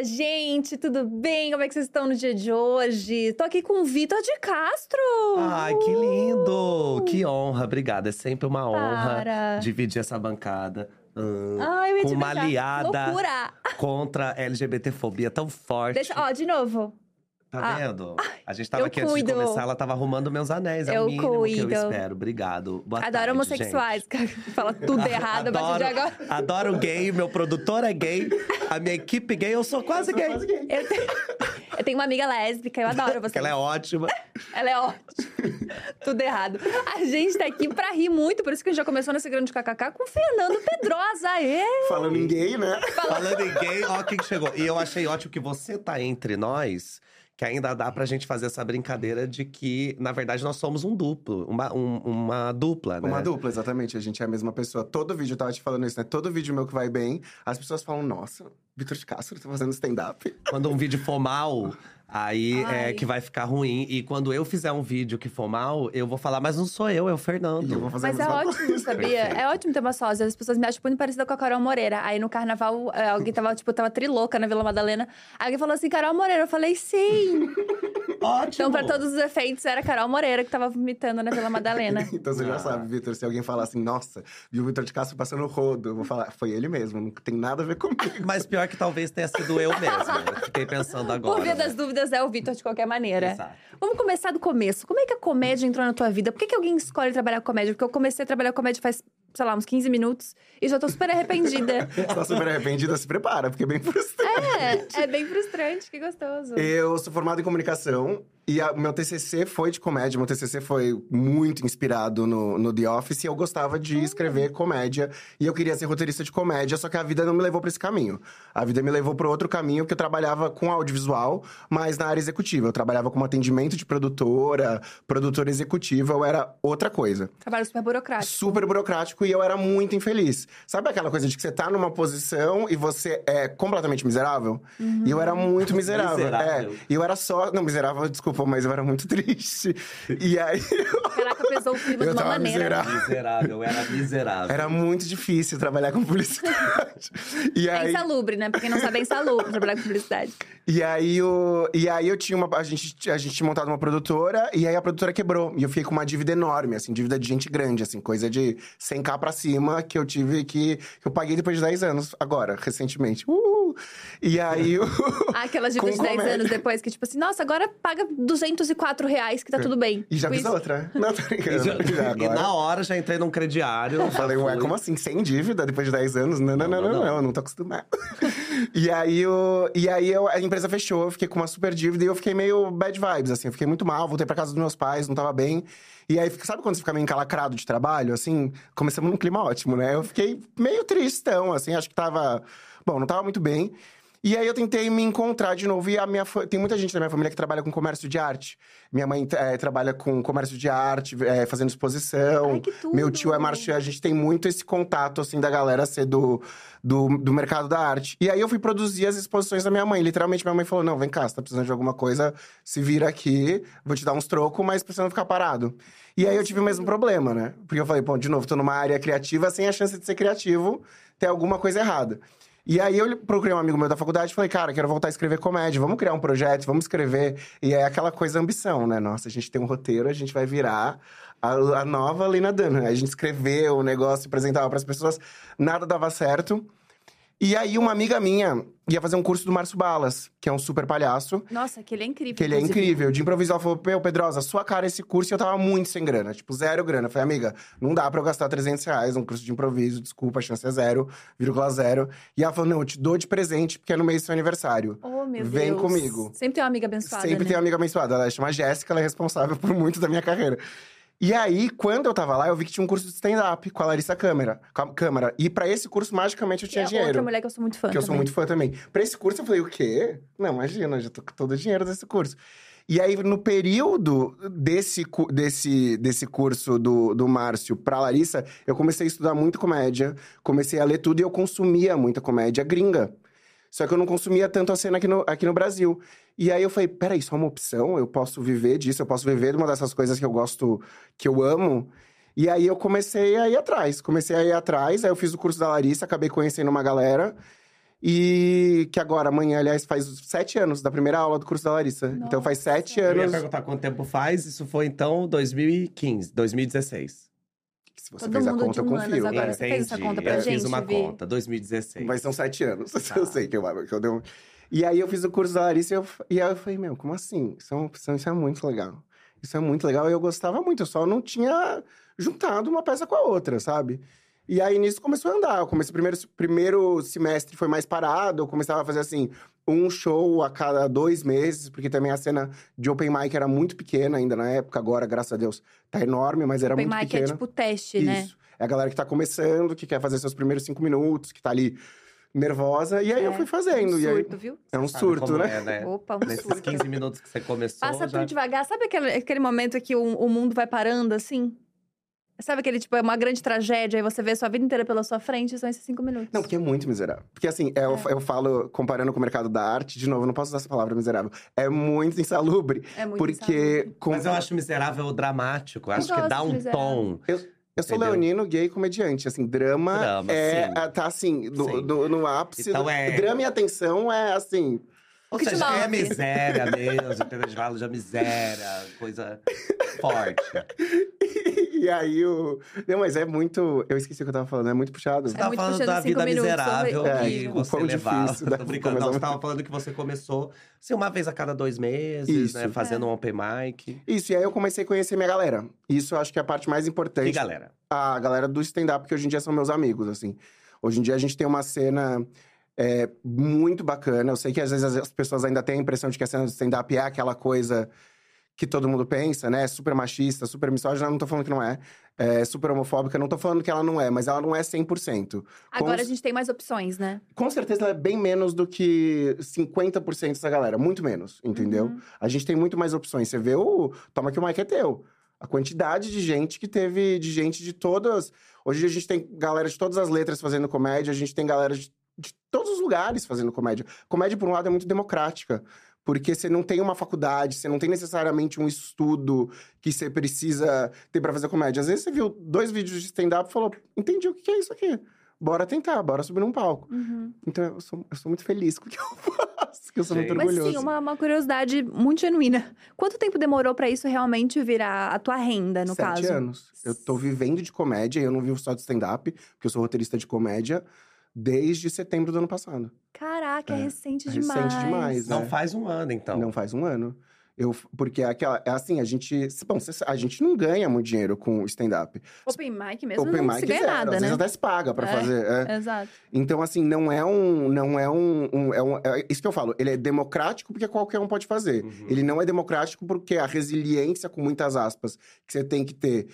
Fala, gente, tudo bem? Como é que vocês estão no dia de hoje? Tô aqui com o Vitor de Castro! Ai, que lindo! Que honra, obrigada. É sempre uma honra Para. dividir essa bancada. hum, Ai, com uma aliada Loucura! contra a LGBTfobia tão forte. Deixa, ó, de novo. Tá Ah, vendo? A gente tava eu aqui antes de cuido. começar, ela tava arrumando meus anéis. É Eu o mínimo que eu cuido. espero. Obrigado. Boa Adoro tarde, homossexuais. Fala tudo gente. errado a partir de Adoro, agora. adoro gay, meu produtor é gay, a minha equipe gay, eu sou quase gay. Eu tenho, eu tenho uma amiga lésbica, eu adoro você. Ela é ótima. Ela é ótima. Tudo errado. A gente tá aqui pra rir muito, por isso que a gente já começou nesse grande kkk com o Fernando Pedrosa. Aê! Falando em gay, né? Falando em gay, ó quem chegou. E eu achei ótimo que você tá entre nós, que ainda dá pra gente fazer essa brincadeira de que, na verdade, nós somos um duplo, uma, um- uma dupla, né? Uma dupla, exatamente. A gente é a mesma pessoa. Todo vídeo, eu tava te falando isso, né? Todo vídeo meu que vai bem, as pessoas falam, nossa, Vitor de Castro tá fazendo stand-up. Quando um vídeo for mal, aí Ai. é que vai ficar ruim. E quando eu fizer um vídeo que for mal, eu vou falar, mas não sou eu, é o Fernando. Eu vou fazer a Mas é ótimo, coisa. sabia? É ótimo ter uma sósia. As pessoas me acham muito parecida com a Carol Moreira. Aí no carnaval, eh, alguém tava, tipo, tava trilouca na Vila Madalena. Aí alguém falou assim, Carol Moreira. Eu falei, sim. Ótimo! Então, pra todos os efeitos, era a Carol Moreira que tava vomitando na Vila Madalena. Então você já Ah. sabe, Vitor, se alguém falar assim, nossa, viu o Vitor de Castro passando rodo, eu vou falar, foi ele mesmo, não tem nada a ver comigo. Mas pior que talvez tenha sido eu mesmo. Fiquei pensando agora. Por via das né? dúvidas, é o Vitor de qualquer maneira. Exato. Vamos começar do começo. Como é que a comédia entrou na tua vida? Por que, que alguém escolhe trabalhar com comédia? Porque eu comecei a trabalhar com comédia faz, sei lá, uns 15 minutos e já tô super arrependida. Tá super arrependida, se prepara, porque é bem frustrante. é, é bem frustrante, que gostoso. Eu sou formado em comunicação e o meu TCC foi de comédia. Meu TCC foi muito inspirado no, no The Office e eu gostava de escrever comédia. E eu queria ser roteirista de comédia, só que a vida não me levou pra esse caminho. A vida me levou para outro caminho, que eu trabalhava com audiovisual, mas na área executiva. Eu trabalhava como atendimento de produtora, produtora executiva, eu era outra coisa. Trabalho super burocrático. Super burocrático e eu era muito infeliz. Sabe aquela coisa de que você tá numa posição e você é completamente miserável? E eu era muito miserável. Miserável. É. E eu era só. Não, miserável, desculpa, mas eu era muito triste. E aí. Caraca, pesou o clima Eu de uma maneira. miserável. Miserável, eu era miserável. Era muito difícil trabalhar com publicidade. E É aí. insalubre, né? Pra quem não sabe, é insalubre trabalhar com publicidade. E aí, o, e aí eu tinha uma. A gente, a gente tinha montado uma produtora e aí a produtora quebrou. E eu fiquei com uma dívida enorme, assim, dívida de gente grande, assim, coisa de 100k pra cima que eu tive que. que eu paguei depois de 10 anos, agora, recentemente. Uh! E aí. o- Ah, aquelas Com dívidas de 10 comédia. anos depois, que tipo assim, nossa, agora paga 204 reais, que tá tudo bem. E já fiz isso. outra. Não, tô E, brincando. já- Já, e na hora já entrei num crediário. Eu falei, ué, como assim? Sem dívida depois de 10 anos? Não, não, não, não, Não, não, não tô acostumado. e aí, eu, e aí eu, a empresa fechou, eu fiquei com uma super dívida e eu fiquei meio bad vibes, assim. Eu fiquei muito mal, voltei pra casa dos meus pais, não tava bem. E aí, sabe quando você fica meio encalacrado de trabalho, assim? Começamos num clima ótimo, né? Eu fiquei meio tristão, assim, acho que tava… Bom, não tava muito bem. E aí eu tentei me encontrar de novo. E a minha fa- tem muita gente da minha família que trabalha com comércio de arte. Minha mãe eh, trabalha com comércio de arte, eh, fazendo exposição. Ai, que tudo! Meu tio é marchand. A gente tem muito esse contato, assim, da galera ser do, do, do mercado da arte. E aí eu fui produzir as exposições da minha mãe. Literalmente, minha mãe falou: Não, vem cá, você tá precisando de alguma coisa, se vira aqui, vou te dar uns trocos, mas precisa não ficar parado. E aí eu tive o mesmo problema, né? Porque eu falei: Pô, de novo, tô numa área criativa, sem a chance de ser criativo, ter alguma coisa errada. E aí eu procurei um amigo meu da faculdade e falei, cara, quero voltar a escrever comédia, vamos criar um projeto, vamos escrever. E é aquela coisa ambição, né? Nossa, a gente tem um roteiro, a gente vai virar a, a nova Lena Dunham. A gente escreveu o negócio, apresentava para as pessoas, nada dava certo. E aí uma amiga minha ia fazer um curso do Márcio Balas, que é um super palhaço. Nossa, que ele é incrível. Que ele é incrível. De improviso, ela falou: Meu, Pedrosa, sua cara esse curso e eu tava muito sem grana. Tipo, zero grana. Eu falei, amiga, não dá pra eu gastar 300 reais num curso de improviso, desculpa, a chance é zero, vírgula zero. E ela falou: Não, eu te dou de presente porque é no mês do seu aniversário. Oh, meu Vem Deus. comigo. Sempre tem uma amiga abençoada, Sempre né? tem uma amiga abençoada. Ela chama Jéssica, ela é responsável por muito da minha carreira. E aí, quando eu tava lá, eu vi que tinha um curso de stand-up com a Larissa Câmara. Câmara. E pra esse curso, magicamente, eu tinha é dinheiro. outra mulher que eu sou muito fã Que eu sou também. muito fã também. Pra esse curso, eu falei, o quê? Não, imagina, já tô com todo o dinheiro desse curso. E aí, no período desse, desse, desse curso do, do Márcio pra Larissa, eu comecei a estudar muito comédia, comecei a ler tudo e eu consumia muita comédia gringa. Só que eu não consumia tanto a cena aqui no, aqui no Brasil. E aí eu falei, peraí, isso é uma opção? Eu posso viver disso, eu posso viver de uma dessas coisas que eu gosto, que eu amo. E aí eu comecei a ir atrás, comecei a ir atrás, aí eu fiz o curso da Larissa, acabei conhecendo uma galera. E que agora, amanhã, aliás, faz sete anos da primeira aula do curso da Larissa. Então faz sete Nossa. Eu ia anos. perguntar quanto tempo faz, isso foi então 2015, 2016. Se você Todo fez a conta, eu confio. agora. né? Você fez essa conta pra eu gente, fiz uma Vi? conta, 2016. Mas são sete anos. Tá. Eu sei que eu, que eu dei um... E aí eu fiz o curso da Larissa e, eu, e aí eu falei, meu, como assim? Isso é, um- isso é- isso é muito legal. Isso é muito legal e eu gostava muito. Eu só não tinha juntado uma peça com a outra, sabe? E aí nisso começou a andar. Eu comecei, primeiro, primeiro semestre foi mais parado. Eu começava a fazer assim, um show a cada dois meses, porque também a cena de open mic era muito pequena ainda na época. Agora, graças a Deus, tá enorme, mas era Open muito mic é pequena. tipo teste, né? Isso. É a galera que tá começando, que quer fazer seus primeiros cinco minutos, que tá ali nervosa. E aí eu É, fui fazendo. Um e aí... surto, viu? É um Sabe surto, né? é, né? Opa, um Nesses surto. 15 minutos que você começou, Passa já... tudo devagar. Sabe aquele, aquele momento que o, o mundo vai parando assim? Sabe aquele, tipo, é uma grande tragédia e você vê sua vida inteira pela sua frente, são esses cinco minutos. Não, porque é muito miserável. Porque assim, é, Eu, eu falo, comparando com o mercado da arte, de novo, não posso usar essa palavra miserável. É muito insalubre. é muito porque. insalubre. com- Mas eu acho miserável dramático. Eu Eu acho que dá um miserável. tom. Eu sou Entendeu? leonino, gay comediante. Assim, drama, Drama, é, sim. é- tá assim, do- do- no ápice. Então do- é- Drama e atenção é assim. Ou que seja, é miséria mesmo, entendeu? De miséria, coisa forte. e aí o. Não, mas é muito. Eu esqueci o que eu tava falando, é muito puxado. Você É tava falando da cinco vida minutos, miserável horrível. que É, o você levava. né? Tô brincando. Não, você tava falando que você começou, assim, uma vez a cada dois meses, Isso. né? Fazendo É. um open mic. Isso, e aí eu comecei a conhecer minha galera. Isso eu acho que é a parte mais importante. E galera? a galera do stand-up, que hoje em dia são meus amigos, assim. Hoje em dia a gente tem uma cena é, muito bacana. Eu sei que às vezes as pessoas ainda têm a impressão de que a cena do stand-up é aquela coisa que todo mundo pensa, né? Super machista, super misógina. Não tô falando que não é. É super homofóbica, não tô falando que ela não é, mas ela não é 100%. Agora Com- a gente tem mais opções, né? Com certeza ela é bem menos do que 50% dessa galera. Muito menos, entendeu? Uhum. A gente tem muito mais opções. Você vê o Toma que o Mike é teu. A quantidade de gente que teve, de gente de todas. Hoje a gente tem galera de todas as letras fazendo comédia, a gente tem galera de, de todos os lugares fazendo comédia. Comédia, por um lado, é muito democrática. Porque você não tem uma faculdade, você não tem necessariamente um estudo que você precisa ter pra fazer comédia. Às vezes você viu dois vídeos de stand-up e falou: entendi o que é isso aqui. Bora tentar, bora subir num palco. Uhum. Então eu sou, eu sou muito feliz com o que eu faço, que eu sou muito Gente. Mas orgulhoso. sim, uma, uma curiosidade muito genuína. Quanto tempo demorou pra isso realmente virar a tua renda, no Sete caso? anos. Eu tô vivendo de comédia, eu não vivo só de stand-up, porque eu sou roteirista de comédia, desde setembro do ano passado. Caraca, é, É, recente é demais. recente demais, Não É. faz um ano, então. Não faz um ano. Eu, porque é aquela, é assim, a gente. Bom, a gente não ganha muito dinheiro com stand-up. Open mic mesmo Open não mic se ganha zero, nada, às né? vezes até se paga pra É. fazer. é. Exato. Então, assim, não é um. Não é um. um- é um- é isso que eu falo. Ele é democrático porque qualquer um pode fazer. Uhum. Ele não é democrático porque a resiliência, com muitas aspas, que você tem que ter.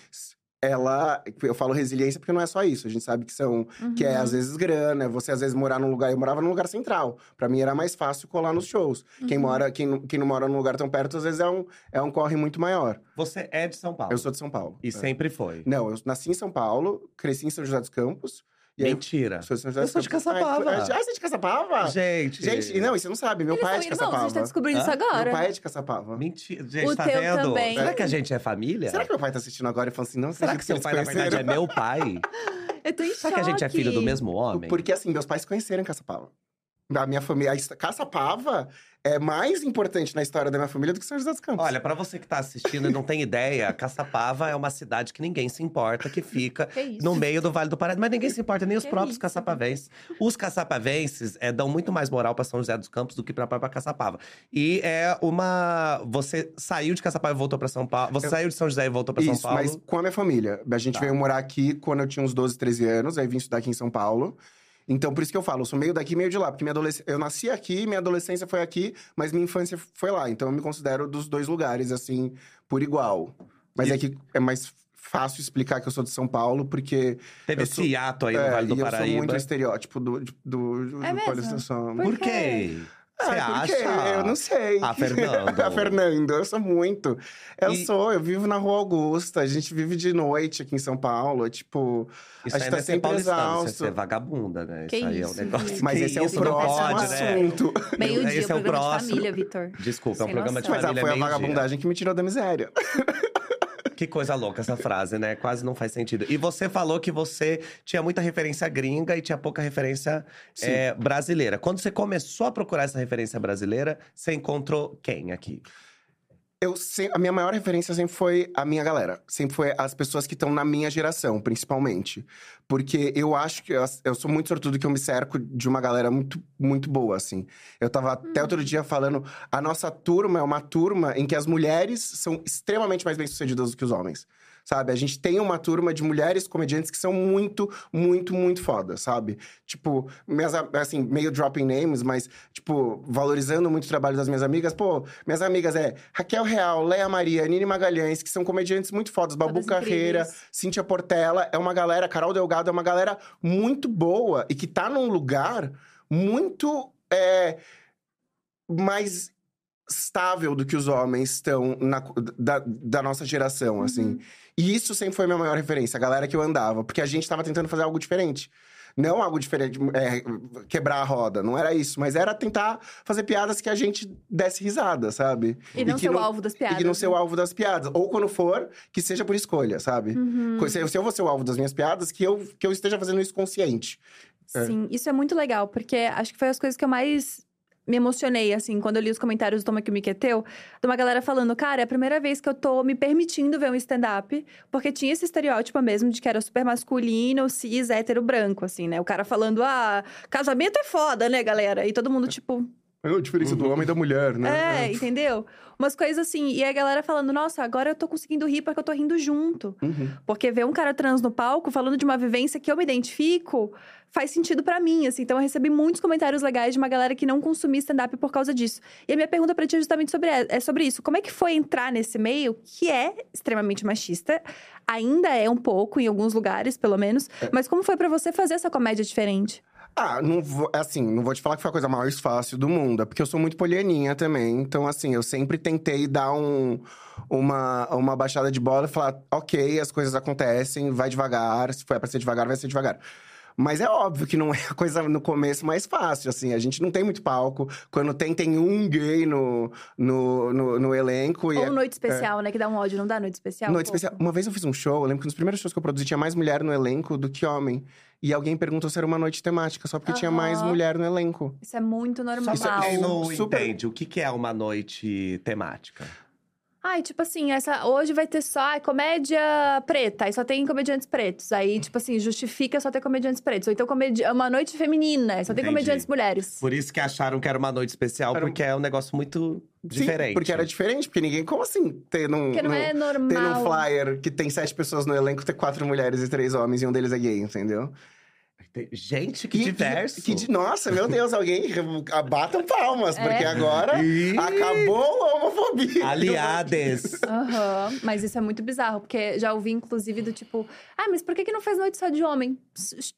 Ela. Eu falo resiliência porque não é só isso. A gente sabe que são. Que é, Uhum. às vezes, grana. é Você, às vezes, morar num lugar. Eu morava num lugar central. Pra mim, era mais fácil colar nos shows. Quem, Uhum. mora, quem, não- quem não mora num lugar tão perto, às vezes, é um, é um corre muito maior. Você é de São Paulo. Eu sou de São Paulo. E É. sempre foi. Não, eu nasci em São Paulo, cresci em São José dos Campos. E aí, Mentira. São José Eu sou de. Caçapava. Ah, você é de Caçapava? Gente. Gente, não, e você não sabe, meu Eles pai é de irmãos, Caçapava. a gente tá descobrindo isso agora. Meu pai é de Caçapava. Mentira. Gente, O tá teu vendo? também. Será que a gente é família? Será que meu pai tá assistindo agora e falando assim, não Será que seu pai, na verdade, é meu pai? Eu tô em Será que a gente é filho do mesmo homem? Porque assim, meus pais conheceram Caçapava. A minha família, a Caçapava é mais importante na história da minha família do que São José dos Campos. Olha, pra você que tá assistindo e não tem ideia, Caçapava é uma cidade que ninguém se importa, que fica Que no meio do Vale do Paraíba. Mas ninguém se importa, nem os Que próprios isso? caçapavenses. Os caçapavenses é, dão muito mais moral pra São José dos Campos do que pra própria Caçapava. E é uma… Você saiu de Caçapava e voltou pra São Paulo. Você Eu- saiu de São José e voltou pra São Isso, Paulo. mas com a minha família. A gente Tá. veio morar aqui quando eu tinha uns 12, 13 anos, aí vim estudar aqui em São Paulo. Então, por isso que eu falo, eu sou meio daqui, meio de lá. Porque minha adolesc... eu nasci aqui, minha adolescência foi aqui, mas minha infância foi lá. Então, eu me considero dos dois lugares, assim, por igual. Mas E- é que é mais fácil explicar que eu sou de São Paulo, porque… Teve eu esse sou- hiato aí no é, Vale do e eu Paraíba. sou muito o estereótipo do, do, do, do É mesmo? paulistação. Por Por quê? quê? Você Ah, porque acha? Eu não sei. Ah, Fernando. a Fernando, eu sou muito. Eu E- sou, eu vivo na Rua Augusta, a gente vive de noite aqui em São Paulo, tipo… Isso A gente tá é sempre paulistano, isso é exausto. vagabunda, né? Que isso aí é um negócio. Mas que esse é o próximo pode, né? assunto. Meio-dia, Esse é o programa de próximo. família, Vitor. Desculpa, é um Sem programa de noção. Mas ah, família foi a vagabundagem que me tirou da miséria. Que coisa louca essa frase, né? Quase não faz sentido. E você falou que você tinha muita referência gringa e tinha pouca referência é, brasileira. Quando você começou a procurar essa referência brasileira, você encontrou quem aqui? Eu a minha maior referência sempre foi a minha galera. Sempre foi as pessoas que estão na minha geração, principalmente. Porque eu acho que eu, eu sou muito sortudo que eu me cerco de uma galera muito, muito boa, assim. Eu tava até outro dia falando, a nossa turma é uma turma em que as mulheres são extremamente mais bem-sucedidas do que os homens. Sabe? A gente tem uma turma de mulheres comediantes que são muito, muito, muito fodas, sabe? Tipo, minhas, assim, meio dropping names, mas, tipo, valorizando muito o trabalho das minhas amigas. Pô, minhas amigas é Raquel Real, Leia Maria, Nini Magalhães, que são comediantes muito fodas. Babu Todas Carreira, incríveis. Cíntia Portela. É uma galera, Carol Delgado é uma galera muito boa e que tá num lugar muito é, mais estável do que os homens estão na- da, da nossa geração, assim. E isso sempre foi a minha maior referência, a galera que eu andava. Porque a gente tava tentando fazer algo diferente. Não algo diferente, é, quebrar a roda, não era isso. Mas era tentar fazer piadas que a gente desse risada, sabe? E não que ser o alvo das piadas. E não ser o né? alvo das piadas. Ou quando for, que seja por escolha, sabe? Uhum. Se, se eu vou ser o alvo das minhas piadas, que eu, que eu esteja fazendo isso consciente. É. Sim, isso é muito legal, porque acho que foi as coisas que eu mais me emocionei, assim, quando eu li os comentários do Toma Que Me Queteu, de uma galera falando, cara, é a primeira vez que eu tô me permitindo ver um stand-up, porque tinha esse estereótipo mesmo de que era super masculino, cis, hétero, branco, assim, né? O cara falando, ah, casamento é foda, né, galera? E todo mundo, tipo, É a diferença do homem e da mulher, né? é, entendeu? Umas coisas assim, e a galera falando, nossa, agora eu tô conseguindo rir porque eu tô rindo junto. Uhum. Porque ver um cara trans no palco falando de uma vivência que eu me identifico faz sentido pra mim, assim. Então eu recebi muitos comentários legais de uma galera que não consumia stand-up por causa disso. E a minha pergunta pra ti é justamente sobre, é sobre isso. Como é que foi entrar nesse meio que é extremamente machista? Ainda é um pouco, em alguns lugares, pelo menos. Mas como foi pra você fazer essa comédia diferente? Ah, não vou, assim, não vou te falar que foi a coisa mais fácil do mundo, é porque eu sou muito polianinha também. Então, assim, eu sempre tentei dar um, uma, uma baixada de bola e falar, ok, as coisas acontecem, vai devagar, se for pra ser devagar, vai ser devagar. Mas é óbvio que não é a coisa no começo mais fácil, assim. A gente não tem muito palco. Quando tem, tem um gay no, no, no, no elenco. Ou é- noite especial, né? Que dá um ódio, não dá noite especial? Noite pouco? especial. Uma vez eu fiz um show, eu lembro que nos primeiros shows que eu produzi tinha mais mulher no elenco do que homem. E alguém perguntou se era uma noite temática, só porque tinha mais mulher no elenco. Isso é muito normal. Só pra quem não Super- entende, o que que é uma noite temática? Ai, tipo assim, essa, hoje vai ter só ai, comédia preta, aí só tem comediantes pretos. Aí, tipo assim, justifica só ter comediantes pretos. Ou então comedi uma noite feminina, aí só tem Entendi. comediantes mulheres. Por isso que acharam que era uma noite especial, Era um- porque é um negócio muito diferente. Sim, porque era diferente, porque ninguém. Como assim ter num. Porque não num- é Ter normal. num flyer que tem sete pessoas no elenco, ter quatro mulheres e três homens e um deles é gay, entendeu? Gente, que E- diverso. Que, de- nossa, meu Deus, alguém batam palmas, porque É. agora Ih, acabou homofobia. Aliades. Aham, mas isso é muito bizarro, porque já ouvi, inclusive, do tipo, ah, mas por que, que não faz noite só de homem?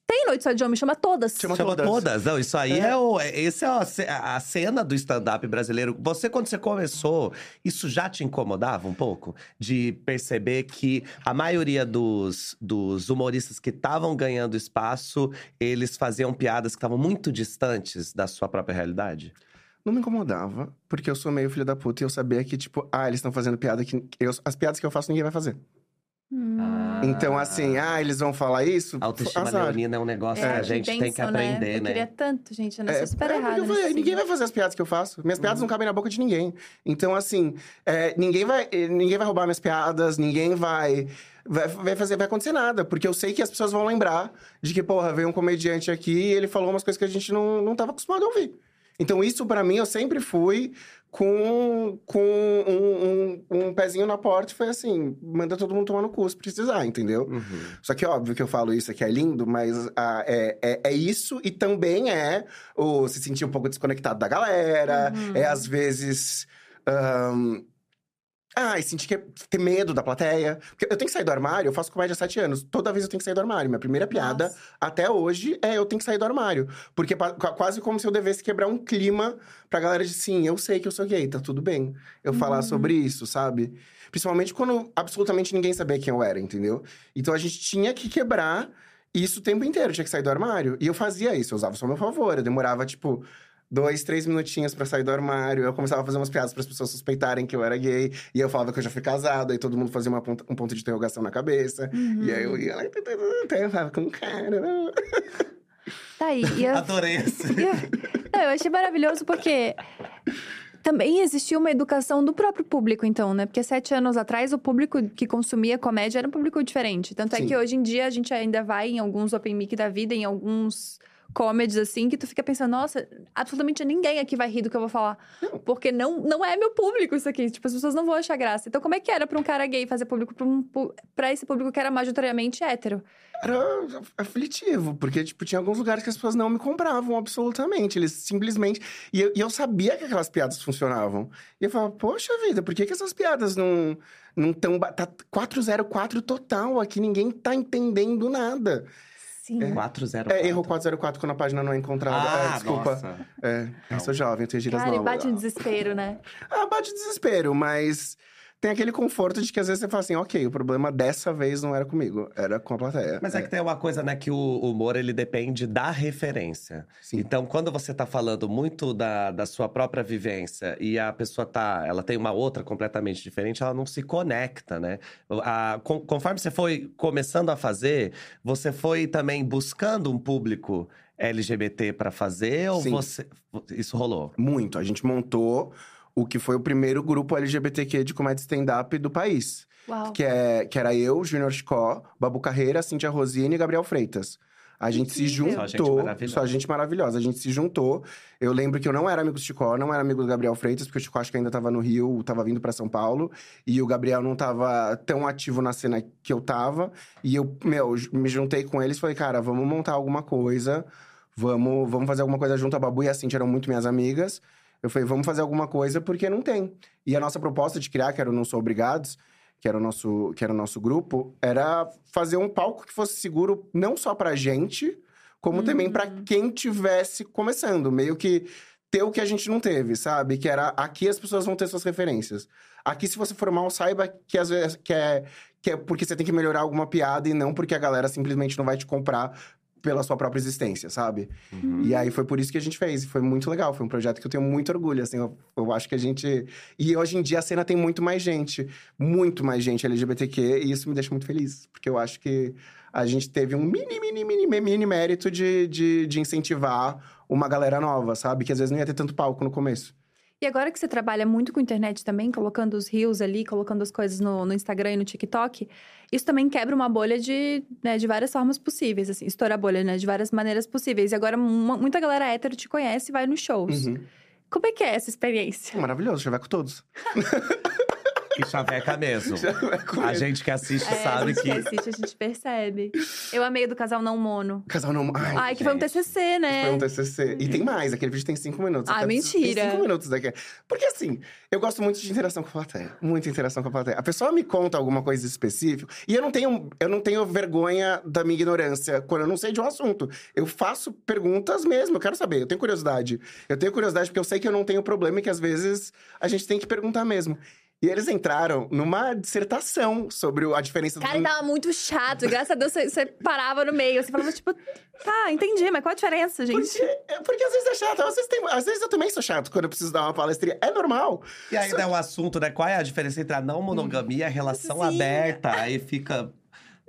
Tem noite só de homem, chama todas. Chama Chama todas. todas. Não, isso aí é, É. o. é- Esse é a, a cena do stand-up brasileiro. Você, quando você começou, isso já te incomodava um pouco? De perceber que a maioria dos, dos humoristas que estavam ganhando espaço, eles faziam piadas que estavam muito distantes da sua própria realidade? Não me incomodava, porque eu sou meio filho da puta e eu sabia que, tipo, ah, eles estão fazendo piada que. eu- as piadas que eu faço ninguém vai fazer. Hum. Então, assim, ah, eles vão falar isso? A autoestima azar. leonina é um negócio que a gente tem que intenso, aprender, Eu né? queria tanto, gente, eu não É, sou super é, errada. eu falei, nesse ninguém sentido. vai fazer as piadas que eu faço. Minhas piadas Uhum. não cabem na boca de ninguém. Então, assim, é, ninguém, vai, eh, ninguém vai roubar minhas piadas, ninguém vai, vai, vai fazer, vai acontecer nada. Porque eu sei que as pessoas vão lembrar de que, porra, veio um comediante aqui e ele falou umas coisas que a gente não, não tava acostumado a ouvir. Então, isso pra mim, eu sempre fui com, com um, um, um pezinho na porta e foi assim: manda todo mundo tomar no cu se precisar, entendeu? Uhum. Só que óbvio que eu falo isso aqui é lindo, mas ah, é, é, é isso e também é o se sentir um pouco desconectado da galera, Uhum. é às vezes. ahn, ah, e sentir que ter medo da plateia. Porque eu tenho que sair do armário, eu faço comédia há sete anos. Toda vez eu tenho que sair do armário. Minha primeira piada, Nossa. até hoje, é eu tenho que sair do armário. Porque quase como se eu devesse quebrar um clima pra galera de sim, eu sei que eu sou gay, tá tudo bem. Eu falar Uhum. sobre isso, sabe? Principalmente quando absolutamente ninguém sabia quem eu era, entendeu? Então a gente tinha que quebrar isso o tempo inteiro, tinha que sair do armário. E eu fazia isso, eu usava isso ao meu favor. Eu demorava, tipo, dois, três minutinhos pra sair do armário. Eu começava a fazer umas piadas para as pessoas suspeitarem que eu era gay. E eu falava que eu já fui casado. Aí todo mundo fazia uma ponta- um ponto de interrogação na cabeça. Uhum. E aí eu ia lá e até eu falava com o cara. Tá aí. E eu, Adorei esse. e eu- Não, eu achei maravilhoso porque também existia uma educação do próprio público, então, né? Porque sete anos atrás, o público que consumia comédia era um público diferente. Tanto é Sim. que hoje em dia a gente ainda vai em alguns open mic da vida, em alguns comedies assim, que tu fica pensando, nossa, absolutamente ninguém aqui vai rir do que eu vou falar. Não. Porque não, não é meu público isso aqui. Tipo, as pessoas não vão achar graça. Então, como é que era pra um cara gay fazer público pra, um, pra esse público que era majoritariamente hétero? Era aflitivo, porque, tipo, tinha alguns lugares que as pessoas não me compravam absolutamente. Eles simplesmente. E eu, e eu sabia que aquelas piadas funcionavam. E eu falava, poxa vida, por que, que essas piadas não. Não tão. Tá 404 total aqui, ninguém tá entendendo nada. Sim. 404. É, erro 404 quando a página não é encontrada. Ah, é, desculpa. nossa. É, eu sou jovem, eu tenho gírias Cara, novas. bate um desespero, né? Ah, bate desespero, mas tem aquele conforto de que às vezes você fala assim, ok, o problema dessa vez não era comigo, era com a plateia. Mas é que tem uma coisa, né, que o humor, ele depende da referência. Sim. Então, quando você tá falando muito da, da sua própria vivência e a pessoa tá, ela tem uma outra completamente diferente, ela não se conecta, né? A- con- conforme você foi começando a fazer, você foi também buscando um público LGBT pra fazer ou Sim. você isso rolou? Muito. A gente montou o que foi o primeiro grupo LGBTQ de comédia stand-up do país. Uau. Que, é, que era eu, Júnior Chicó, Babu Carreira, Cintia Rosine e Gabriel Freitas. A gente se Incrível. Só gente juntou. maravilhosa. Só gente maravilhosa. A gente se juntou. Eu lembro que eu não era amigo do Chicó, não era amigo do Gabriel Freitas, porque o Chicó acho que ainda tava no Rio, tava vindo pra São Paulo. E o Gabriel não tava tão ativo na cena que eu tava. E eu, meu, me juntei com eles e falei, cara, vamos montar alguma coisa. Vamos, vamos fazer alguma coisa junto. A Babu e a Cintia eram muito minhas amigas. Eu falei, vamos fazer alguma coisa porque não tem. E a nossa proposta de criar, que era o Não Sou Obrigados, que era o nosso, que era o nosso grupo, era fazer um palco que fosse seguro não só pra gente, como também pra quem tivesse começando. Meio que ter o que a gente não teve, sabe? Que era aqui as pessoas vão ter suas referências. Aqui, se você for mal, saiba que às vezes que é, que é porque você tem que melhorar alguma piada e não porque a galera simplesmente não vai te comprar pela sua própria existência, sabe? E aí foi por isso que a gente fez. Foi muito legal. Foi um projeto que eu tenho muito orgulho, assim. Eu, eu acho que a gente... E hoje em dia a cena tem muito mais gente. Muito mais gente LGBTQ. E isso me deixa muito feliz. Porque eu acho que a gente teve um mini, mini, mini, mini mérito de, de, de incentivar uma galera nova, sabe? Que às vezes não ia ter tanto palco no começo. E agora que você trabalha muito com internet também, colocando os reels ali, colocando as coisas no, no Instagram e no TikTok, isso também quebra uma bolha de, né, de várias formas possíveis, assim, estoura a bolha, né, de várias maneiras possíveis. E agora uma- muita galera hétero te conhece e vai nos shows. Uhum. Como é que é essa experiência? Maravilhoso, já vai com todos. E chaveca mesmo. A gente que assiste É, sabe a gente que assiste, a gente percebe. Eu amei do casal não mono. Casal não... Ai, Ai, que foi um. TCC, né? Foi um TCC. E tem mais, aquele vídeo tem cinco minutos. Ah, mentira. Tem cinco minutos daqui. Porque assim, eu gosto muito de interação com a plateia. Muita interação com a plateia. A pessoa me conta alguma coisa específica. E eu não tenho, eu não tenho vergonha da minha ignorância quando eu não sei de um assunto. Eu faço perguntas mesmo, eu quero saber. Eu tenho curiosidade. Eu tenho curiosidade porque eu sei que eu não tenho problema e que às vezes a gente tem que perguntar mesmo. E eles entraram numa dissertação sobre a diferença Cara, do. tava muito chato. e Graças a Deus você, você parava no meio. Você falava, tipo, tá, entendi, mas qual a diferença, gente? Porque, é, porque às vezes é chato, às vezes, tem, às vezes eu também sou chato quando eu preciso dar uma palestrinha. É normal. E ainda é o assunto, né? Qual é a diferença entre a não monogamia e a relação Sim. aberta? Aí fica.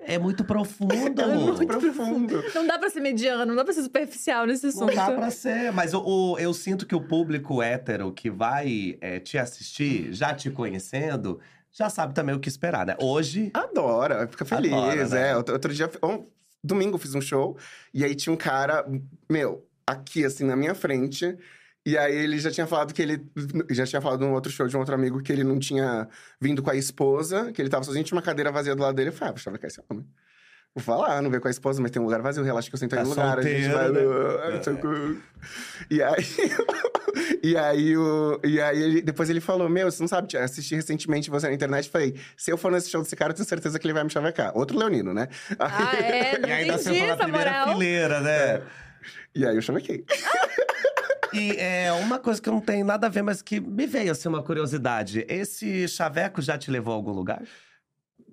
É muito profundo. É muito profundo. Não dá pra ser mediano, não dá pra ser superficial nesse Não assunto. dá pra ser. Mas o, o- eu sinto que o público hétero que vai é, te assistir, já te conhecendo, já sabe também o que esperar, né? Hoje. Adora, fica feliz. Adora, né? É, outro, outro dia, um, domingo eu fiz um show e aí tinha um cara, meu, aqui assim na minha frente. E aí ele já tinha falado que ele. Já tinha falado num outro show de um outro amigo que ele não tinha vindo com a esposa, que ele tava sozinho, tinha uma cadeira vazia do lado dele. Eu falei, ah, que é esse homem. Vou falar, não veio com a esposa, mas tem um lugar vazio, relaxa que eu sento aí Tá no lugar. a gente vai. solteiro, né? Socorro. E aí. E aí, o, e aí ele, depois ele falou: Meu, você não sabe, assisti recentemente você na internet e falei: se eu for nesse show desse cara, eu tenho certeza que ele vai me chavecar. Outro Leonino, né? Ah, é? Não E ainda entendi sentou na primeira moral. fileira, né? E aí eu chavequei. E é uma coisa que não tem nada a ver, mas que me veio assim uma curiosidade. Esse chaveco já te levou a algum lugar?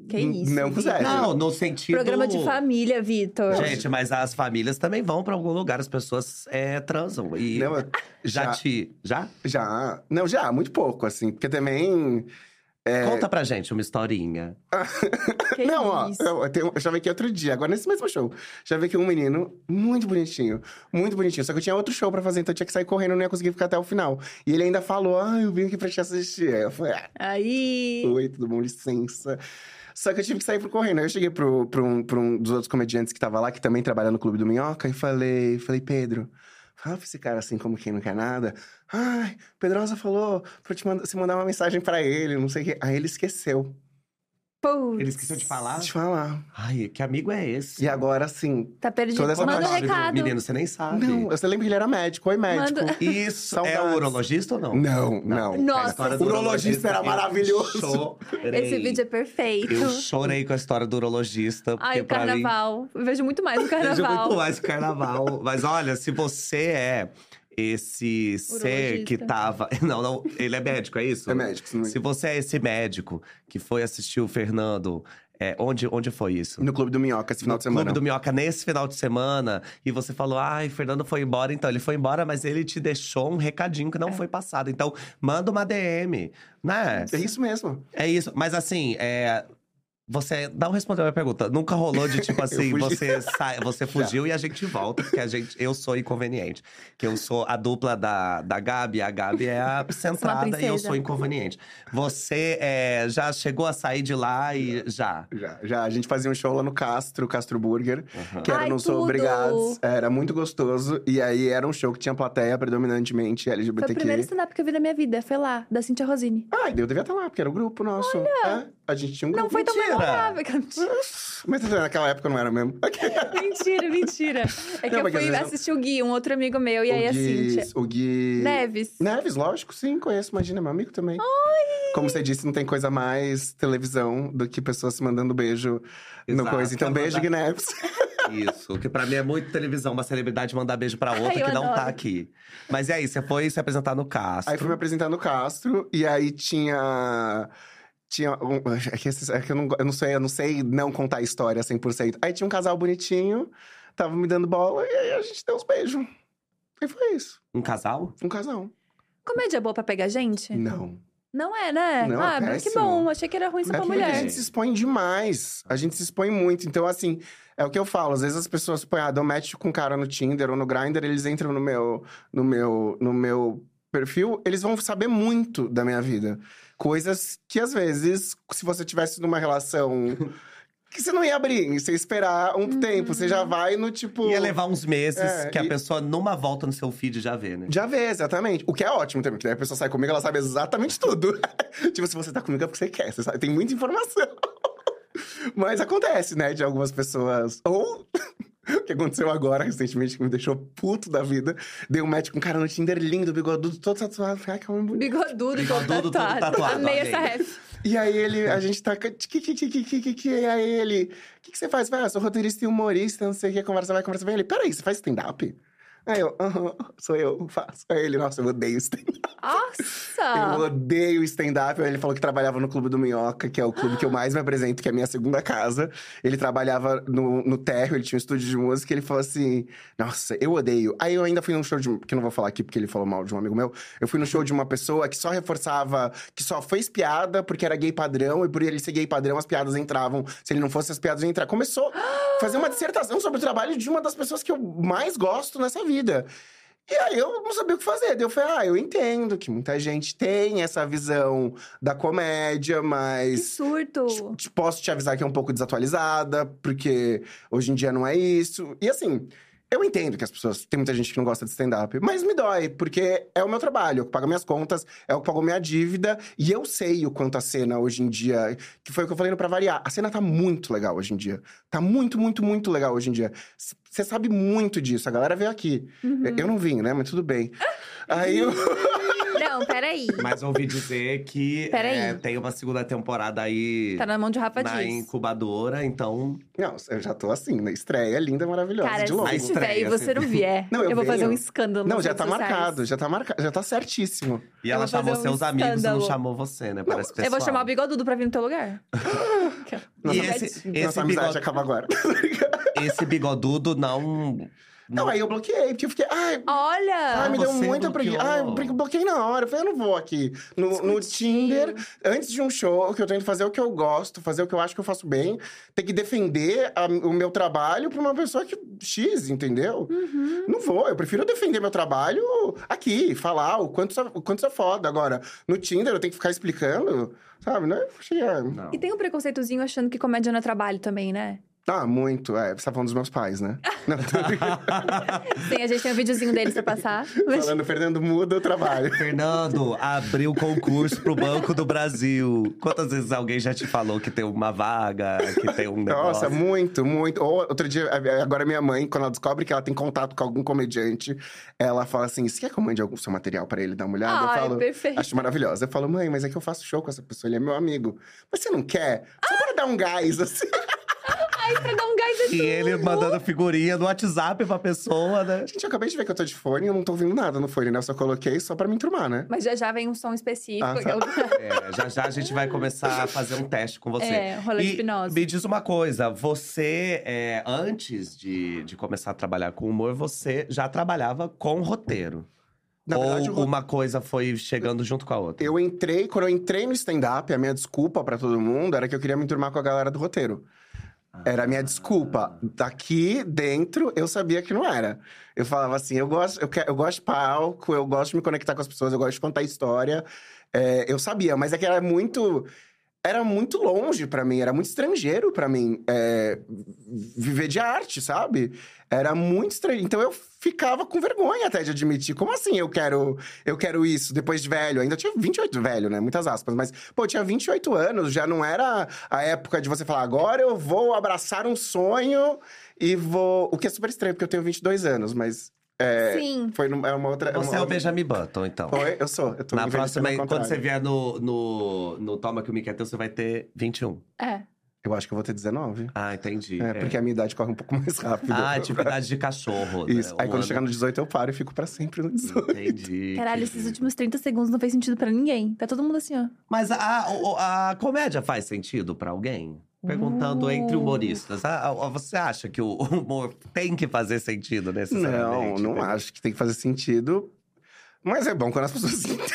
Que isso, Não Vitor. Não, no sentido. Programa de família, Vitor. Gente, mas as famílias também vão pra algum lugar, as pessoas é, transam. E Não, já, já- te. Já? Já. Não, já, muito pouco, assim. Porque também. Conta pra gente uma historinha. Que não, ó, isso? eu, eu tenho- eu já vi aqui outro dia, agora nesse mesmo show. Já vi aqui um menino muito bonitinho, muito bonitinho. Só que eu tinha outro show pra fazer, então eu tinha que sair correndo, não ia conseguir ficar até o final. E ele ainda falou: Ah, eu vim aqui pra te assistir. Aí eu falei: ah, Aí. Oi, tudo bom? Licença. Só que eu tive que sair pro correndo. Aí eu cheguei pro, pro, um, pro um dos outros comediantes que tava lá, que também trabalha no Clube do Minhoca, e falei, falei, Pedro, pra esse cara assim como quem não quer nada. Ai, Pedrosa falou pra te você mandar uma mensagem pra ele, não sei o quê. Aí ele esqueceu Putz. Ele esqueceu de falar? de falar. Ai, que amigo é esse? E agora, assim. Tá perdido. Toda essa Manda um recado. Menino, você nem sabe. Não, eu só lembro que ele era médico. Oi, médico. Manda- Isso. É o urologista ou não? Não, não. Nossa, do O urologista era maravilhoso. chorei. Esse vídeo é perfeito. Eu chorei com a história do urologista. Ai, o pra mim- carnaval. Eu vejo muito mais o Vejo carnaval. muito mais o carnaval. Mas olha, se você é esse ser que Urologista. tava. Não, não, ele é médico, é isso? É médico, sim. Se você é esse médico que foi assistir o Fernando, é, onde, onde foi isso? No Clube do Minhoca, esse final no de semana. Clube do Minhoca nesse final de semana. E você falou, ai, Fernando foi embora. Então, ele foi embora, mas ele te deixou um recadinho que não foi passado. Então, manda uma DM, né? É isso mesmo. É isso. Mas assim, é... Você não respondeu a minha pergunta. Nunca rolou de tipo assim, você sai, você fugiu e a gente volta, porque a gente, eu sou inconveniente. Que eu sou a dupla da, da Gabi, a Gabi é a centrada e eu sou inconveniente. Você é, já chegou a sair de lá e já. Já, já. A gente fazia um show lá no Castro, Castro Burger. Aham. Que era Ai, no Sou! Obrigados. Era muito gostoso. E aí era um show que tinha plateia predominantemente Foi o LGBTQ. primeiro stand-up que eu vi na minha vida. Foi lá, da Cintia Rosini. Ai, eu devia estar lá, porque era o grupo nosso. É, a gente tinha um grupo. Não foi tão mentira! memorável. Mas naquela época não era mesmo. mentira, mentira. É que Não, eu fui assistir o Gui, um outro amigo meu, e aí o a Gui, Cintia. O Gui. Neves. Neves, lógico, sim, conheço, imagina, meu amigo também. Como você disse, não tem coisa mais televisão do que pessoas se mandando beijo no Exato. coisa. Então, beijo, mandar- Gui Neves. Isso, que pra mim é muito televisão, uma celebridade mandar beijo pra outra Ai, que não tá aqui. Mas e aí, você foi se apresentar no Castro. Aí fui me apresentar no Castro, e aí tinha. Tinha um, é que, esses- é que eu, não, eu não sei, eu não sei não contar a história 100%. Aí tinha um casal bonitinho, tava me dando bola, e aí a gente deu uns beijos. E foi isso. Um casal? Um casal. Comédia boa pra pegar gente? Não. Não é, né? Não, ah, é mas que bom. Achei que era ruim só É pra a mulher. gente se expõe demais. A gente se expõe muito. Então, assim, é o que eu falo. Às vezes as pessoas põem, ah, dão match com um cara no Tinder ou no Grindr, eles entram no meu, no meu, no meu perfil, eles vão saber muito da minha vida. Coisas que, às vezes, se você tivesse numa relação que você não ia abrir, você ia esperar um tempo. Você já vai no tipo. Ia levar uns meses É, que a e- pessoa, numa volta no seu feed, já vê, né? Já vê, exatamente. O que é ótimo também, porque daí a pessoa sai comigo, ela sabe exatamente tudo. tipo, se você tá comigo é porque você quer, você sabe, tem muita informação. Mas acontece, né, de algumas pessoas. Ou. O que aconteceu agora, recentemente, que me deixou puto da vida. Dei um match com um cara no Tinder lindo, bigodudo, todo tatuado. Falei, ah, que homem bonito. Bigodudo, Bigodudo, todo todo tatuado. tatuado, Amei essa ref. E aí ele, a gente tá. Que, que, que, que, que, que, que, e aí ele. O que, que você faz? Vai, ah, sou roteirista e humorista, não sei o que, conversa vai, conversa vai. Ele, peraí, você faz stand-up? Aí eu, aham, sou eu, faço. Aí ele, nossa, eu odeio stand-up. Eu Nossa! odeio stand-up. Ele falou que trabalhava no Clube do Minhoca, que é o clube que eu mais me apresento, que é a minha segunda casa. Ele trabalhava no, no térreo, ele tinha um estúdio de música. Ele falou assim: Nossa, eu odeio. Aí eu ainda fui num show de. Que eu não vou falar aqui porque ele falou mal de um amigo meu. Eu fui no show de uma pessoa que só reforçava. Que só fez piada porque era gay padrão. E por ele ser gay padrão, as piadas entravam. Se ele não fosse, as piadas iam entrar. Começou a fazer uma dissertação sobre o trabalho de uma das pessoas que eu mais gosto nessa vida. E aí eu não sabia o que fazer. Daí eu falei, ah, eu entendo que muita gente tem essa visão da comédia, Que mas. surto! te- Posso te avisar que é um pouco desatualizada, porque hoje em dia não é isso. E assim, eu entendo que as pessoas. Tem muita gente que não gosta de stand-up, mas me dói, porque é o meu trabalho, é o que paga minhas contas, é o que pagou minha dívida. E eu sei o quanto a cena hoje em dia. Que foi o que eu falei no pra variar. A cena tá muito legal hoje em dia. Tá muito, muito, muito legal hoje em dia. Você sabe muito disso. A galera veio aqui. Uhum. Eu não vim, né? Mas tudo bem. Aí eu. Não, peraí. Mas ouvi dizer que Peraí. é, tem uma segunda temporada aí Tá na mão de Rafa na Dias. incubadora, então. Não, eu já tô assim, na estreia linda, maravilhosa, Cara, de se longe. A tiver e você não vier, Não, eu vou fazer venho. um escândalo Não, já tá sociais. marcado, já tá marcado, já tá certíssimo. E Eu ela vou fazer chamou um seus amigos, não escândalo. chamou você, né? Parece pessoal. Eu vou chamar o bigodudo pra vir no teu lugar. E Nossa, esse, Nossa esse, nossa amizade acaba agora. esse bigodudo não. Não, aí eu bloqueei, porque eu fiquei, ai, Olha! Ai, me deu você muita preguiça. Ai, bloqueei na hora. Eu falei, eu não vou aqui. No, no Tinder, antes de um show, que eu tô indo fazer o que eu gosto, fazer o que eu acho que eu faço bem, ter que defender a- o meu trabalho pra uma pessoa que. X, entendeu? Uhum. Não vou. Eu prefiro defender meu trabalho aqui, falar o quanto, isso- o quanto isso é foda. Agora, no Tinder, eu tenho que ficar explicando, sabe? Né? Eu achei, ah, Não. E tem um preconceitozinho achando que comédia não é trabalho também, né? Ah, muito. É, você tá falando dos meus pais, né? Não, tô brincando. Sim, a gente tem um videozinho deles pra passar. Mas- falando, Fernando, muda o trabalho. Fernando, abriu concurso pro Banco do Brasil. Quantas vezes alguém já te falou que tem uma vaga, que tem um negócio? Nossa, muito, muito. Ou, outro dia, agora minha mãe, quando ela descobre que ela tem contato com algum comediante, ela fala assim: você quer que eu mande algum seu material pra ele dar uma olhada? Ai, eu falo, perfeito. acho maravilhosa. Eu falo, mãe, mas é que eu faço show com essa pessoa, ele é meu amigo. Mas você não quer? Só para dar um gás, assim. Ai, pra dar um gás E ele mandando figurinha no WhatsApp pra pessoa, né? Gente, eu acabei de ver que eu tô de fone e eu não tô ouvindo nada no fone, né? Eu só coloquei só pra me enturmar, né? Mas já já vem um som específico. Ah, tá. eu- É, já já a gente vai começar a fazer um teste com você. É, rolê de E hipnose. Me diz uma coisa, você, é, antes de, de começar a trabalhar com humor, você já trabalhava com roteiro? Na verdade, Ou o uma coisa foi chegando junto com a outra? Eu entrei, quando eu entrei no stand-up, a minha desculpa pra todo mundo era que eu queria me enturmar com a galera do roteiro. Era a minha desculpa. Daqui dentro, eu sabia que não era. Eu falava assim: eu gosto, eu, quero, eu gosto de palco, eu gosto de me conectar com as pessoas, eu gosto de contar história. É, eu sabia, mas é que era muito. Era muito longe pra mim, era muito estrangeiro pra mim é, viver de arte, sabe? Era muito estranho. Então eu ficava com vergonha até de admitir. Como assim eu quero, eu quero isso depois de velho? Ainda tinha 28 velho, né? Muitas aspas. Mas, pô, eu tinha 28 anos, já não era a época de você falar, agora eu vou abraçar um sonho e vou. O que é super estranho, porque eu tenho 22 anos, mas. É, Sim. Foi numa- é uma outra. Você uma é o Benjamin Button, então. Foi, eu sou. Eu tô Na próxima, quando contrário. você vier no, no, no Toma Que o Mickey é Teu, você vai ter 21. É. Eu acho que eu vou ter 19. Ah, entendi. É, porque a minha idade corre um pouco mais rápido. Ah, tipo idade de cachorro. Isso. Né? Aí Um quando ano- chegar no 18 eu paro e fico pra sempre no 18. Entendi. Caralho, entendi. esses últimos 30 segundos não fez sentido pra ninguém. Tá todo mundo assim, ó. Mas a, o- a comédia faz sentido pra alguém? Perguntando Uh. entre humoristas. Ah, ah, Você acha que o humor tem que fazer sentido Não, necessariamente? não acho que tem que fazer sentido. Mas é bom quando as pessoas entendem.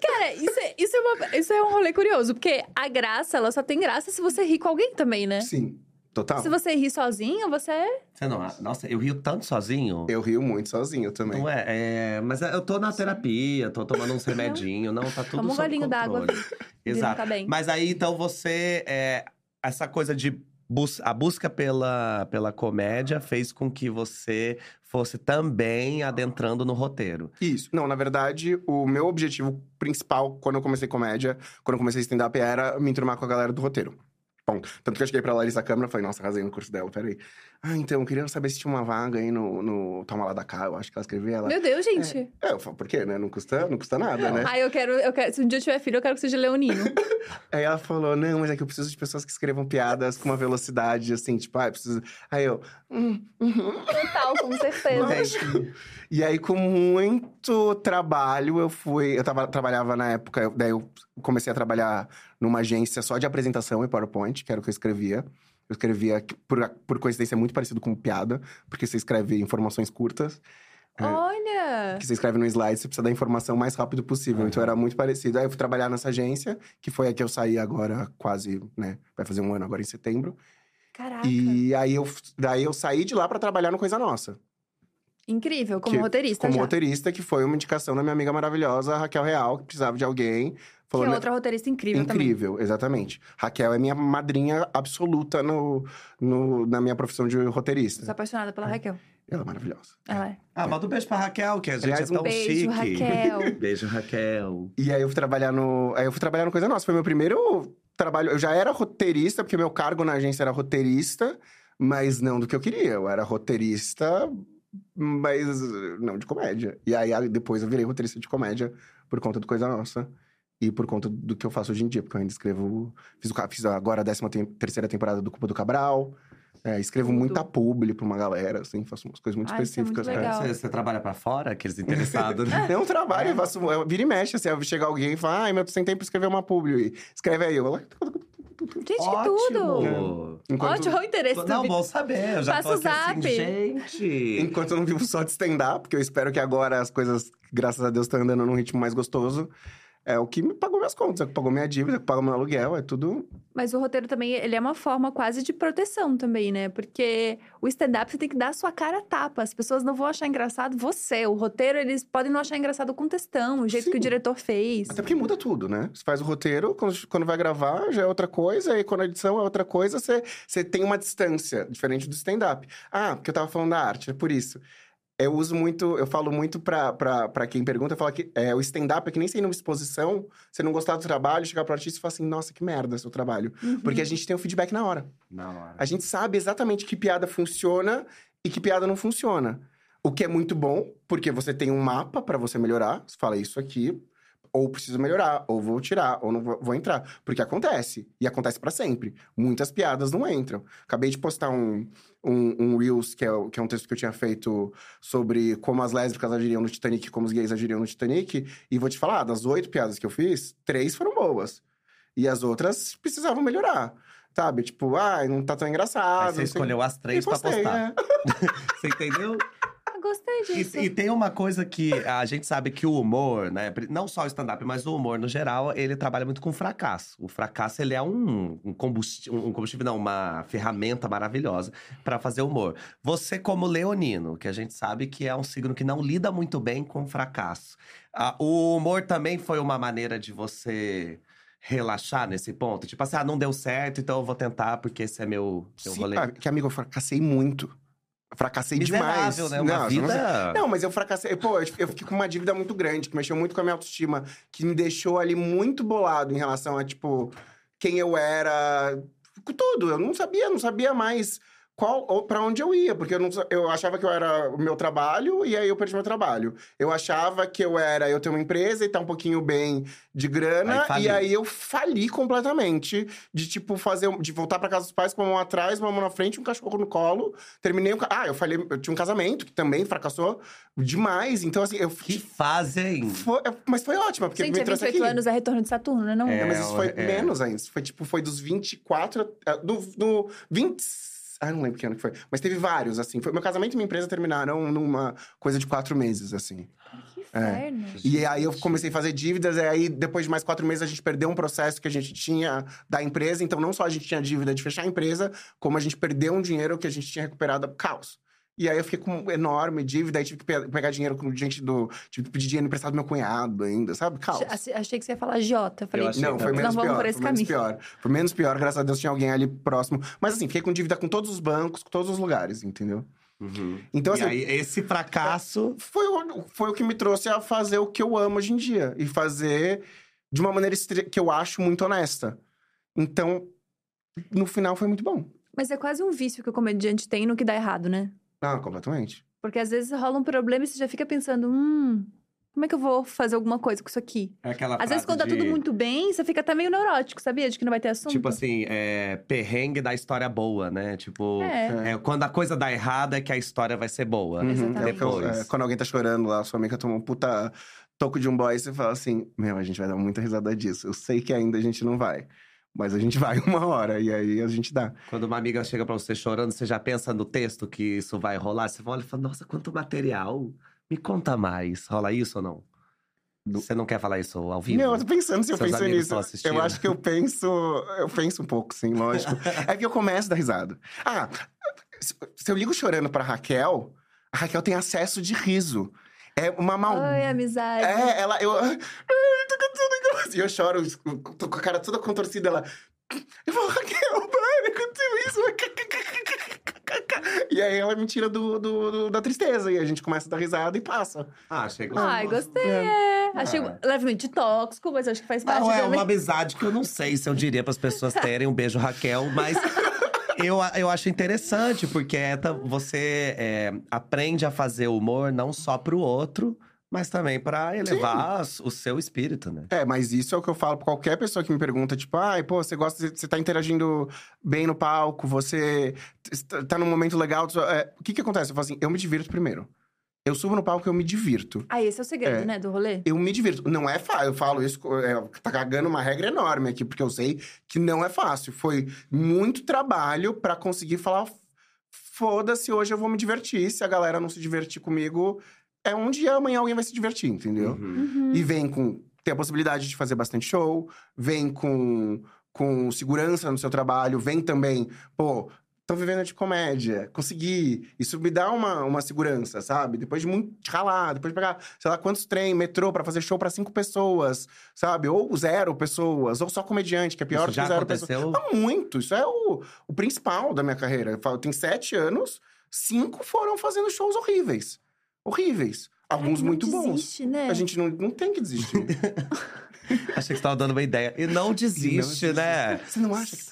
Cara, isso é, isso, é uma- isso é um rolê curioso. Porque a graça, ela só tem graça se você rir com alguém também, né? Sim, total. Se você rir sozinho, você é... Você não, nossa, eu rio tanto sozinho. Eu rio muito sozinho também. Não é, é, mas eu tô na terapia, tô tomando uns remedinhos, não, tá tudo Toma um golinho d'água. Vira, Exato. tá bem. Mas aí, então, você… É, essa coisa de… Bus a busca pela, pela comédia fez com que você fosse também adentrando no roteiro. Isso. Não, na verdade, o meu objetivo principal quando eu comecei comédia, quando eu comecei stand-up, era me enturmar com a galera do roteiro. Ponto. Tanto que eu cheguei pra Larissa Câmara e falei, nossa, arrasei no curso dela, peraí. Ah, então, eu queria saber se tinha uma vaga aí no, no Toma Lá da Cá, eu acho que ela escrevia ela. Meu Deus, gente. É, eu falo, por quê, né? Não custa, não custa nada, né? Ai, eu quero, eu quero. Se um dia eu tiver filho, eu quero que seja leonino. Aí ela falou, não, mas é que eu preciso de pessoas que escrevam piadas com uma velocidade, assim, tipo, ah, eu preciso... Aí eu, hum, uhum. Total, com certeza. E aí, com muito trabalho, eu fui. Eu tava, trabalhava na época, daí eu comecei a trabalhar numa agência só de apresentação e PowerPoint, que era o que eu escrevia. Eu escrevia, por, por coincidência, muito parecido com piada, porque você escreve informações curtas. É. Olha! Que você escreve no slide, você precisa dar a informação o mais rápido possível. Então era muito parecido. Aí eu fui trabalhar nessa agência, que foi a que eu saí agora, quase, né? Vai fazer um ano agora em setembro. Caraca. E aí eu, daí eu saí de lá pra trabalhar no Coisa Nossa. Incrível, como Que- roteirista como já. roteirista, que foi uma indicação da minha amiga maravilhosa, Raquel Real, que precisava de alguém. Que Falou, é "Né, outra roteirista incrível, também. Incrível, exatamente. Raquel é minha madrinha absoluta no, no- na minha profissão de Sou roteirista. apaixonada pela Raquel. Ela é maravilhosa. Ela é. Ah, manda um beijo pra Raquel, que a gente Aliás, é um tão beijo, chique. Raquel. beijo, Raquel. E aí eu fui trabalhar no. Aí eu fui trabalhar no Coisa Nossa. Foi meu primeiro trabalho. Eu já era roteirista, porque meu cargo na agência era roteirista, mas não do que eu queria. Eu era roteirista, mas não de comédia. E aí aí depois eu virei roteirista de comédia por conta do Coisa Nossa. E por conta do que eu faço hoje em dia, porque eu ainda escrevo. Fiz, o, fiz agora a 13 terceira temporada do Culpa do Cabral. É, escrevo Tudo. muita publi pra uma galera, assim, faço umas coisas muito Ah, isso é muito específicas. né? Você, você trabalha pra fora, aqueles interessados, né? É um trabalho, eu faço. Eu vira e mexe, assim, eu chega alguém e fala, ai, meu, sem tempo pra escrever uma publi. Escreve aí, eu lá. Gente, que tudo! Ótimo! Enquanto, Ótimo, o interesse Não, bom saber. Eu já Passa tô assim, zap. gente. enquanto eu não vivo só de stand-up, porque eu espero que agora as coisas, graças a Deus, estão andando num ritmo mais gostoso. É o que me pagou minhas contas, é o que pagou minha dívida, é o que pagou meu aluguel, é tudo. Mas o roteiro também, ele é uma forma quase de proteção também, né? Porque o stand-up você tem que dar a sua cara a tapa. As pessoas não vão achar engraçado você. O roteiro, eles podem não achar engraçado com textão, o jeito Sim. que o diretor fez. Até porque muda tudo, né? Você faz o roteiro, quando, quando vai gravar já é outra coisa, e quando a edição é outra coisa, você, você tem uma distância, diferente do stand-up. Ah, porque eu tava falando da arte, é por isso. Eu uso muito, eu falo muito pra, pra, pra quem pergunta, eu falo que é, o stand-up é que nem ser numa exposição, você não gostar do trabalho, chegar pro artista e falar assim, nossa, que merda seu trabalho. Uhum. Porque a gente tem o feedback na hora. Na hora. A gente sabe exatamente que piada funciona e que piada não funciona. O que é muito bom, porque você tem um mapa pra você melhorar. Você fala isso aqui, ou preciso melhorar, ou vou tirar, ou não vou, vou entrar. Porque acontece, e acontece pra sempre. Muitas piadas não entram. Acabei de postar um, um, um Reels, que é, que é um texto que eu tinha feito sobre como as lésbicas agiriam no Titanic, como os gays agiriam no Titanic. E vou te falar, das oito piadas que eu fiz, três foram boas. E as outras precisavam melhorar. Sabe? Tipo, ah, não tá tão engraçado. Aí você sei- escolheu as e três pra postei, postar. é. Você entendeu? Gostei disso. E, e tem uma coisa que a gente sabe que o humor, né? Não só o stand-up, mas o humor no geral, ele trabalha muito com fracasso. O fracasso, ele é um, um combustível, um combustível, não, uma ferramenta maravilhosa para fazer humor. Você, como leonino, que a gente sabe que é um signo que não lida muito bem com fracasso. Ah, o humor também foi uma maneira de você relaxar nesse ponto? Tipo assim, ah, não deu certo, então eu vou tentar porque esse é meu, meu Sim, rolê. ah, que amigo, eu fracassei muito. Fracassei demais. Miserável, né? Uma não vida… Não, mas eu fracassei. Pô, eu eu fiquei com uma dívida muito grande, que mexeu muito com a minha autoestima, que me deixou ali muito bolado em relação a, tipo, quem eu era. Com tudo. Eu não sabia, não sabia mais qual ou para onde eu ia, porque eu, não, eu achava que eu era o meu trabalho e aí eu perdi meu trabalho. Eu achava que eu era eu ter uma empresa e tá um pouquinho bem de grana Aí e aí eu fali completamente de tipo fazer de voltar para casa dos pais com uma mão atrás, uma mão na frente, um cachorro no colo. Terminei o Ah, eu falei, eu tinha um casamento que também fracassou demais. Então assim, eu Que fase, hein? foi, mas foi ótimo, porque Gente, me é trouxe 28 aqui. anos, é retorno de Saturno, né? Não, É, Não, mas isso foi é. menos ainda. Isso foi tipo, foi dos 24. ah, Do, do 20. Ah, não lembro que ano que foi. Mas teve vários, assim. Foi, meu casamento e minha empresa terminaram numa coisa de quatro meses, assim. Que inferno. E aí eu comecei a fazer dívidas, e aí depois de mais quatro meses a gente perdeu um processo que a gente tinha da empresa. Então não só a gente tinha dívida de fechar a empresa, como a gente perdeu um dinheiro que a gente tinha recuperado. Caos. E aí eu fiquei com enorme dívida, aí tive que pe- pegar dinheiro com gente do. Tive que pedir dinheiro emprestado do meu cunhado ainda, sabe? Caos. Achei- que você ia falar Jota. Falei, Eu achei Não, foi menos Não vamos pior. por esse foi menos caminho. pior. Foi menos pior, graças a Deus tinha alguém ali próximo. Mas assim, fiquei com dívida com todos os bancos, com todos os lugares, entendeu? Uhum. Então, e assim, aí, esse fracasso… foi, o, foi o que me trouxe a fazer o que eu amo hoje em dia. E fazer de uma maneira que eu acho muito honesta. Então, no final foi muito bom. Mas é quase um vício que o comediante tem no que dá errado, né? Não, completamente. Porque às vezes rola um problema e você já fica pensando, hum, como é que eu vou fazer alguma coisa com isso aqui? É aquela Às vezes, quando tá de- tudo muito bem, você fica até meio neurótico, sabia? De que não vai ter assunto. Tipo assim, é, perrengue da história boa, né? Tipo, É. é, quando a coisa dá errado é que a história vai ser boa. Uhum. Exatamente. É o que eu- Depois. é, quando alguém tá chorando lá, sua amiga tomou um puta toco de um boy, você fala assim: Meu, a gente vai dar muita risada disso. Eu sei que ainda a gente não vai. Mas a gente vai uma hora, e aí a gente dá. Quando uma amiga chega pra você chorando, você já pensa no texto que isso vai rolar? Você olha e fala, nossa, quanto material. Me conta mais. Rola isso ou não? Do- Você não quer falar isso ao vivo? Não, eu tô pensando se eu penso nisso. Eu acho que eu penso. Eu penso um pouco, sim, lógico. é que eu começo a dar risada. Ah, se eu ligo chorando pra Raquel, a Raquel tem acesso de riso. É uma mal. Ai, amizade. É, ela. Eu, ai, tô cantando igual. E eu choro, tô com a cara toda contorcida. Ela. Eu falo, Raquel, para, aconteceu isso. E aí ela me tira do, do- do- da tristeza. E a gente começa a dar risada e passa. Ah, chega. Ai, gostei. É. Achei Ah. levemente tóxico, mas acho que faz parte Não, é uma amizade que eu não sei se eu diria para as pessoas terem. Um beijo, Raquel. Mas eu, eu acho interessante, porque é você é, aprende a fazer humor não só pro outro, Mas também pra elevar o seu espírito, né? É, mas isso é o que eu falo pra qualquer pessoa que me pergunta, tipo, ai, pô, você gosta, você tá interagindo bem no palco, você tá num momento legal. É, o que que acontece? Eu falo assim, eu me divirto primeiro. Eu subo no palco e eu me divirto. Ah, esse é o segredo, É. né, do rolê? Eu me divirto. Não é fácil. Eu falo isso, é, tá cagando uma regra enorme aqui, porque eu sei que não é fácil. Foi muito trabalho pra conseguir falar. Foda-se, hoje eu vou me divertir. Se a galera não se divertir comigo, é um dia, amanhã alguém vai se divertir, entendeu? Uhum. Uhum. E vem com. Tem a possibilidade de fazer bastante show, vem com, com segurança no seu trabalho, vem também, pô, tô vivendo de comédia, consegui. Isso me dá uma, uma segurança, sabe? Depois de muito ralar, depois de pegar, sei lá, quantos trem, metrô pra fazer show pra cinco pessoas, sabe? Ou zero pessoas, ou só comediante, que é pior Isso que zero pessoas. aconteceu? Ah, muito. Isso é o, o principal da minha carreira. Eu falo, tem sete anos, cinco foram fazendo shows horríveis. Horríveis. Alguns Não muito bons. desiste, né? A gente não, não tem que desistir. Achei que você tava dando uma ideia. E não desiste, né? Você não acha que.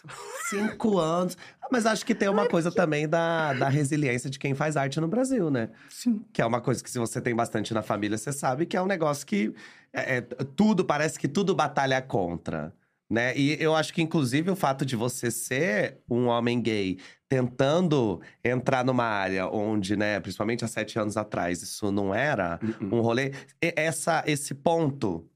Cinco anos. Mas acho que tem uma coisa também da, da resiliência de quem faz arte no Brasil, né? Sim. Que é uma coisa que, se você tem bastante na família, você sabe que é um negócio que é, é, tudo, parece que tudo batalha contra. Né? E eu acho que, inclusive, o fato de você ser um homem gay tentando entrar numa área onde, né, principalmente há sete anos atrás, isso não era Uhum. um rolê. Essa, esse ponto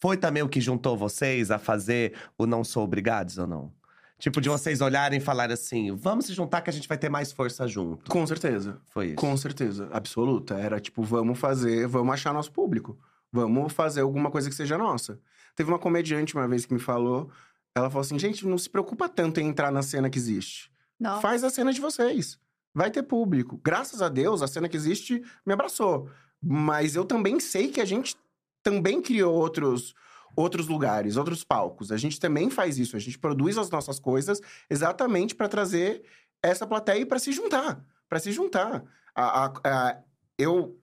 foi também o que juntou vocês a fazer o Não Sou Obrigados ou não? Tipo, de vocês olharem e falarem assim: vamos se juntar que a gente vai ter mais força junto. Com certeza. Foi isso. Com certeza. Absoluta. Era tipo, vamos fazer, vamos achar nosso público. Vamos fazer alguma coisa que seja nossa. Teve uma comediante uma vez que me falou. Ela falou assim: gente, não se preocupa tanto em entrar na cena que existe. Nossa. Faz a cena de vocês. Vai ter público. Graças a Deus, a cena que existe me abraçou. Mas eu também sei que a gente também criou outros outros lugares, outros palcos. A gente também faz isso. A gente produz as nossas coisas exatamente para trazer essa plateia para se juntar, para se juntar. A- a- a- eu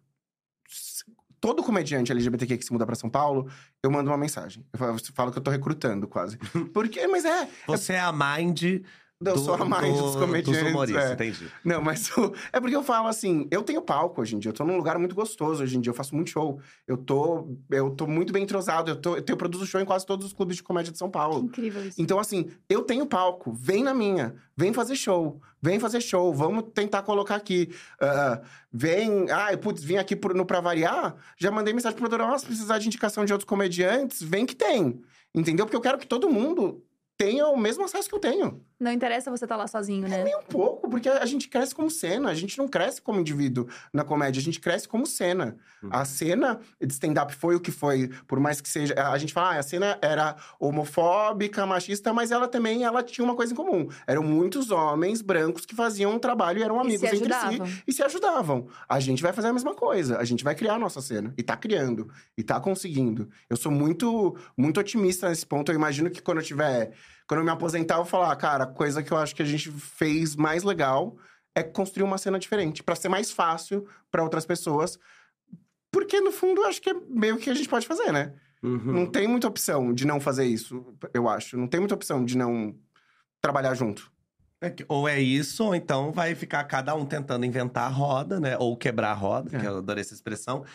todo comediante LGBTQ que se muda para São Paulo, eu mando uma mensagem. Eu falo, eu falo que eu tô recrutando quase. Porque, mas é, Você é a mind. Eu do, sou a mais do- dos comediantes. Dos humoristas, é. entendi. Não, mas o- é porque eu falo assim, eu tenho palco hoje em dia, eu tô num lugar muito gostoso hoje em dia, eu faço muito show. Eu tô, eu tô muito bem entrosado, eu, tô, eu, tenho- eu produzo show em quase todos os clubes de comédia de São Que Paulo. incrível isso. Então, assim, eu tenho palco, vem na minha, vem fazer show, vem fazer show, vamos tentar colocar aqui. Ah, vem, ah, putz, vim aqui pro- no Pra Variar, já mandei mensagem pro produtor, nossa, se precisar de indicação de outros comediantes, vem que tem. Entendeu? Porque eu quero que todo mundo tenha o mesmo acesso que eu tenho. Não interessa você estar lá sozinho, né? Nem um pouco, porque a gente cresce como cena, a gente não cresce como indivíduo na comédia, a gente cresce como cena. Uhum. A cena de stand-up foi o que foi, por mais que seja. A gente fala, ah, a cena era homofóbica, machista, mas ela também ela tinha uma coisa em comum. Eram muitos homens brancos que faziam um trabalho e eram E amigos se entre si e se ajudavam. A gente vai fazer a mesma coisa, a gente vai criar a nossa cena. E tá criando, e tá conseguindo. Eu sou muito, muito otimista nesse ponto. Eu imagino que quando eu tiver. Quando eu me aposentar, eu vou falar, cara, a coisa que eu acho que a gente fez mais legal é construir uma cena diferente, Pra ser mais fácil pra outras pessoas. Porque, no fundo, eu acho que é meio que a gente pode fazer, né? Uhum. Não tem muita opção de não fazer isso, eu acho. Não tem muita opção de não trabalhar junto. É que- Ou é isso, ou então vai ficar cada um tentando inventar a roda, né? Ou quebrar a roda, É. que eu adorei essa expressão.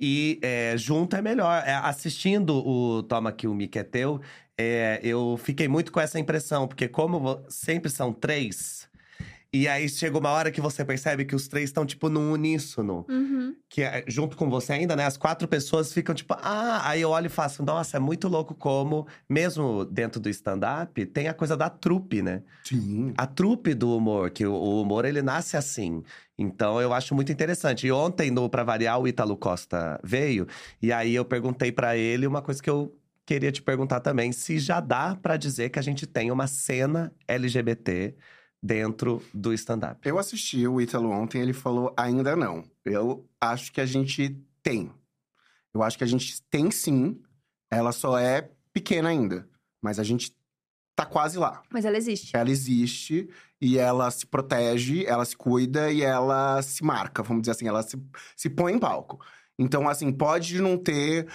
E é, junto é melhor. É, assistindo o Toma Que o Mic é Teu, é, eu fiquei muito com essa impressão. Porque como sempre são três… E aí chega uma hora que você percebe que os três estão, tipo, num uníssono. Uhum. Que é, junto com você ainda, né? As quatro pessoas ficam tipo, ah, aí eu olho e faço, nossa, é muito louco como, mesmo dentro do stand-up, tem a coisa da trupe, né? Sim. A trupe do humor, que o, humor ele nasce assim. Então eu acho muito interessante. E ontem, no Pra Variar, o Ítalo Costa veio, e aí eu perguntei pra ele uma coisa que eu queria te perguntar também: se já dá pra dizer que a gente tem uma cena LGBT dentro do stand-up. Eu assisti o Ítalo ontem, ele falou ainda não. Eu acho que a gente tem. Eu acho que a gente tem sim. Ela só é pequena ainda. Mas a gente tá quase lá. Mas ela existe. Ela existe e ela se protege, ela se cuida e ela se marca, vamos dizer assim, ela se, se põe em palco. Então, assim, pode não ter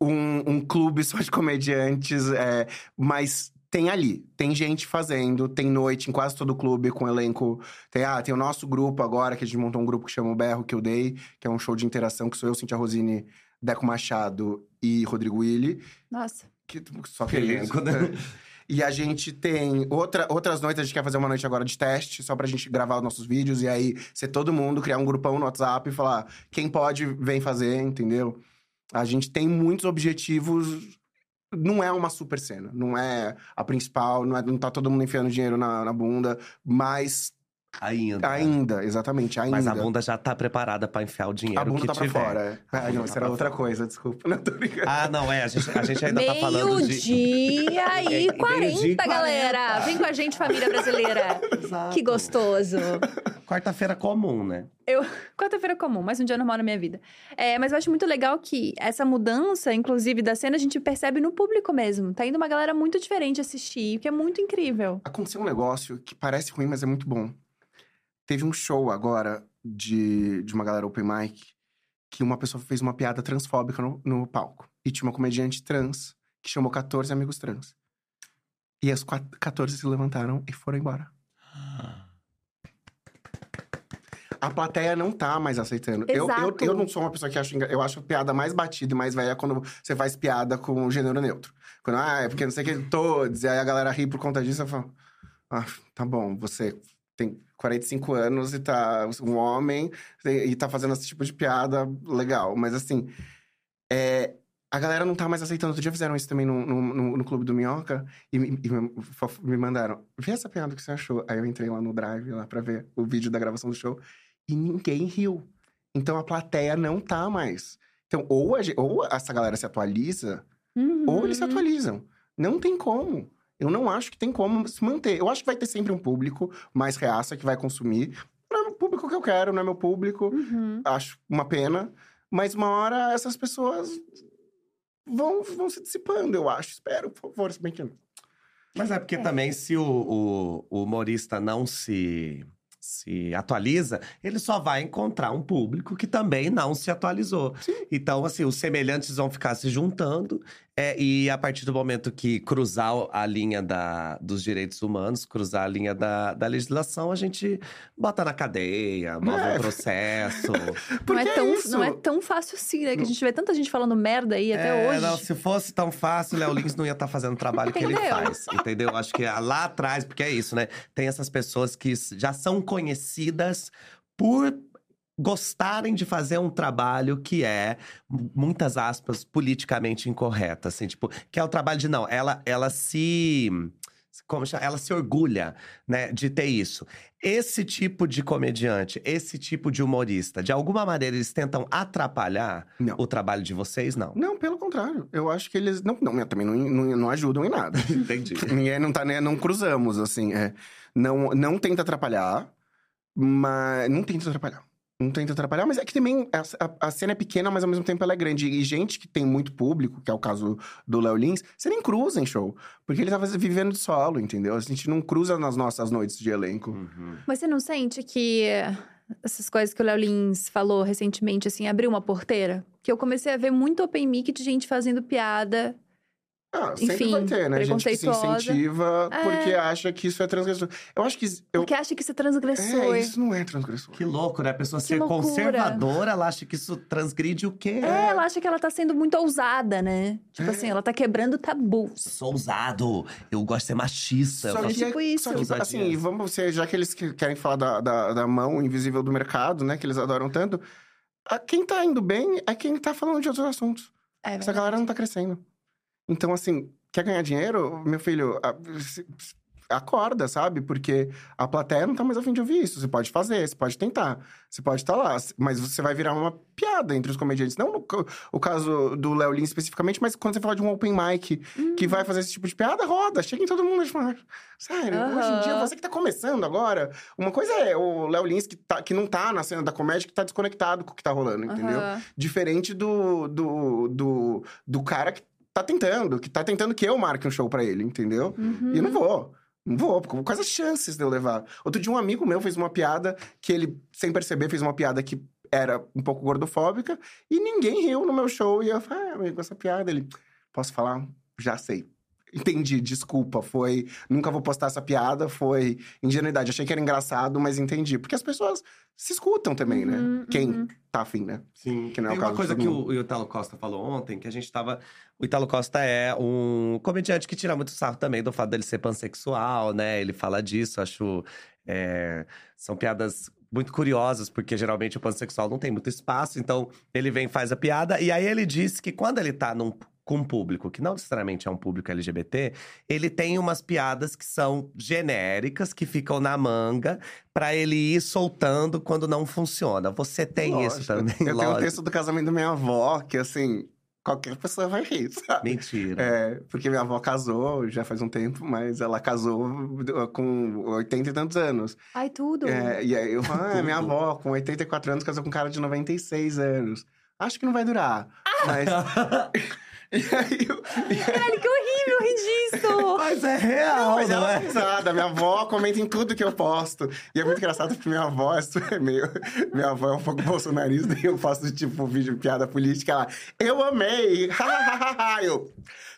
um, um clube só de comediantes, é, mas tem ali, tem gente fazendo, tem noite em quase todo clube com elenco. Tem, ah, tem o nosso grupo agora, que a gente montou um grupo que chama o Berro Que Eu Dei, que é um show de interação que sou eu, Cintia Rosini, Deco Machado e Rodrigo Willi. Nossa. Que, só Que elenco, né? E a gente tem outra, outras noites, a gente quer fazer uma noite agora de teste, só pra gente gravar os nossos vídeos. E aí, ser todo mundo, criar um grupão no WhatsApp e falar quem pode, vem fazer, entendeu? A gente tem muitos objetivos. Não é uma super cena, não é a principal, não, é, não tá todo mundo enfiando dinheiro na, na bunda, mas Ainda. ainda, exatamente, ainda. Mas a bunda já tá preparada pra enfiar o dinheiro A bunda que tá pra tiver. fora. é. Ah, não, isso era outra coisa, desculpa. Não tô brincando. Ah, não, é. A gente, a gente ainda tá falando de. Meio-dia e É, 40, meio-dia e 40. galera! Vem com a gente, família brasileira. Exato. Que gostoso. Quarta-feira comum, né? Eu, quarta-feira comum, mais um dia normal na minha vida. É, mas eu acho muito legal que essa mudança, inclusive, da cena, a gente percebe no público mesmo. Tá indo uma galera muito diferente assistir, o que é muito incrível. Aconteceu um negócio que parece ruim, mas é muito bom. Teve um show agora de, de uma galera open mic que uma pessoa fez uma piada transfóbica no, no palco. E tinha uma comediante trans que chamou 14 amigos trans. E as quat- 14 se levantaram e foram embora. A plateia não tá mais aceitando. Eu, eu, eu não sou uma pessoa que engra- Eu acho piada mais batida e mais velha quando você faz piada com o gênero neutro. Quando, ah, é porque não sei o que, todos. E aí a galera ri por conta disso. Eu falo, ah, tá bom, você tem 45 anos e tá um homem e tá fazendo esse tipo de piada legal. Mas assim, é, a galera não tá mais aceitando. Outro dia fizeram isso também no, no, no- no Clube do Minhoca e, me- e me, me mandaram. Vê essa piada que você achou. Aí eu entrei lá no Drive lá pra ver o vídeo da gravação do show e ninguém riu. Então a plateia não tá mais. Então, ou, a ou essa galera se atualiza, Uhum. ou eles se atualizam. Não tem como. Eu não acho que tem como se manter. Eu acho que vai ter sempre um público mais reaça que vai consumir. Não é o público que eu quero, não é meu público. Uhum. Acho uma pena. Mas uma hora essas pessoas vão, vão se dissipando, eu acho. Espero, por favor. Se bem que... Mas é porque também, se o, o- o humorista não se, se atualiza, ele só vai encontrar um público que também não se atualizou. Então, assim, os semelhantes vão ficar se juntando. É, e a partir do momento que cruzar a linha da, dos direitos humanos, cruzar a linha da, da legislação, a gente bota na cadeia, move É. um processo. Não Porque é, tão, isso. não é tão fácil assim, né? Que a gente vê tanta gente falando merda aí até É, hoje. Não, se fosse tão fácil, o Léo Lins não ia estar fazendo o trabalho que ele Entendeu? faz. Entendeu? Acho que lá atrás, porque é isso, né? Tem essas pessoas que já são conhecidas por gostarem de fazer um trabalho que é, muitas aspas, politicamente incorreto. Assim, tipo, que é o trabalho de não, ela, ela se. Como chama? Ela se orgulha, né, de ter isso. Esse tipo de comediante, esse tipo de humorista, de alguma maneira eles tentam atrapalhar Não. o trabalho de vocês? Não. Não, pelo contrário. Eu acho que eles. Não, não também não, não, não ajudam em nada. Entendi. Ninguém não tá nem. Não cruzamos, assim. É. Não, não tenta atrapalhar, mas. Não tenta atrapalhar. Não tenta atrapalhar, mas é que também a, a- a cena é pequena, mas ao mesmo tempo ela é grande. E gente que tem muito público, que é o caso do Léo Lins, você nem cruza em show. Porque ele tava vivendo de solo, entendeu? A gente não cruza nas nossas noites de elenco. Uhum. Mas você não sente que essas coisas que o Léo Lins falou recentemente, assim, abriu uma porteira? Que eu comecei a ver muito open mic de gente fazendo piada. Ah, sempre Enfim, vai ter, né? Gente que se incentiva É. porque acha que isso é transgressor. Eu acho que. Eu, Porque acha que isso é transgressor. é, isso não é transgressor. Que louco, né? A pessoa Que ser loucura. conservadora, ela acha que isso transgride o quê? É, ela acha que ela tá sendo muito ousada, né? Tipo É. assim, ela tá quebrando tabus. Sou ousado, eu gosto de ser machista. eu Só faço- que, tipo é- isso. Só que, assim, vamos ser, já que eles que- querem falar da, da, da mão invisível do mercado, né? Que eles adoram tanto. a- quem tá indo bem é quem tá falando de outros assuntos. É Essa galera não tá crescendo. Então, assim, quer ganhar dinheiro? Meu filho, acorda, sabe? Porque a plateia não tá mais afim de ouvir isso. Você pode fazer, você pode tentar, você pode estar lá. Mas você vai virar uma piada entre os comediantes. Não no o caso do Léo Lins especificamente, mas quando você fala de um open mic que vai fazer esse tipo de piada, roda. Chega em todo mundo e fala, sério, hoje em dia, você que tá começando agora, uma coisa é o Léo Lins que, tá, que não tá na cena da comédia, que tá desconectado com o que tá rolando, entendeu? Aham. Diferente do, do, do, do cara que tá tentando, que tá tentando que eu marque um show pra ele, entendeu? Uhum. E eu não vou. Não vou, porque quais as chances de eu levar? Outro dia, um amigo meu fez uma piada que ele, sem perceber, fez uma piada que era um pouco gordofóbica e ninguém riu no meu show. E eu falei, ah, amigo, essa piada. Ele, posso falar? Já sei. Entendi, desculpa, foi. Nunca vou postar essa piada, foi ingenuidade. Achei que era engraçado, mas entendi. Porque as pessoas se escutam também, né? Uhum, Quem uhum. tá afim, né? Sim. Que não é o Tem caso uma coisa que o, o Italo Costa falou ontem, que a gente tava. O Italo Costa é um comediante que tira muito sarro também do fato dele ser pansexual, né? Ele fala disso, acho. é, São piadas muito curiosas, porque geralmente o pansexual não tem muito espaço, então ele vem e faz a piada. E aí ele disse que quando ele tá num, com um público que não necessariamente é um público LGBT, ele tem umas piadas que são genéricas, que ficam na manga, pra ele ir soltando quando não funciona. Você tem isso Lógico. também, Eu tenho um lógico. texto do casamento da minha avó, que assim, qualquer pessoa vai rir, sabe? Mentira. É, porque minha avó casou já faz um tempo, mas ela casou com 80 e tantos anos. Ai, tudo. É, e aí eu falo, ah, minha avó com 84 anos casou com um cara de 96 anos. Acho que não vai durar. Mas. e aí eu. Caralho, que horrível rir disso! Mas é real, Mas não ela é é? pesada. Minha avó comenta em tudo que eu posto. E é muito engraçado porque minha avó é meio. Minha avó é um pouco bolsonarista e eu faço, tipo, vídeo piada política. Ela, eu amei! eu.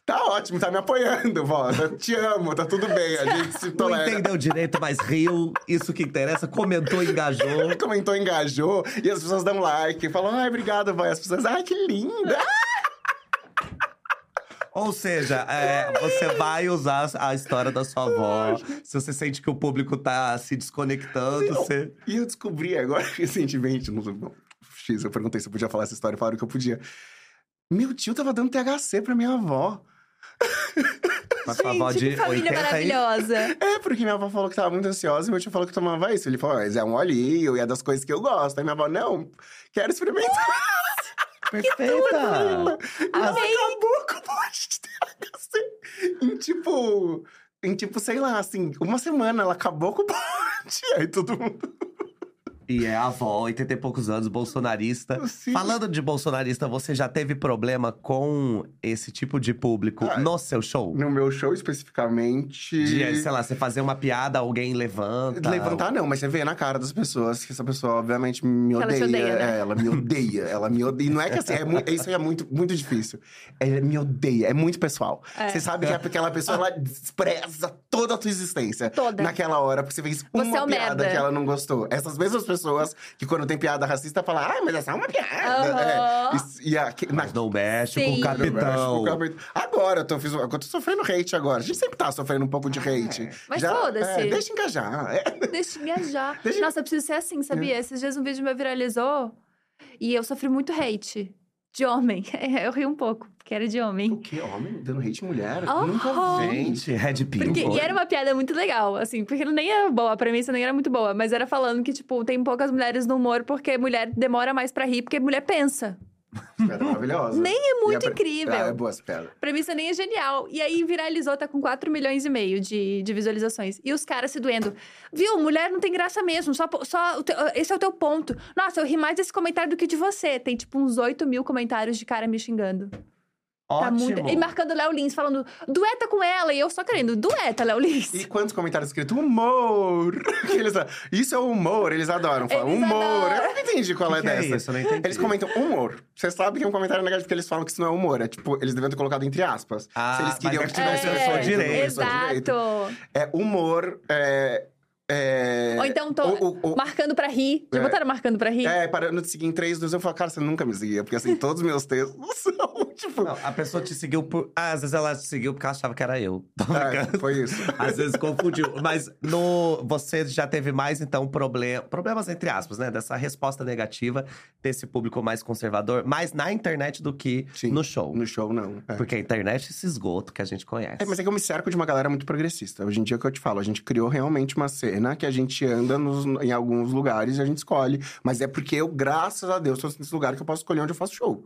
Tá ótimo, tá me apoiando, vó. Eu Te amo, tá tudo bem. A gente se Não tolera. entendeu direito, mas riu. Isso que interessa. Comentou, engajou. Comentou, engajou. E as pessoas dão like. Falam, ai, obrigado, vó. E as pessoas, ai, que linda. Ou seja, é, você vai usar a história da sua avó. Se você sente que o público tá se desconectando, Não. você. E eu descobri agora, recentemente, no X, eu perguntei se eu podia falar essa história, falaram que eu podia. Meu tio tava dando THC pra minha avó. A sua avó Gente, de que família 80 aí. maravilhosa. É, porque minha avó falou que tava muito ansiosa e meu tio falou que tomava isso. Ele falou, mas é um olhinho e é das coisas que eu gosto. Aí minha avó, não, quero experimentar. Perfeita! Ela Amei. acabou com o. Em tipo. Em tipo, sei lá, assim, uma semana ela acabou com o monte. Aí todo mundo. E é a avó, 80 e poucos anos, bolsonarista. Sim. Falando de bolsonarista, você já teve problema com esse tipo de público Ah, no seu show? No meu show especificamente. De, sei lá, você fazer uma piada, alguém levanta. Levantar não, mas você vê na cara das pessoas que essa pessoa obviamente me Que ela odeia. odeia, né? É, ela me odeia, ela me odeia. E não é que assim, é mui- isso aí é muito, muito difícil. Ela me odeia, é muito pessoal. É. Você sabe que é aquela pessoa, ela despreza toda a tua existência. Toda. Naquela hora, porque você fez uma Você é piada merda. que ela não gostou. Essas mesmas pessoas que quando tem piada racista falam, ah, mas essa é uma piada. Aham. É. E, e a, Mas não mexe Sim. com o capitão. Agora eu tô, fiz, eu tô sofrendo hate agora. A gente sempre tá sofrendo um pouco de hate. Mas foda-se. É, deixa engajar. É. Deixa eu engajar. Deixa- Nossa, eu preciso ser assim, sabia? Esses dias um vídeo meu viralizou e eu sofri muito hate. De homem. Eu ri um pouco, porque era de O homem. que? Homem dando hate mulher? Oh. Nunca vi. Gente, Red Pill. Porque, e era uma piada muito legal, assim, porque nem era boa, a premissa nem era muito boa, mas era falando que, tipo, tem poucas mulheres no humor porque mulher demora mais pra rir, porque mulher pensa. Maravilhosa. Nem é muito incrível. Ah, é boa essa piada. A premissa nem é genial. E aí viralizou, tá com 4 milhões e meio de, de visualizações. E os caras se doendo. Viu, mulher não tem graça mesmo. Só, só teu- esse é o teu ponto. Nossa, eu ri mais desse comentário do que de você. Tem tipo uns 8 mil comentários de cara me xingando. Tá Ótimo. muito. E marcando Léo Lins, falando, dueta com ela. E eu só querendo, dueta, Léo Lins. E quantos comentários escritos? Humor! Que eles, isso é humor, eles adoram. Falam, Eles humor! adoram. Eu não entendi qual Que é que é dessa. isso? Eu não entendi. Eles comentam humor. Você sabe que é um comentário negativo porque eles falam que isso não é humor. É tipo, eles deviam ter colocado entre aspas. Ah, Se eles queriam mas que é tivesse que pessoa pessoa direito, pessoa direito. Exato. É humor, é. É... Ou então, tô o- o- o- marcando pra rir. Já É. botaram marcando pra rir? É, parando de seguir em três, dois, eu falo, cara, você nunca me seguia. Porque assim, todos os meus textos são, tipo. Não, a pessoa te seguiu por. Ah, às vezes ela te seguiu porque ela achava que era eu. É, foi isso. Às vezes confundiu. Mas no, você já teve mais, então, problema, problemas, entre aspas, né? Dessa resposta negativa desse público mais conservador, mais na internet do que Sim. no show. No show, não. É. Porque a internet é esse esgoto que a gente conhece. É, mas é que eu me cerco de uma galera muito progressista. Hoje em dia, é o que eu te falo, a gente criou realmente uma cena que a gente anda nos- em alguns lugares e a gente escolhe. Mas é porque eu, graças a Deus, tô nesse lugar que eu posso escolher onde eu faço show.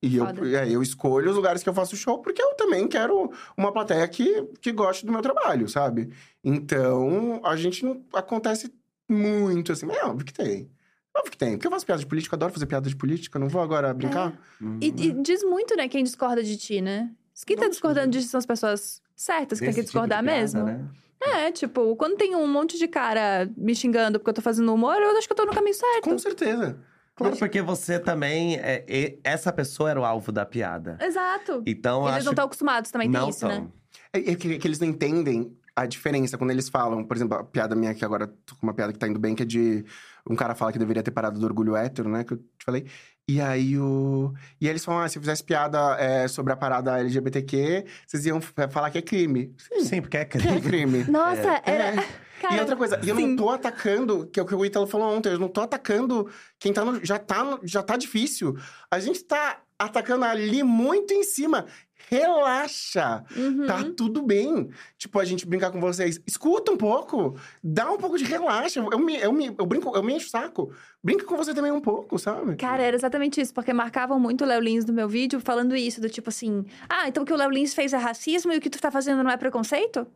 E eu, e aí eu escolho os lugares que eu faço show porque eu também quero uma plateia que, que goste do meu trabalho, sabe? Então, a gente não acontece muito assim. É óbvio que tem. Óbvio que tem. Porque eu faço piada de política, adoro fazer piada de política, não vou agora brincar. Uhum. E, e diz muito, né, quem discorda de ti, né? Quem tá Nossa, discordando de ti são as pessoas certas que tem Desse que tipo de discordar piada, mesmo. né? É, tipo, quando tem um monte de cara me xingando porque eu tô fazendo humor, eu acho que eu tô no caminho certo. Com certeza. Claro, porque você também. É, e- essa pessoa era o alvo da piada. Exato. Então, Eles acho não estão acostumados também, tem não isso, né? tão. É, é que, é que eles não entendem a diferença quando eles falam, por exemplo, a piada minha que agora tô com uma piada que tá indo bem, que é de um cara fala que deveria ter parado do orgulho hétero, né? Que eu te falei. E aí o. E aí eles falam: ah, se eu fizesse piada é, sobre a parada LGBTQ, vocês iam f- falar que é crime. Sim, Sim, porque é que é crime. crime. Nossa, era. É. Cara, e outra coisa, eu sim. não tô atacando, que é o que o Ítalo falou ontem, eu não tô atacando quem tá no, já tá no- já tá difícil. A gente tá atacando ali muito em cima. Relaxa, Uhum. tá tudo bem. Tipo, a gente brincar com vocês, escuta um pouco, dá um pouco de relaxa. Eu, me, eu, me, eu brinco, eu me encho o saco. Brinca com você também um pouco, sabe? Cara, era exatamente isso, porque marcavam muito o Léo Lins no meu vídeo falando isso, do tipo assim: ah, então o que o Léo Lins fez é racismo e o que tu tá fazendo não é preconceito?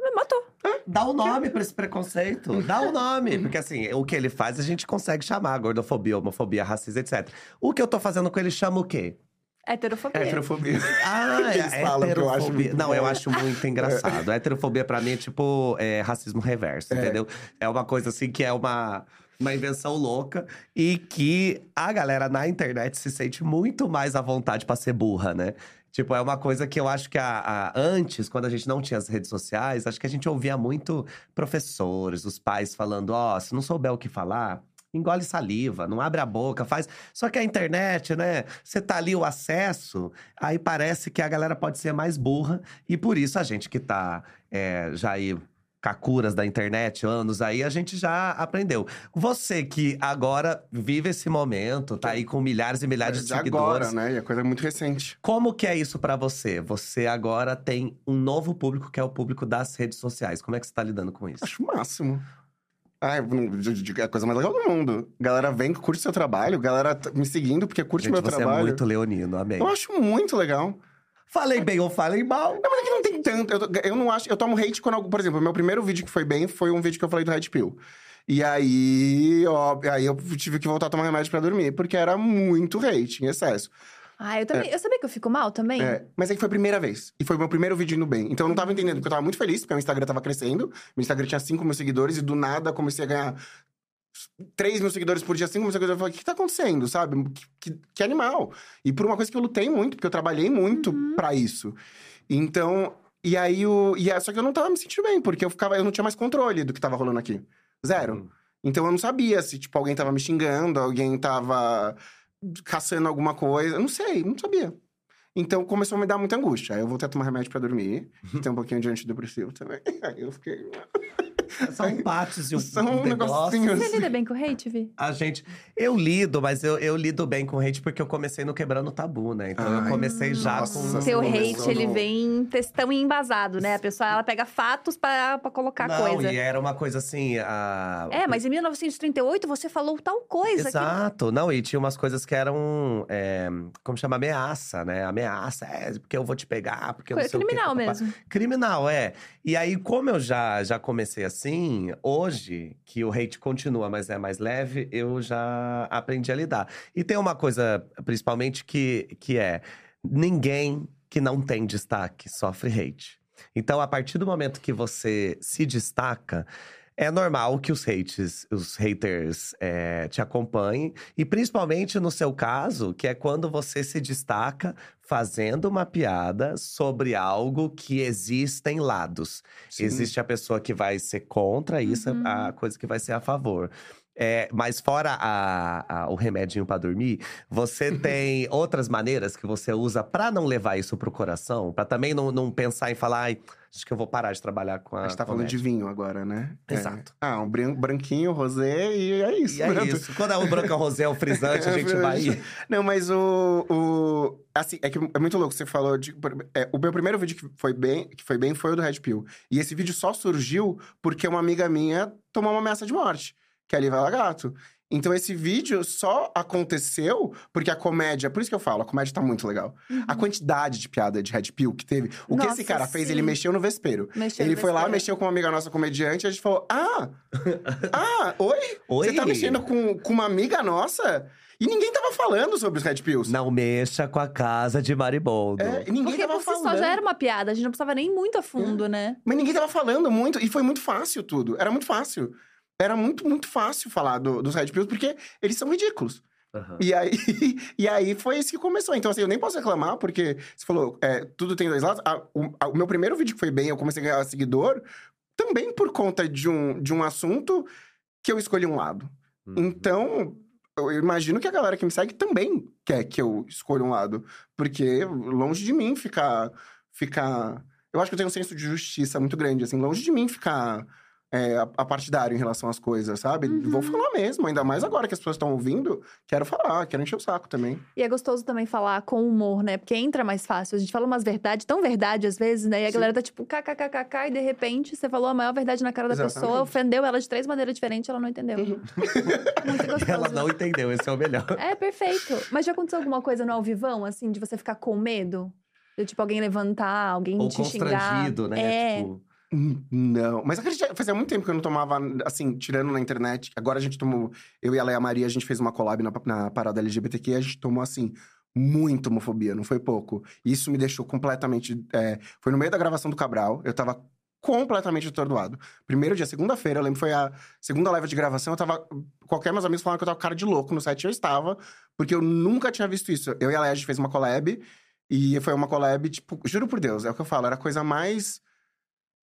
Me matou. Dá o nome pra esse preconceito. Dá o nome. Porque assim, o que ele faz, a gente consegue chamar gordofobia, homofobia, racismo, etc. O que eu tô fazendo com ele chama o quê? Heterofobia. Heterofobia. Ah, Eles é falam que eu acho heterofobia. muito Não, bom. eu acho muito engraçado. Heterofobia pra mim é tipo é, racismo reverso, entendeu? É uma coisa assim que é uma, uma invenção louca e que a galera na internet se sente muito mais à vontade pra ser burra, né? Tipo, é uma coisa que eu acho que a, a- antes, quando a gente não tinha as redes sociais, acho que a gente ouvia muito professores, os pais falando: ó, se não souber o que falar, engole saliva, não abre a boca, faz. Só que a internet, né? Você tá ali o acesso, aí parece que a galera pode ser mais burra. E por isso a gente que tá é, já aí. Cacuras da internet, anos aí, a gente já aprendeu. Você que agora vive esse momento, tá aí com milhares e milhares de De seguidores. agora, né? E a coisa é muito recente. Como que é isso pra você? Você agora tem um novo público, que é o público das redes sociais. Como é que você tá lidando com isso? Acho o máximo. Ai, de- é a coisa mais legal do mundo. Galera vem, curte seu trabalho, galera tá me seguindo porque curte Gente, meu você trabalho. é muito leonino, amei. Eu acho muito legal. Falei bem ou falei mal? Não, mas é que não tem tanto. Eu, eu não acho. Eu tomo hate quando. Por exemplo, meu primeiro vídeo que foi bem foi um vídeo que eu falei do Red Pill. E aí, ó, aí eu tive que voltar a tomar remédio pra dormir, porque era muito hate, em excesso. Ah, eu também. Eu sabia que eu fico mal também? É, mas é que foi a primeira vez. E foi o meu primeiro vídeo indo bem. Então eu não tava entendendo, porque eu tava muito feliz, porque o Instagram tava crescendo. Meu Instagram tinha 5 mil seguidores e do nada eu comecei a ganhar 3 mil seguidores por dia, 5 mil seguidores. Eu falei, o que, que tá acontecendo, sabe? Que, que- que animal. E por uma coisa que eu lutei muito, porque eu trabalhei muito pra isso. Então, e aí o. E, é- só que eu não tava me sentindo bem, porque eu ficava, eu não tinha mais controle do que tava rolando aqui. Zero. Hum. Então eu não sabia se, tipo, alguém tava me xingando, alguém tava caçando alguma coisa. Eu não sei, não sabia. Então começou a me dar muita angústia. Aí eu voltei a tomar remédio pra dormir. Tem um pouquinho de antidepressivo também. Aí eu fiquei. São pates e um, São um um negócio. negocinho Você assim. lida bem com hate, Vi? A gente. Eu lido, mas eu, eu lido bem com hate porque eu comecei no Quebrando o Tabu, né? Então eu Ai, comecei já nossa. com. Seu hate, ele no- vem textão e embasado, né? A pessoa, ela pega fatos pra, pra colocar Não, coisa. e era uma coisa assim. A... É, mas em 1938 você falou tal coisa. que- Exato. Não, e tinha umas coisas que eram. é, como chama? Ameaça, né? Ameaça, é, porque eu vou te pegar, porque eu não sei o quê, criminal papapá. mesmo. Criminal, é. E aí, como eu já, já comecei assim, hoje, que o hate continua, mas é mais leve, eu já aprendi a lidar. E tem uma coisa, principalmente, que, que é: ninguém que não tem destaque sofre hate. Então, a partir do momento que você se destaca, é normal que os hates, os haters é, te acompanhem. E principalmente no seu caso, que é quando você se destaca fazendo uma piada sobre algo que existem lados. Sim. Existe a pessoa que vai ser contra isso, Uhum. a coisa que vai ser a favor. É, mas fora a- a- o remedinho pra dormir, você tem outras maneiras que você usa pra não levar isso pro coração? Pra também não, não pensar em falar, ai, acho que eu vou parar de trabalhar com a A gente tá falando de comédia." vinho agora, né? É. Exato. Ah, um bran- branquinho, rosé e é isso. E é né? isso. Quando é o branco rosé, é o frisante, a gente vai. Não, mas o, o. Assim, é que é muito louco. Você falou de. é, o meu primeiro vídeo que foi, bem, que foi bem foi o do Red Pill. E esse vídeo só surgiu porque uma amiga minha tomou uma ameaça de morte, que é a Lívia Lagato. Então esse vídeo só aconteceu porque a comédia. Por isso que eu falo, a comédia tá muito legal. A quantidade de piada de Red Pill que teve. O que Uhum. Nossa, esse cara fez, sim. ele mexeu no vespeiro. Mexeu ele no foi lá, vespeiro. mexeu com uma amiga nossa comediante, e a gente falou: Ah! ah, oi? Oi? Você tá mexendo com, com uma amiga nossa? E ninguém tava falando sobre os Red Pills. Não mexa com a casa de Mariboldo. É, ninguém Porque tava por si falando. só já era uma piada, a gente não precisava nem muito a fundo, né? Mas ninguém tava falando muito. E foi muito fácil tudo. Era muito fácil. Era muito, muito fácil falar do- dos Red Pills, porque eles são ridículos. Aham. E aí, e aí foi isso que começou. Então, assim, eu nem posso reclamar, porque você falou, é, tudo tem dois lados. Ah, o, a- o meu primeiro vídeo que foi bem, eu comecei a ganhar seguidor, também por conta de um, de um assunto que eu escolhi um lado. Uhum. Então, eu imagino que a galera que me segue também quer que eu escolha um lado. Porque longe de mim ficar. ficar... Eu acho que eu tenho um senso de justiça muito grande, assim, longe de mim ficar é, a- apartidário em relação às coisas, sabe? Uhum. Vou falar mesmo, ainda mais agora que as pessoas estão ouvindo, quero falar, quero encher o saco também. E é gostoso também falar com humor, né? Porque entra mais fácil. A gente fala umas verdades, tão verdade às vezes, né? E a Sim. galera tá tipo, kkkk, e de repente você falou a maior verdade na cara da pessoa, Exatamente. ofendeu ela de três maneiras diferentes, ela não entendeu. Uhum. Muito gostoso. Ela não entendeu, esse é o melhor. É, perfeito. Mas já aconteceu alguma coisa no ao vivão, assim, de você ficar com medo? De, tipo, alguém levantar, alguém Ou te xingar? constrangido, né? É. Tipo, Não, mas acredita, fazia muito tempo que eu não tomava, assim, tirando na internet. Agora a gente tomou, eu e a Leia Maria, a gente fez uma collab na, na parada LGBTQ a gente tomou, assim, muita homofobia, não foi pouco. Isso me deixou completamente. é, foi no meio da gravação do Cabral, eu tava completamente atordoado. Primeiro dia, segunda-feira, eu lembro foi a segunda live de gravação, eu tava. Qualquer meus amigos falaram que eu tava cara de louco no set, eu estava, porque eu nunca tinha visto isso. Eu e a Leia, a gente fez uma collab, e foi uma collab, tipo, juro por Deus, é o que eu falo, era a coisa mais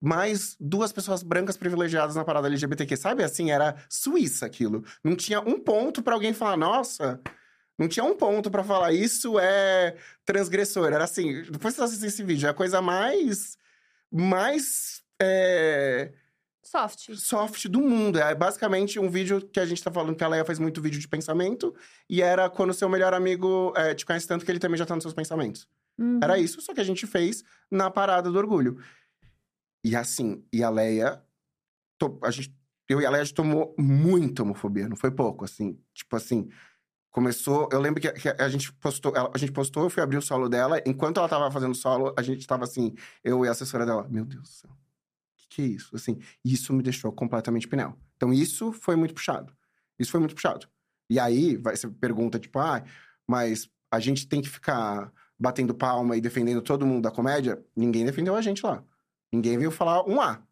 mais duas pessoas brancas privilegiadas na parada LGBTQ. Sabe assim, era Suíça aquilo. Não tinha um ponto pra alguém falar, nossa. Não tinha um ponto pra falar, isso é transgressor. Era assim, depois você assistir esse vídeo, é a coisa mais. mais. é, Soft. soft do mundo. É basicamente um vídeo que a gente tá falando que a Leia faz muito vídeo de pensamento. E era quando seu melhor amigo é, te conhece tanto que ele também já tá nos seus pensamentos. Uhum. Era isso, só que a gente fez na parada do orgulho. E assim, e a Leia. a gente, eu e a Leia a tomou muita homofobia, não foi pouco, assim. Tipo assim. Começou. Eu lembro que, que a gente postou. ela- A gente postou, eu fui abrir o solo dela. Enquanto ela tava fazendo solo, a gente tava assim, eu e a assessora dela, meu Deus do céu. O que, que é isso? Assim, isso me deixou completamente pinel. Então, isso foi muito puxado. Isso foi muito puxado. E aí, vai, você pergunta, tipo, ah, mas a gente tem que ficar batendo palma e defendendo todo mundo da comédia? Ninguém defendeu a gente lá. Ninguém veio falar um A.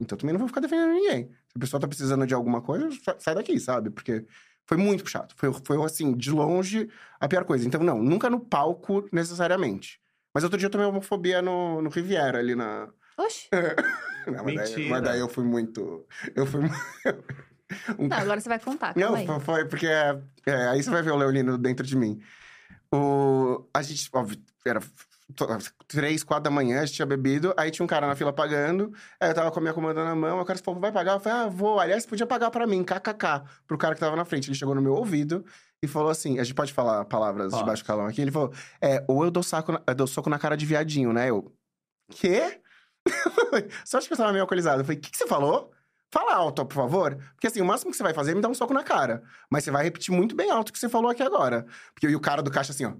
Então também não vou ficar defendendo ninguém. Se a pessoa tá precisando de alguma coisa, sa- sai daqui, sabe? Porque foi muito puxado. Foi, foi assim, de longe, a pior coisa. Então, não, nunca no palco necessariamente. Mas outro dia eu tomei homofobia no, no Riviera, ali na. Oxi. Não, mas, daí, Mentira. mas daí eu fui muito. Eu fui. um Não, agora você vai contar, calma não, aí. foi, porque. é, é, aí você vai ver o Leolino dentro de mim. O, a gente, óbvio, era três, quatro da manhã, a gente tinha bebido, aí tinha um cara na fila pagando, aí eu tava com a minha comanda na mão, o cara falou, vai pagar? Eu falei, ah, vou. Aliás, podia pagar pra mim, kkk, pro cara que tava na frente. Ele chegou no meu ouvido e falou assim: a gente pode falar palavras de Pode. baixo calão aqui? Ele falou, é, ou eu dou, saco na- eu dou soco na cara de viadinho, né? Eu, quê? Só acho que eu tava meio alcoolizado. Eu falei, o que, que você falou? Fala alto, por favor. Porque assim, o máximo que você vai fazer é me dar um soco na cara. Mas você vai repetir muito bem alto o que você falou aqui agora. Porque e o cara do caixa assim, ó,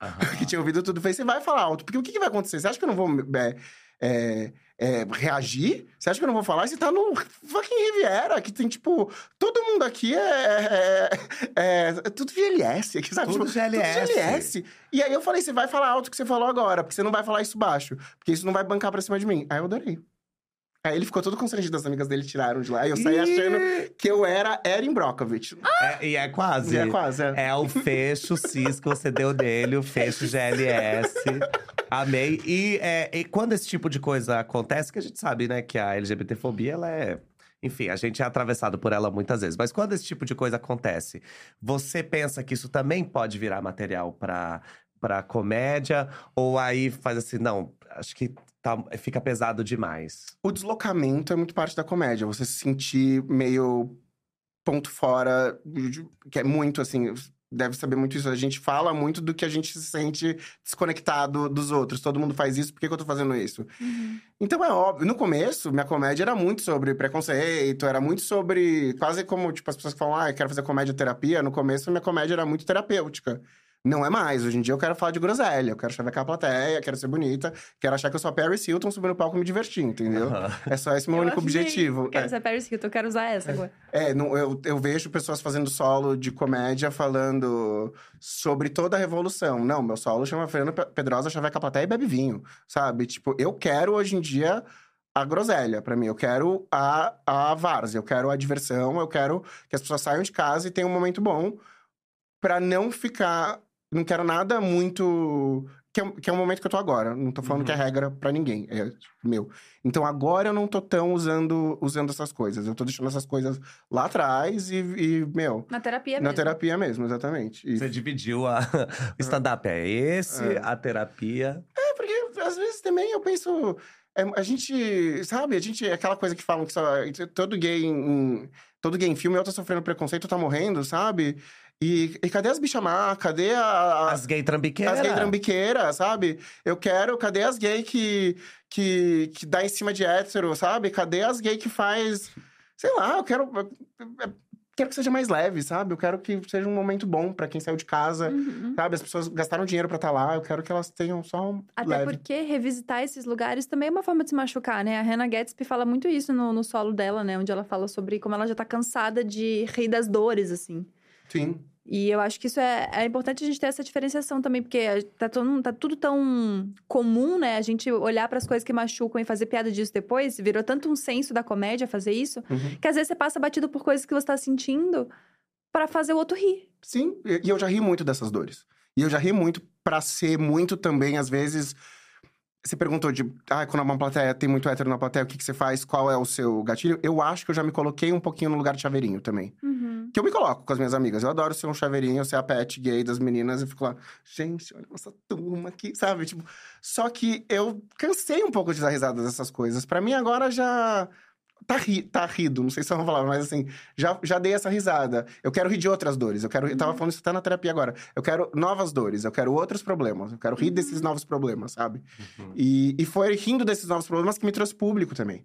aham. que tinha ouvido tudo, fez, você vai falar alto. Porque o que, que vai acontecer? Você acha que eu não vou é, é, é, reagir? Você acha que eu não vou falar? Você tá no fucking Riviera, que tem, tipo... Todo mundo aqui é... é, é, é tudo GLS aqui, sabe? Tudo Tipo, GLS. Tudo GLS. E aí eu falei, você vai falar alto o que você falou agora, porque você não vai falar isso baixo. Porque isso não vai bancar pra cima de mim. Aí eu adorei. Aí ele ficou todo constrangido, as amigas dele tiraram de lá. Aí eu saí achando que eu era Erin Brockovich. É, e é quase. E é quase, é. É o fecho cis que você deu dele, o fecho GLS. Amei. E, é, e quando esse tipo de coisa acontece, que a gente sabe, né, que a LGBTfobia, ela é. Enfim, a gente é atravessado por ela muitas vezes. Mas quando esse tipo de coisa acontece, você pensa que isso também pode virar material pra, pra comédia? Ou aí faz assim, não, acho que tá, fica pesado demais. O deslocamento é muito parte da comédia. Você se sentir meio ponto fora, que é muito assim. Deve saber muito isso. A gente fala muito do que a gente se sente desconectado dos outros. Todo mundo faz isso, por que, que eu tô fazendo isso? Uhum. Então é óbvio. No começo, minha comédia era muito sobre preconceito, era muito sobre. Quase como, tipo, as pessoas que falam, ah, eu quero fazer comédia terapia. No começo, minha comédia era muito terapêutica. Não é mais. Hoje em dia eu quero falar de groselha, eu quero chavecar a plateia, quero ser bonita, quero achar que eu sou a Paris Hilton subindo no palco e me divertir, entendeu? Aham. É só esse meu Eu único objetivo. Quero É. ser Paris Hilton, eu quero usar essa agora. É, não, eu, eu vejo pessoas fazendo solo de comédia falando sobre toda a revolução. Não, meu solo chama Fernando Pe- Pedrosa, chaveca a plateia e bebe vinho, sabe? Tipo, eu quero hoje em dia a groselha pra mim. Eu quero a, a várzea, eu quero a diversão, eu quero que as pessoas saiam de casa e tenham um momento bom. pra não ficar. Não quero nada muito. Que é, que é o momento que eu tô agora. Não tô falando Uhum. que é regra pra ninguém. É meu. Então agora eu não tô tão usando, usando essas coisas. Eu tô deixando essas coisas lá atrás e, e, meu. Na terapia Na mesmo. terapia mesmo, exatamente. E- Você dividiu a... o stand-up é esse, É. a terapia. É, porque às vezes também eu penso. é, a gente, sabe, a gente. Aquela coisa que falam que só, todo gay em. Todo gay em filme ou tá sofrendo preconceito, tá morrendo, sabe? E, e cadê as bichas má? Cadê a, a- As gay trambiqueiras. as gay trambiqueiras, sabe? Eu quero. Cadê as gay que, que, que dá em cima de hétero, sabe? Cadê as gay que faz. Sei lá, eu quero. eu- quero que seja mais leve, sabe? Eu quero que seja um momento bom pra quem saiu de casa, Uhum. sabe? As pessoas gastaram dinheiro pra estar lá, eu quero que elas tenham só um Até leve. porque revisitar esses lugares também é uma forma de se machucar, né? A Hannah Gatsby fala muito isso no, no solo dela, né? Onde ela fala sobre como ela já tá cansada de rir das dores, assim. Sim. E eu acho que isso é, é importante a gente ter essa diferenciação também, porque tá, todo, tá tudo tão comum, né? A gente olhar para as coisas que machucam e fazer piada disso depois, virou tanto um senso da comédia fazer isso, Uhum. que às vezes você passa batido por coisas que você tá sentindo para fazer o outro rir. Sim, e e eu já ri muito dessas dores. E eu já ri muito pra ser muito também, às vezes. Você perguntou de, ah, quando uma plateia tem muito hétero na plateia, o que, que você faz? Qual é o seu gatilho? Eu acho que eu já me coloquei um pouquinho no lugar de chaveirinho também. Uhum. Que eu me coloco com as minhas amigas. Eu adoro ser um chaveirinho, ser a pet gay das meninas. Eu fico lá, gente, olha nossa turma aqui, sabe? Tipo, só que eu cansei um pouco de dar risada dessas coisas. Pra mim, agora já. Tá, ri, tá rido, não sei se é uma palavra, mas assim, já, já dei essa risada. Eu quero rir de outras dores. Eu quero. Eu tava falando isso até na terapia agora. Eu quero novas dores, eu quero outros problemas. Eu quero rir desses novos problemas, sabe? Uhum. E, e foi rindo desses novos problemas que me trouxe público também.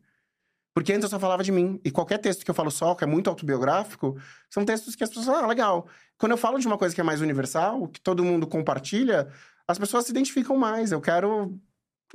Porque antes eu só falava de mim. E qualquer texto que eu falo só, que é muito autobiográfico, são textos que as pessoas falam, ah, legal. Quando eu falo de uma coisa que é mais universal, que todo mundo compartilha, as pessoas se identificam mais. Eu quero.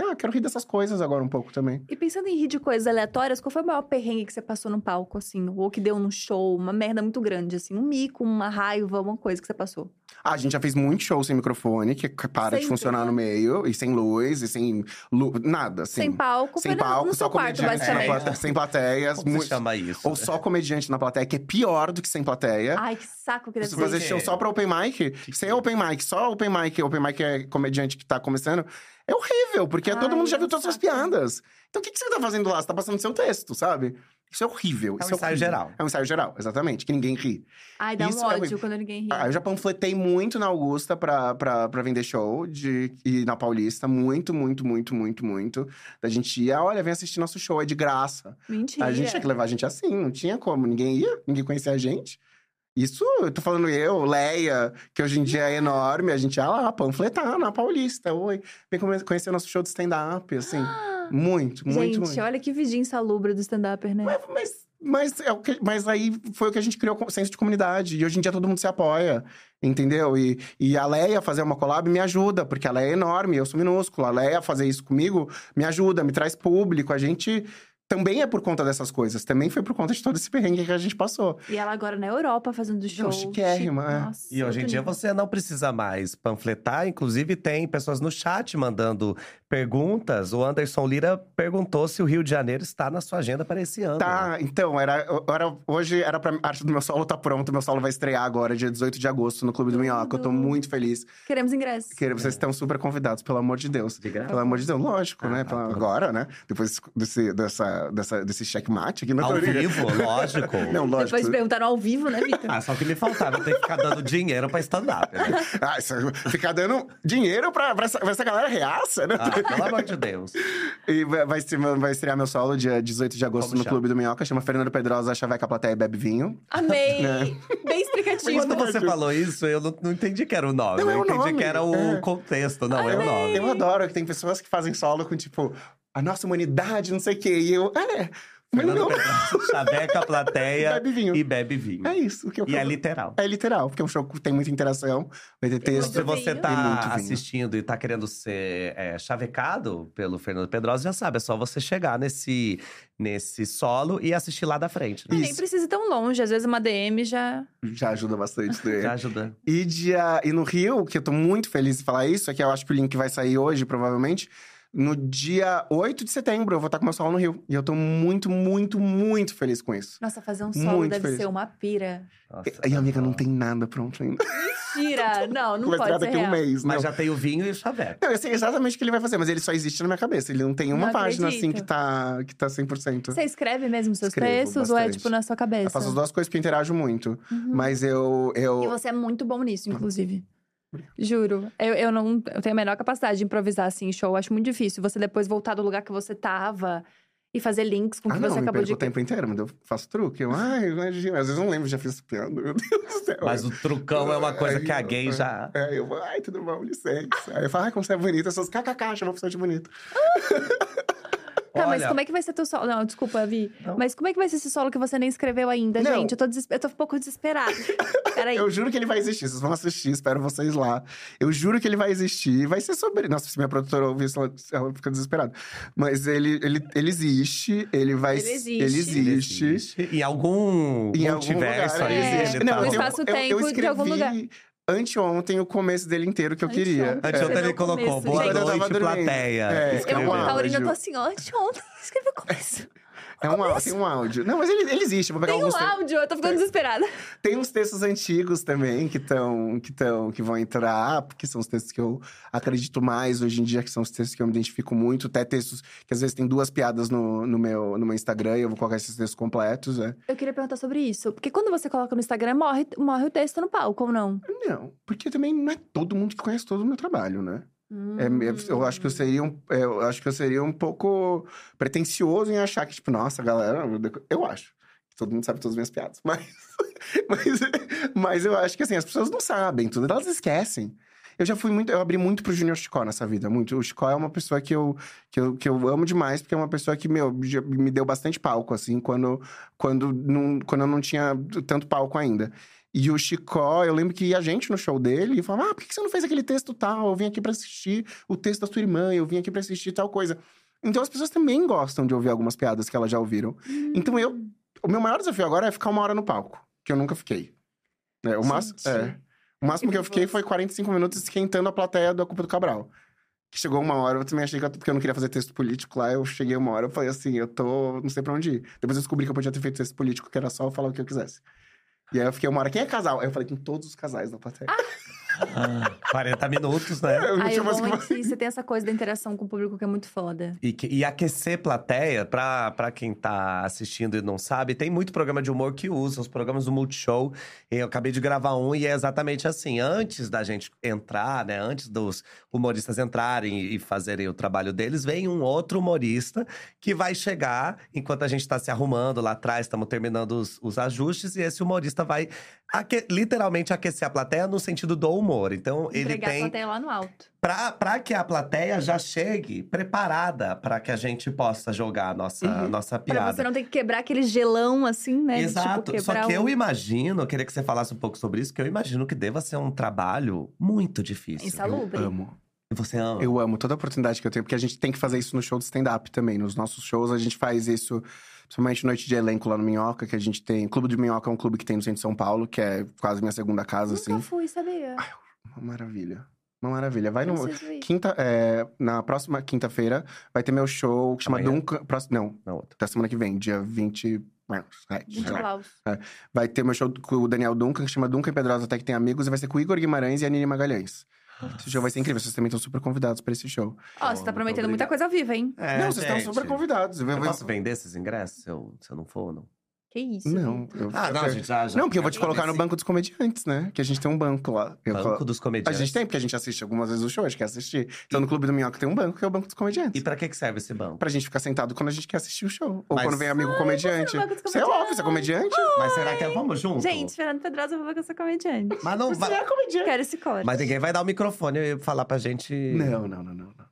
Ah, quero rir dessas coisas agora um pouco também. E pensando em rir de coisas aleatórias, qual foi o maior perrengue que você passou no palco, assim? Ou que deu num show, uma merda muito grande, assim? Um mico, uma raiva, uma coisa que você passou. Ah, a gente já fez muito show sem microfone, que para de funcionar né? no meio, e sem luz, e sem lu... nada, assim. Sem palco, Sem palco, no só quarto, comediante na basicamente. plateia, sem plateias. Como muito- se chama isso? Ou só comediante na plateia, que é pior do que sem plateia. Ai, que saco que deve Você ser. fazer show só pra open mic, sem open mic, só open mic, open mic é comediante que tá começando, é horrível, porque Ai, todo mundo já viu todas as piadas. Então o que, que você tá fazendo lá? Você tá passando seu texto, sabe? Isso é horrível. É um isso ensaio horrível. geral. É um ensaio geral, exatamente, que ninguém ri. Ai, dá Isso um é ódio horrível. quando ninguém ri. Ah, eu já panfletei muito na Augusta pra, pra, pra vender show de, e na Paulista. Muito, muito, muito, muito, muito. Da gente ia, olha, vem assistir nosso show, é de graça. Mentira. A gente tinha que levar a gente assim, não tinha como. Ninguém ia, ninguém conhecia a gente. Isso, eu tô falando eu, Leia, que hoje em dia é enorme, a gente ia lá panfletar na Paulista. Oi, vem conhecer nosso show de stand-up, assim. Muito, muito, gente, muito. olha que vidinha insalubre do stand-upper, né? Mas, mas, é o que- mas aí foi o que a gente criou com senso de comunidade. E hoje em dia todo mundo se apoia, entendeu? E, e a Leia fazer uma collab me ajuda, porque a Leia é enorme, eu sou minúsculo. A Leia fazer isso comigo me ajuda, me traz público. A gente também é por conta dessas coisas. Também foi por conta de todo esse perrengue que a gente passou. E ela agora na Europa fazendo show. chiquérrima, é. Nossa, E hoje em dia você não precisa mais panfletar, inclusive tem pessoas no chat mandando perguntas. O Anderson Lira perguntou se o Rio de Janeiro está na sua agenda para esse ano. Tá, então, era, era, hoje era pra. A arte do meu solo tá pronto. Meu solo vai estrear agora, dia 18 de agosto, no Clube do Minhoca. Eu tô muito feliz. Queremos ingressos. Que vocês estão super convidados, pelo amor de Deus. De graça? Pelo amor de Deus, lógico, Ah, né? tá, tá. agora, né? Depois desse, dessa, dessa, desse checkmate aqui na Ao teoria. vivo, lógico. Não, lógico. Depois perguntaram ao vivo, né, Vitor? Ah, só que me faltava ter que ficar dando dinheiro pra stand-up. Né? Ah, isso, ficar dando dinheiro pra, pra, essa, pra essa galera reaça, né? Ah, pelo amor de Deus. E vai, vai estrear, meu solo dia 18 de agosto Como no chama? Clube do Minhoca. Chama Fernando Pedrosa, Chaveca Plateia e Bebe Vinho. Amei! Né? Bem explicativo. Quando você falou isso, eu não, não entendi que era o nome. Não, é eu o entendi nome. que era o É. contexto, não é o nome. Eu adoro que tem pessoas que fazem solo com, tipo, a nossa humanidade, não sei o quê. E eu, é, mas Fernando não. Pedrosa, chaveca, plateia Bebe vinho. e bebe vinho. É isso. Que eu E é literal. É literal, porque é um show que tem muita interação, vai ter texto. Se você. E tá assistindo e tá querendo ser é, chavecado pelo Fernando Pedrosa, já sabe, é só você chegar nesse, nesse solo e assistir lá da frente. Né? Nem precisa ir tão longe. Às vezes uma DM já. Já ajuda bastante. né? Já ajuda. E, dia, e no Rio, que eu tô muito feliz de falar isso, é que eu acho que o link vai sair hoje, provavelmente. No dia 8 de setembro, eu vou estar com meu solo no Rio. E eu tô muito, muito, muito feliz com isso. Nossa, fazer um solo Muito deve feliz. ser uma pira. Nossa, E, amiga, não tem nada pronto ainda. Mentira! Não, não vai pode ser daqui a um real. mês, Mas não. já tem o vinho e o chaveco. Não, eu sei exatamente o que ele vai fazer, mas ele só existe na minha cabeça. Ele não tem uma Não página acredito. assim que tá, que tá 100%. Você escreve mesmo seus Escrevo textos ou é bastante. tipo na sua cabeça? Eu faço as duas coisas porque eu interajo muito. Uhum. Mas eu. eu... E você é muito bom nisso, inclusive. Juro. Eu, eu não eu tenho a menor capacidade de improvisar assim em show. Acho muito difícil. Você depois voltar do lugar que você tava e fazer links com o Ah, que não, você acabou de. o tempo inteiro, mas eu faço truque. Eu, ai, imagina. Às vezes eu não lembro, já fiz piada. Meu Deus do céu. Mas o trucão é uma coisa que a gay já. É, eu vou, ai, tudo bom, licença. Aí eu falo, ai, como você é bonita. As pessoas, kkk, chama a pessoa de bonita. Tá, mas Olha, como é que vai ser teu solo? Não, desculpa, Vi. Não. Mas como é que vai ser esse solo que você nem escreveu ainda, Não. gente? Eu tô, desesper... eu tô um pouco desesperada. Peraí. Eu juro que ele vai existir, vocês vão assistir, espero vocês lá. Eu juro que ele vai existir, vai ser sobre. Nossa, se minha produtora ouvir isso, ela- ela fica desesperada. Mas ele, ele, ele existe, ele vai. Ele existe. Ele ele existe. existe. Em algum Em algum multiverso lugar, aí, é. ele Não, tá mas eu, espaço-tempo eu, eu de escrevi algum lugar. Anteontem o começo dele inteiro que eu queria. Anteontem. Escreveu ele colocou começo, boa gente. Eu tava noite, plateia. É, Eu, Escreveu. um a Taurina, eu tô assim, ó, anteontem. Escreveu o começo. É um, á- tem um áudio. Não, mas ele, ele existe. Vou pegar Tem um áudio, eu tô ficando desesperada. Tem uns textos antigos também que estão que tão, que vão entrar, porque são os textos que eu acredito mais hoje em dia, que são os textos que eu me identifico muito. Até textos que às vezes tem duas piadas no, no, meu, no meu Instagram e eu vou colocar esses textos completos, né? Eu queria perguntar sobre isso. Porque quando você coloca no Instagram, morre, morre o texto no palco, ou não? Não, porque também não é todo mundo que conhece todo o meu trabalho, né? É, Hum. é- eu acho que eu seria um, é, eu acho que eu seria um pouco pretencioso em achar que, tipo, nossa, galera, eu acho. Todo mundo sabe todas as minhas piadas. Mas, mas, mas eu acho que assim, as pessoas não sabem tudo, elas esquecem. Eu já fui muito, eu abri muito pro Junior Chicó nessa vida, muito. O Chicó é uma pessoa que eu, que eu, que eu amo demais, porque é uma pessoa que, meu, me deu bastante palco, assim, quando, quando, não, quando eu não tinha tanto palco ainda. E o Chicó, eu lembro que ia gente no show dele e falava: Ah, por que você não fez aquele texto tal? Eu vim aqui pra assistir o texto da sua irmã, eu vim aqui pra assistir tal coisa. Então as pessoas também gostam de ouvir algumas piadas que elas já ouviram. Então eu. O meu maior desafio agora é ficar uma hora no palco, que eu nunca fiquei. É, o, máximo, Gente. é, o máximo que eu fiquei foi 45 minutos esquentando a plateia da Culpa do Cabral. Que chegou uma hora, eu também achei que eu, porque eu não queria fazer texto político lá, eu cheguei uma hora, eu falei assim, eu tô. não sei pra onde ir. Depois eu descobri que eu podia ter feito texto político, que era só eu falar o que eu quisesse. E aí eu fiquei uma hora, quem é casal? Aí eu falei com todos os casais da plateia. Ah, 40 minutos, né? eu não Aí tinha o mais que é que você tem essa coisa da interação com o público que é muito foda. E, que- e aquecer plateia, pra, pra quem tá assistindo e não sabe, tem muito programa de humor que usa, os programas do Multishow. Eu acabei de gravar um e é exatamente assim. Antes da gente entrar, né? Antes dos humoristas entrarem e fazerem o trabalho deles, vem um outro humorista que vai chegar enquanto a gente tá se arrumando lá atrás, estamos terminando os, os ajustes, e esse humorista vai aque- literalmente aquecer a plateia no sentido do humor. Então, ele Entregar a tem. plateia lá no alto. Pra, pra que a plateia já chegue preparada para que a gente possa jogar a nossa, Uhum. nossa Pra piada. você não ter que quebrar aquele gelão assim, né? de, Exato. tipo, Só que eu o... imagino, eu queria que você falasse um pouco sobre isso, que eu imagino que deva ser um trabalho muito difícil. Insalubre. Eu amo. E você ama? Eu amo toda a oportunidade que eu tenho, porque a gente tem que fazer isso no show de stand-up também. Nos nossos shows, a gente faz isso, principalmente noite de elenco lá no Minhoca, que a gente tem. O Clube do Minhoca é um clube que tem no centro de São Paulo, que é quase minha segunda casa, Nunca assim. fui, sabia? Uma maravilha. Uma maravilha. Vai no. Quinta, é, na próxima quinta-feira vai ter meu show que chama Amanhã? Duncan. próximo- Não, Na outra. da semana que vem, dia 20. é, 20 sei lá. blaus. Vai ter meu show com o Daniel Duncan, que chama Duncan Pedrosa Até Que Tem Amigos, e vai ser com o Igor Guimarães e a Nini Magalhães. Esse show vai ser incrível, vocês também estão super convidados pra esse show. Ó, você tá prometendo muita coisa ao vivo, hein? É, não, vocês estão gente. super convidados. Eu- Eu eu- posso vender esses ingressos se eu, se eu não for ou não? Que isso? Não, eu- Ah, não, eu- a gente já. já Não, porque eu vou te colocar no banco dos comediantes, né? Que a gente tem um banco lá. Eu Banco colo- dos A comediantes. gente tem, porque a gente assiste algumas vezes o show, a gente quer assistir. Então, no Clube do Minhoca tem um banco, que é o banco dos comediantes. E pra que que serve esse banco? Pra gente ficar sentado quando a gente quer assistir o show. Ou Mas- quando vem amigo comediante. no banco dos Você é óbvio, você é comediante? Mas será que é. Vamos junto? Gente, Fernando Pedrosa, eu vou ver que eu sou comediante. Mas não Você vai. é comediante. Quero esse corte. Mas ninguém vai dar o microfone e falar pra gente. Não, não, não, não. não.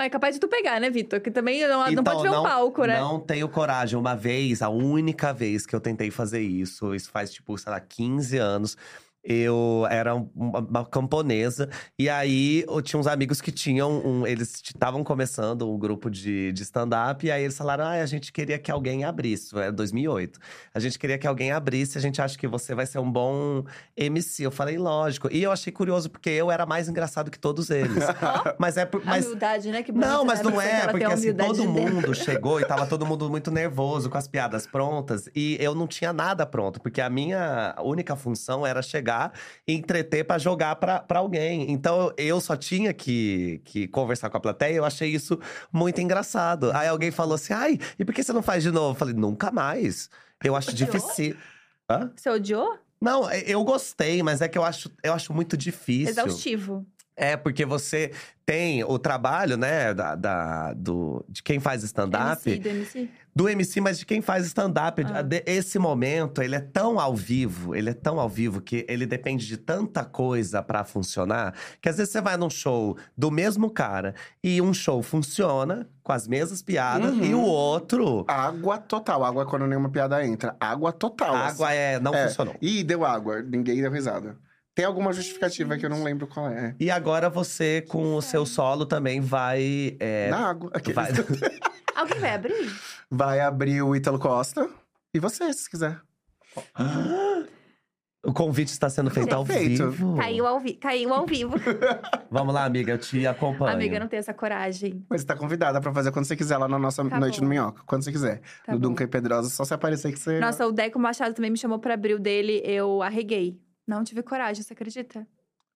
Mas é capaz de tu pegar, né, Vitor? Que também não, não Então, pode ver um palco, né? Não tenho coragem. Uma vez, a única vez que eu tentei fazer isso, isso faz, tipo, sei lá, 15 anos. Eu era um- uma, camponesa. E aí, eu tinha uns amigos que tinham um. Eles estavam começando um grupo de, de stand-up. E aí, eles falaram: ah, a gente queria que alguém abrisse. É 2008. A gente queria que alguém abrisse. A gente acha que você vai ser um bom MC. Eu falei: lógico. E eu achei curioso, porque eu era mais engraçado que todos eles. mas é. A Mas, humildade, né? Que não, mas não é, porque assim, todo de dentro. mundo chegou e tava todo mundo muito nervoso, com as piadas prontas. E eu não tinha nada pronto, porque a minha única função era chegar e entreter pra jogar pra, pra alguém. Então eu só tinha que, que conversar com a plateia, eu achei isso muito engraçado. Aí alguém falou assim: ai, e por que você não faz de novo? Eu falei, nunca mais. Eu acho Odiou? difícil. Hã? Você odiou? Não, eu gostei, mas é que eu acho, eu acho muito difícil. Exaustivo. É, porque você tem o trabalho, né, da, da- do, de quem faz stand-up, MC, do MC. Do MC, mas de quem faz stand-up. Ah. Esse momento, ele é tão ao vivo, ele é tão ao vivo que ele depende de tanta coisa pra funcionar, que às vezes você vai num show do mesmo cara e um show funciona com as mesmas piadas Uhum. e o outro, Água total. Água é quando nenhuma piada entra. Água total. a assim. água é, não É. funcionou. Ih, deu água. Ninguém deu risada. Tem alguma justificativa que eu não lembro qual é. E agora você, com o seu solo, também vai. é, Na água. Aqui. vai... Alguém vai abrir? Vai abrir o Ítalo Costa. E você, se quiser. o convite está sendo feito ao Feito. vivo. Caiu ao, vi Caiu ao vivo. Vamos lá, amiga, eu te acompanho. Amiga, eu não tenho essa coragem. Mas você tá convidada pra fazer quando você quiser lá na nossa Tá Noite bom. no Minhoca. Quando você quiser. Tá no. Duncan e Pedrosa, só se aparecer que você. Nossa, o Deco Machado também me chamou pra abrir o dele, eu arreguei. Não tive coragem, você acredita?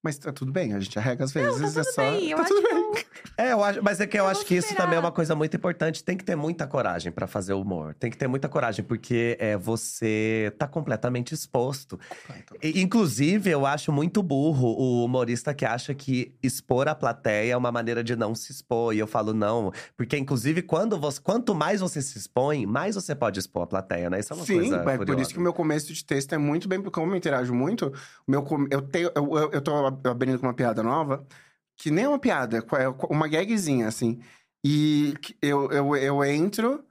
Mas tá tudo bem, a gente arrega às vezes. Não, tá é tudo só. bem. Eu tá acho tudo que bem. eu... É, eu acho, mas é que eu, Eu acho que isso também é uma coisa muito importante. Tem que ter muita coragem pra fazer humor. Tem que ter muita coragem, porque é, você tá completamente exposto. E, inclusive, eu acho muito burro o humorista que acha que expor a plateia é uma maneira de não se expor. E eu falo, não. Porque, inclusive, quando você, quanto mais você se expõe, mais você pode expor a plateia, né? Isso é uma Sim, coisa é por isso que o meu começo de texto é muito bem. Como eu interajo muito, meu, eu, tenho, eu, eu, eu tô abrindo com uma piada nova, que nem é uma piada, é uma gagzinha, assim. E eu, eu, eu entro,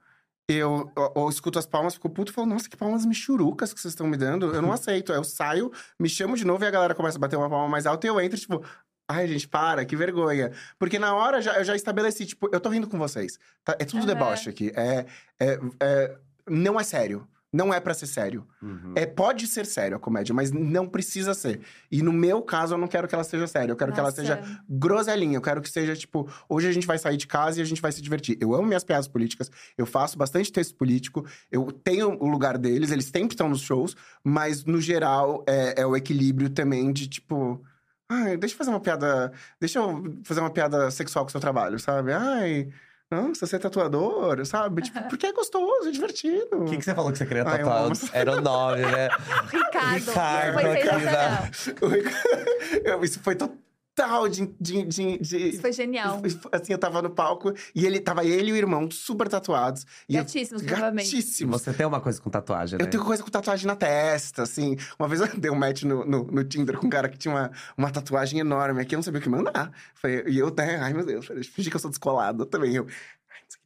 eu, eu, eu escuto as palmas, fico puto e falo, nossa, que palmas michurucas que vocês estão me dando. Eu não aceito. Aí eu saio, me chamo de novo e a galera começa a bater uma palma mais alta e eu entro, tipo. Ai, gente, para, que vergonha. Porque na hora já, eu já estabeleci, tipo, eu tô rindo com vocês. tá? É tudo Aham. deboche aqui. É, é, é- não é sério. Não é pra ser sério. Uhum. É, pode ser sério a comédia, mas não precisa ser. E no meu caso, eu não quero que ela seja séria. Eu quero que ela Nossa. seja groselinha. Eu quero que seja, tipo, hoje a gente vai sair de casa e a gente vai se divertir. Eu amo minhas piadas políticas, eu faço bastante texto político, eu tenho o lugar deles, eles sempre estão nos shows, mas no geral é, é o equilíbrio também de, tipo. Ai, deixa eu fazer uma piada. Deixa eu fazer uma piada sexual com o seu trabalho, sabe? Ai. Nossa, você é tatuador, sabe? Tipo, porque é gostoso, é divertido. O que, que você falou que você queria Ai, eu tatuar? Era o nome, né? Ricardo. Ricardo. Eu- Isso foi total de. de, de, de- Isso foi genial. Assim, eu tava no palco e ele tava ele e o irmão super tatuados. E eu- Gatíssimos, provavelmente. gatíssimos. Você tem uma coisa com tatuagem, né? Eu tenho coisa com tatuagem na testa, assim. Uma vez eu dei um match no, no, no Tinder com um cara que tinha uma, uma tatuagem enorme aqui, eu não sabia o que mandar. Foi, e eu, né, ai meu Deus, fingi que eu sou descolado também. Eu,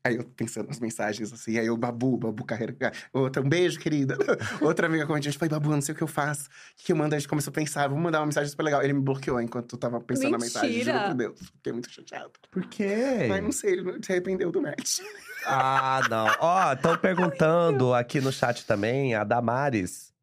Aí eu pensando nas mensagens, assim, aí eu, Babu, Babu Carreira. Outra, um beijo, querida. Outra amiga comentou, a gente falei, Babu, eu não sei o que eu faço. O que, que eu mando? A gente começou a pensar, vamos mandar uma mensagem super legal. Ele me bloqueou enquanto eu tava pensando na mensagem, juro Mentira! por Deus. Fiquei muito chateado. Por quê? Ai, não sei, ele não- se arrependeu do match. Ah, não. Ó, estão perguntando aqui no chat também, a Damares.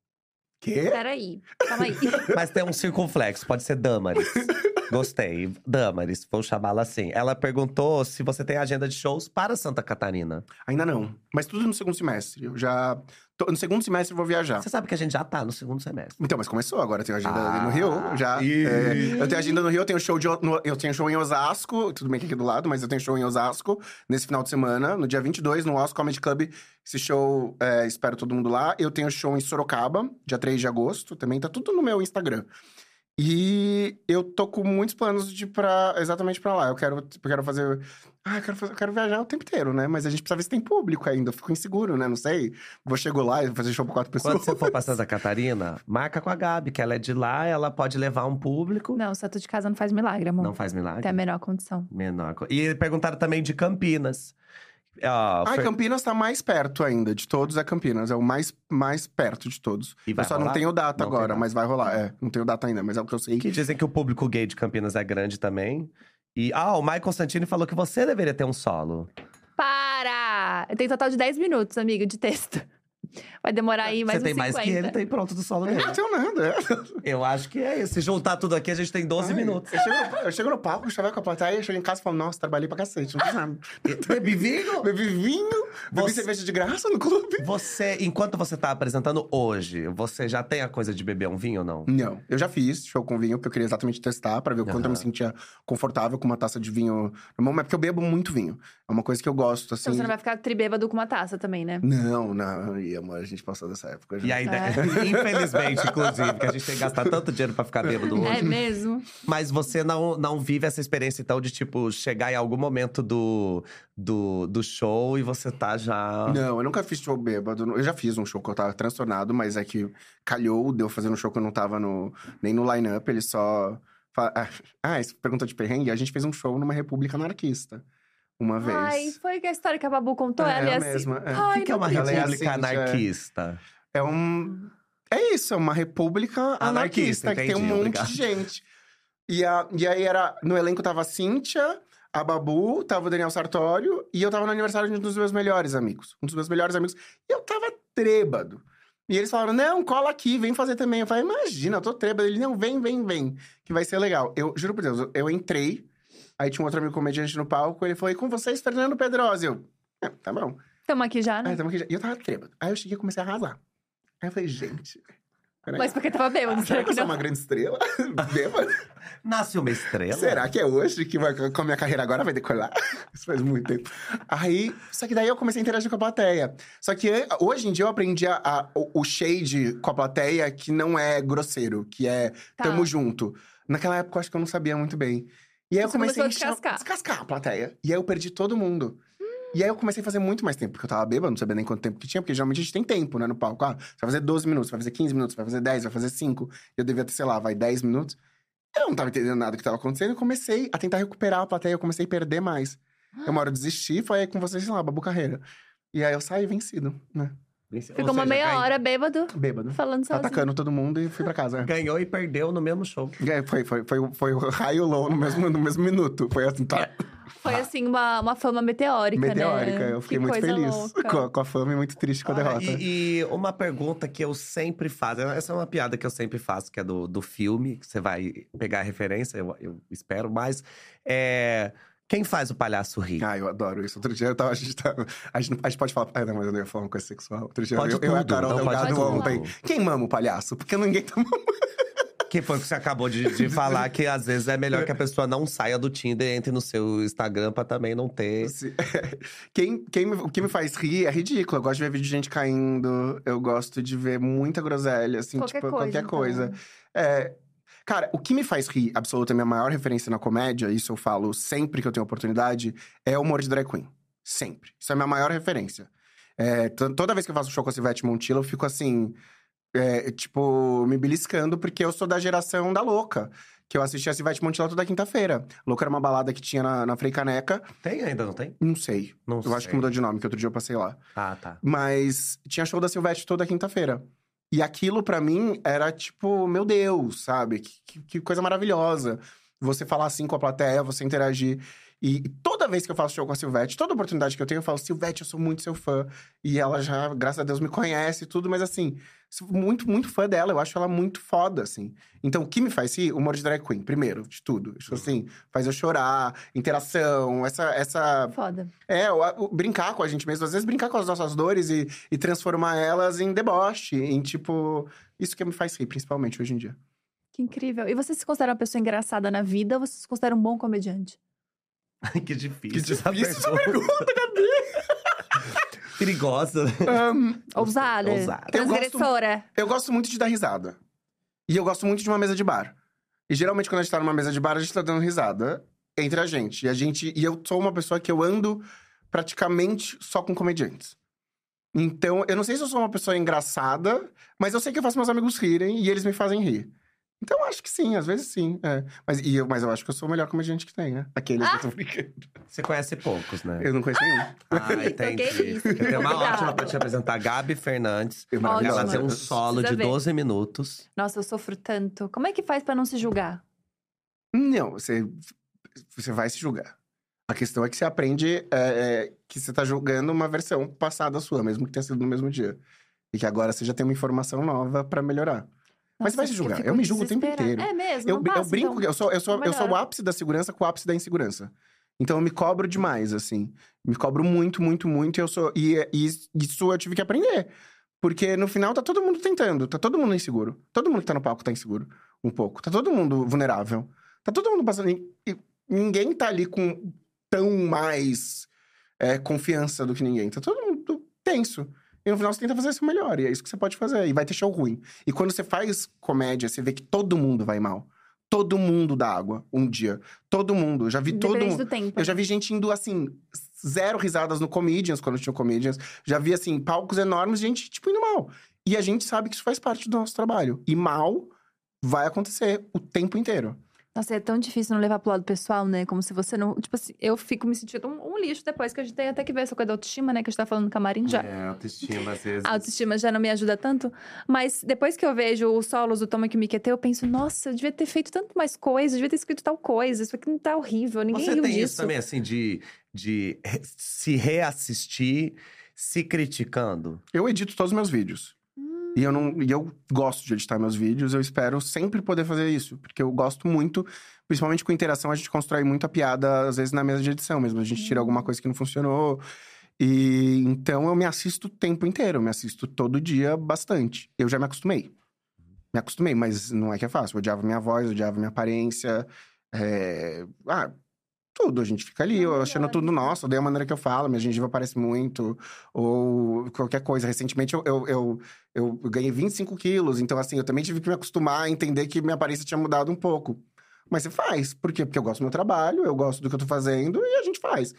Quê? Peraí, calma aí. Mas tem um circunflexo, pode ser Damares. Gostei. Damares, vou chamá-la assim. Ela perguntou se você tem agenda de shows para Santa Catarina. Ainda não. Mas tudo no segundo semestre. Eu já. tô- no segundo semestre eu vou viajar. Você sabe que a gente já tá no segundo semestre. Então, mas começou agora, eu tenho agenda Ah. no Rio, já. Ih. é, eu tenho agenda no Rio, eu tenho show de, no- eu tenho show em Osasco, tudo bem que aqui do lado, mas eu tenho show em Osasco nesse final de semana, no dia 22, no Oscar Comedy Club. Esse show, é, espero todo mundo lá. Eu tenho show em Sorocaba, dia 3 de agosto, também tá tudo no meu Instagram. E eu tô com muitos planos de ir pra, exatamente pra lá. Eu quero, eu quero fazer. Ah, eu quero, fazer- eu quero viajar o tempo inteiro, né? Mas a gente precisa ver se tem público ainda. Eu fico inseguro, né? Não sei. Vou chegar lá e vou fazer show pra quatro pessoas. Quando você for pra Santa Catarina, marca com a Gabi, que ela é de lá, ela pode levar um público. Não, santo de casa não faz milagre, amor. Não faz milagre. Tem a menor condição. Menor. E perguntaram também de Campinas. Ai, Fer- Campinas tá mais perto ainda. De todos é Campinas. É o mais, mais perto de todos. E vai eu só rolar? não tenho data Não tem agora, data. mas vai rolar. É, não tenho data ainda, mas é o que eu sei. Que dizem que o público gay de Campinas é grande também. E, ah, o Mai Constantini falou que você deveria ter um solo. Para! Eu tenho total de 10 minutos, amiga, de texto. Vai demorar aí mais você tem uns mais 50. que ele, tem pronto do solo dele. Nada. é. Eu acho que é isso. Se juntar tudo aqui, a gente tem 12 Ai, minutos. Eu chego, no, eu chego no palco, chaveco com a plateia, eu chego em casa e falo, nossa, trabalhei pra cacete, não fiz nada. Bebi vinho? Bebi vinho, bebi cerveja de graça no clube. Você, enquanto você tá apresentando hoje, você já tem a coisa de beber um vinho ou não? Não, eu já fiz show com vinho, porque eu queria exatamente testar, pra ver o quanto eu me sentia confortável com uma taça de vinho. Normal, mas porque eu bebo muito vinho. É uma coisa que eu gosto, assim. Então você não vai ficar tribêbado com uma taça também, né? Não, não, e amor, a gente passou dessa época já. E aí, É. infelizmente, inclusive, que a gente tem que gastar tanto dinheiro pra ficar bêbado hoje. É mesmo? Mas você não, não vive essa experiência, então, de, tipo, chegar em algum momento do, do, do show e você tá já… Não, eu nunca fiz show bêbado. Eu já fiz um show que eu tava transtornado, mas é que calhou de eu fazer um show que eu não tava no, nem no line-up, ele só. Ah, Ah, essa pergunta de perrengue, a gente fez um show numa república anarquista. Uma vez. Ai, foi a história que a Babu contou. É, ela é a assim. mesma, é. O Ai, que, que é uma é república já- anarquista? É um. É isso, é uma república Anarquista, anarquista, que tem um entendi, monte obrigado. de gente. E, a, e aí era. No elenco tava a Cíntia, a Babu, tava o Daniel Sartório, e eu tava no aniversário de um dos meus melhores amigos. Um dos meus melhores amigos. E eu tava trêbado. E eles falaram: não, cola aqui, vem fazer também. Eu falei, imagina, eu tô trêbado. Ele, não, vem, vem, vem, que vai ser legal. Eu juro por Deus, eu- eu entrei, aí tinha um outro amigo comediante no palco, ele falou: e com vocês, Fernando Pedrosa? Eu, é, tá bom. Tamo aqui já, né? Aí, tamo aqui já. E eu tava trêbado. Aí eu cheguei e comecei a arrasar. Aí eu falei, gente. peraí. Mas porque tava bêbado, Será será que eu que sou não? uma grande estrela? Bêbado? Nasce uma estrela? Será que é hoje que vai, com a minha carreira agora vai decolar? Isso faz muito tempo. Aí, só que daí eu comecei a interagir com a plateia. Só que hoje em dia eu aprendi a, a- o, o shade com a plateia que não é grosseiro, que é Tá. tamo junto. Naquela época eu acho que eu não sabia muito bem. E aí eu comecei a encher- descascar. descascar a plateia. E aí eu perdi todo mundo. E aí eu comecei a fazer muito mais tempo, porque eu tava bêbado, não sabia nem quanto tempo que tinha, porque geralmente a gente tem tempo, né, no palco. Ah, você vai fazer 12 minutos, vai fazer 15 minutos, vai fazer 10, vai fazer 5. Eu devia ter, sei lá, vai 10 minutos. Eu não tava entendendo nada do que tava acontecendo, eu comecei a tentar recuperar a plateia, eu comecei a perder mais. Eu uma hora desisti, foi aí com vocês, sei lá, Babu Carreira. E aí eu saí vencido, né? Ficou uma meia hora bêbado, Bêbado. falando sozinho. Atacando todo mundo e fui pra casa. Ganhou e perdeu no mesmo show. É, foi, foi, foi, foi o high e o low no mesmo, no mesmo minuto. Foi assim, tá. Foi assim, uma, uma fama meteórica, Meteórica. né? Eu fiquei Que muito feliz com a, com a fama e muito triste com a Ah, derrota. E, e uma pergunta que eu sempre faço, essa é uma piada que eu sempre faço, que é do, do filme, que você vai pegar a referência, eu, eu espero, mas é. Quem faz o palhaço rir? Ah, eu adoro isso. Outro dia eu tava, a, gente tava, a, gente, a gente pode falar. Ah, não, mas eu não ia falar uma coisa sexual. Outro dia Pode eu, eu e a Carol não, Delgado ontem. Quem mama o palhaço? Porque ninguém tá mamando. Que foi o que você acabou de, de falar, que às vezes é melhor que a pessoa não saia do Tinder e entre no seu Instagram pra também não ter. Quem, quem, me- o que me faz rir é ridículo. Eu gosto de ver vídeo de gente caindo. Eu gosto de ver muita groselha, assim, Qualquer tipo, coisa, qualquer então. coisa. É, cara, o que me faz rir, absoluta, minha maior referência na comédia, isso eu falo sempre que eu tenho oportunidade, é o humor de drag queen. Sempre. Isso é a minha maior referência. É, toda vez que eu faço um show com a Silvete Montilla, eu fico assim, é, tipo, me beliscando, porque eu sou da geração da louca. Que eu assisti a Silvete Montilla toda quinta-feira. Louca era uma balada que tinha na, na Frei Caneca. Tem ainda, não tem? Não sei. Não Eu acho sei. que mudou de nome, que outro dia eu passei lá. Ah, tá. Mas tinha show da Silvestre toda quinta-feira. E aquilo, pra mim, era tipo, meu Deus, sabe? Que, que- que coisa maravilhosa. Você falar assim com a plateia, você interagir. E toda vez que eu faço show com a Silvete, toda oportunidade que eu tenho, eu falo, Silvete, eu sou muito seu fã. E ela já, graças a Deus, me conhece e tudo, mas assim, sou muito, muito fã dela. Eu acho ela muito foda, assim. Então, o que me faz rir? Humor de drag queen, primeiro, de tudo. Tipo assim, faz eu chorar, interação, essa, essa Foda. é, o- o- brincar com a gente mesmo. Às vezes brincar com as nossas dores e, e transformar elas em deboche, em tipo. Isso que me faz rir, principalmente hoje em dia. Que incrível. E você se considera uma pessoa engraçada na vida ou você se considera um bom comediante? que difícil. Que difícil essa pergunta. Perigosa. Ahn, Ousada. Ousada. Eu gosto- Transgressora. eu gosto muito de dar risada. E eu gosto muito de uma mesa de bar. E geralmente, quando a gente tá numa mesa de bar, a gente tá dando risada entre a gente. E a gente. E eu sou uma pessoa que eu ando praticamente só com comediantes. Então, eu não sei se eu sou uma pessoa engraçada, mas eu sei que eu faço meus amigos rirem e eles me fazem rir. Então, acho que sim, às vezes sim. é. Mas, e eu, mas eu acho que eu sou o melhor comediante que tem, né? Aqueles que eu tô brincando. Você conhece poucos, né? Eu não conheço nenhum. Ah, entendi. Eu tenho uma cuidado. ótima pra te apresentar, Gabi Fernandes. Ela tem um solo Precisa de ver. 12 minutos. Nossa, eu sofro tanto. Como é que faz pra não se julgar? Não, você, você vai se julgar. A questão é que você aprende é, é, que você tá julgando uma versão passada sua, mesmo que tenha sido no mesmo dia. E que agora você já tem uma informação nova pra melhorar. Mas Nossa, vai se eu julgar. fico Eu me julgo o tempo inteiro. É mesmo? Eu, não eu passa, brinco, então? eu, sou, eu, sou, eu sou o ápice da segurança com o ápice da insegurança. Então eu me cobro demais, assim. Me cobro muito, muito, muito. E, eu sou, e, e isso eu tive que aprender. Porque no final tá todo mundo tentando, tá todo mundo inseguro. Todo mundo que tá no palco tá inseguro, um pouco. Tá todo mundo vulnerável. Tá todo mundo passando. E ninguém tá ali com tão mais é, confiança do que ninguém. Tá todo mundo tenso. E no final você tenta fazer isso melhor. E é isso que você pode fazer. E vai ter show ruim. E quando você faz comédia, você vê que todo mundo vai mal. Todo mundo dá água um dia. Todo mundo. Eu já vi todo mundo. do tempo. Eu já vi gente indo assim, zero risadas no Comedians, quando tinha Comedians. Já vi, assim, palcos enormes, gente, tipo, indo mal. E a gente sabe que isso faz parte do nosso trabalho. E mal vai acontecer o tempo inteiro. Nossa, é tão difícil não levar pro lado pessoal, né? Como se você não. Tipo assim, eu fico me sentindo um, um lixo depois, que a gente tem até que ver essa coisa da autoestima, né? Que a gente tá falando no camarim já. É, autoestima, às vezes. A autoestima já não me ajuda tanto. Mas depois que eu vejo os solos do Toma que me eu penso, nossa, eu devia ter feito tanto mais coisa, eu devia ter escrito tal coisa. Isso aqui não tá horrível, ninguém Você riu tem disso. isso também, assim, de, de se reassistir, se criticando? Eu edito todos os meus vídeos. E eu, não, e eu gosto de editar meus vídeos, eu espero sempre poder fazer isso. Porque eu gosto muito, principalmente com interação, a gente constrói muita piada, às vezes, na mesa de edição mesmo. A gente tira alguma coisa que não funcionou. E então eu me assisto o tempo inteiro, eu me assisto todo dia bastante. Eu já me acostumei. Me acostumei, mas não é que é fácil. Eu odiava minha voz, eu odiava minha aparência. é, Ah, tudo. A gente fica ali, eu achando tudo nosso, odeio a maneira que eu falo, minha gengiva parece muito, ou qualquer coisa. Recentemente eu, eu, eu, eu ganhei 25 quilos, então assim, eu também tive que me acostumar a entender que minha aparência tinha mudado um pouco. Mas você faz. Por quê? Porque eu gosto do meu trabalho, eu gosto do que eu tô fazendo e a gente faz.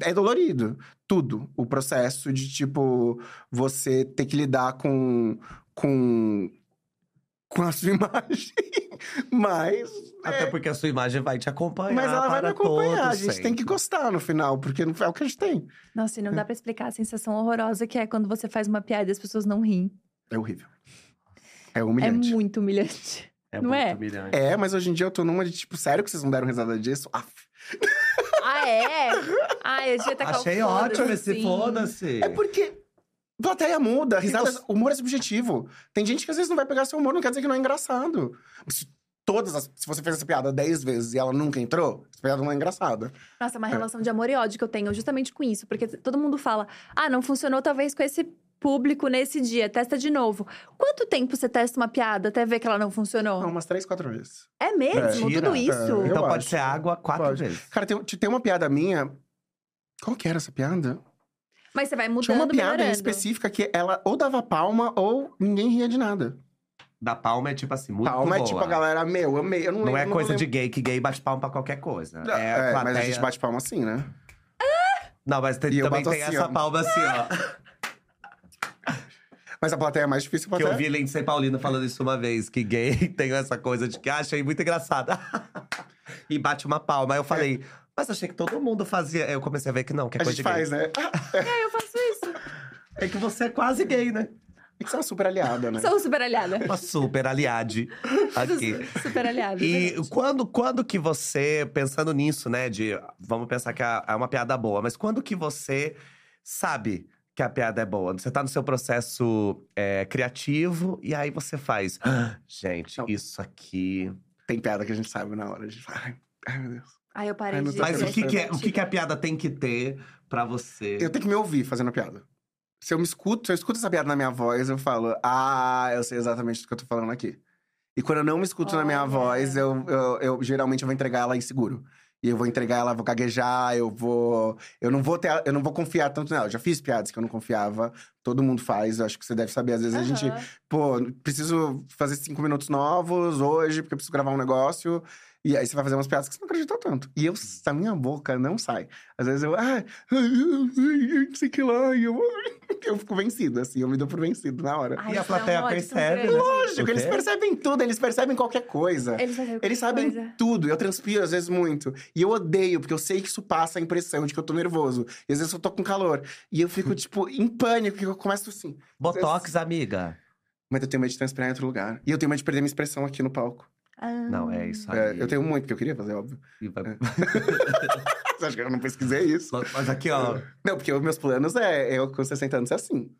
É dolorido. Tudo. O processo de, tipo, você ter que lidar com. com. Com a sua imagem. Mas. Até é, porque a sua imagem vai te acompanhar. mas ela vai me acompanhar. A gente tem que sempre. gostar no final, porque não é o que a gente tem. Nossa, e não dá pra explicar a sensação horrorosa que é quando você faz uma piada e as pessoas não riem. É horrível. É É humilhante. muito humilhante. É Não muito é? humilhante. É, mas hoje em dia eu tô numa de tipo, sério que vocês não deram risada disso? Aff. Ah, é? Ah, eu devia tacar Achei ótimo esse foda-se. É porque plateia muda, risada, você- humor é subjetivo. Tem gente que às vezes não vai pegar seu humor, não quer dizer que não é engraçado. Se todas as, se você fez essa piada 10 vezes e ela nunca entrou, essa piada não é engraçada. Nossa, é uma relação de amor e ódio que eu tenho justamente com isso. Porque todo mundo fala, ah, não funcionou talvez com esse público nesse dia, testa de novo. Quanto tempo você testa uma piada até ver que ela não funcionou? Não, umas 3, 4 vezes. É mesmo? Mentira. Tudo isso? É, Então Eu pode acho. ser água quatro Pode. vezes. Cara, tem, tem uma piada minha. Qual que era essa piada? Mas você vai mudando, Tinha uma piada em melhorando. específica que ela ou dava palma ou ninguém ria de nada. Da palma é tipo assim, muito palma boa. é tipo a galera, meu, amei. Eu não, Não lembro, é vou coisa de gay, que gay bate palma pra qualquer coisa. É, É, a mas a gente bate palma assim, né? Não, mas tem- também tem assim, essa ó. palma assim, ó. Mas a plateia é mais difícil. A que eu vi Lindsay Paulino falando isso uma vez, que gay tem essa coisa de que ah, achei muito engraçada. e bate uma palma. Aí eu falei, mas achei que todo mundo fazia. Eu comecei a ver que não, que é A coisa gente de gay. faz, né? É, eu faço isso. É que você é quase gay, né? Tem que ser uma super aliada, né? Sou super aliada. Uma super aliade aqui. super aliada. E verdade. quando, quando que você, pensando nisso, né, de vamos pensar que é é uma piada boa, mas quando que você sabe que a piada é boa? Você tá no seu processo é, criativo e aí você faz. "Ah, gente, Não. isso aqui. Tem piada que a gente sabe na hora. A gente fala, ai, ai, meu Deus. Aí eu parei Ai, de Mas o que, que, é, o que, que a piada tem que ter pra você? Eu tenho que me ouvir fazendo a piada. Se eu me escuto, se eu escuto essa piada na minha voz, eu falo, ah, eu sei exatamente do que eu tô falando aqui. E quando eu não me escuto na minha Olha. voz, eu, eu, eu- geralmente eu vou entregar ela inseguro. E eu vou entregar ela, vou gaguejar, eu vou. Eu não vou ter. Eu não vou confiar tanto nela. Eu já fiz piadas que eu não confiava. Todo mundo faz, eu acho que você deve saber. Às vezes a gente pô, preciso fazer cinco minutos novos hoje, porque eu preciso gravar um negócio. E aí você vai fazer umas piadas que você não acreditou tanto. E eu, a minha boca não sai. Às vezes eu, ah, não sei que lá, e eu, eu fico vencido, assim, eu me dou por vencido na hora. Ai, E a um plateia percebe, né? Lógico, eles percebem tudo, eles percebem qualquer coisa. Eles, fazem Eles sabem coisa. tudo, eu transpiro às vezes muito. E eu odeio, porque eu sei que isso passa a impressão de que eu tô nervoso. E às vezes eu tô com calor. E eu fico, tipo, em pânico, que eu começo assim. Botox, amiga. Mas eu tenho medo de transpirar em outro lugar. E eu tenho medo de perder minha expressão aqui no palco. Ah. Não, é isso aí. É, eu tenho muito, que eu queria fazer, óbvio. E vai- Você acha que eu não pesquisei isso? Mas aqui, ó, Não, porque os meus planos é, eu com 60 anos é assim.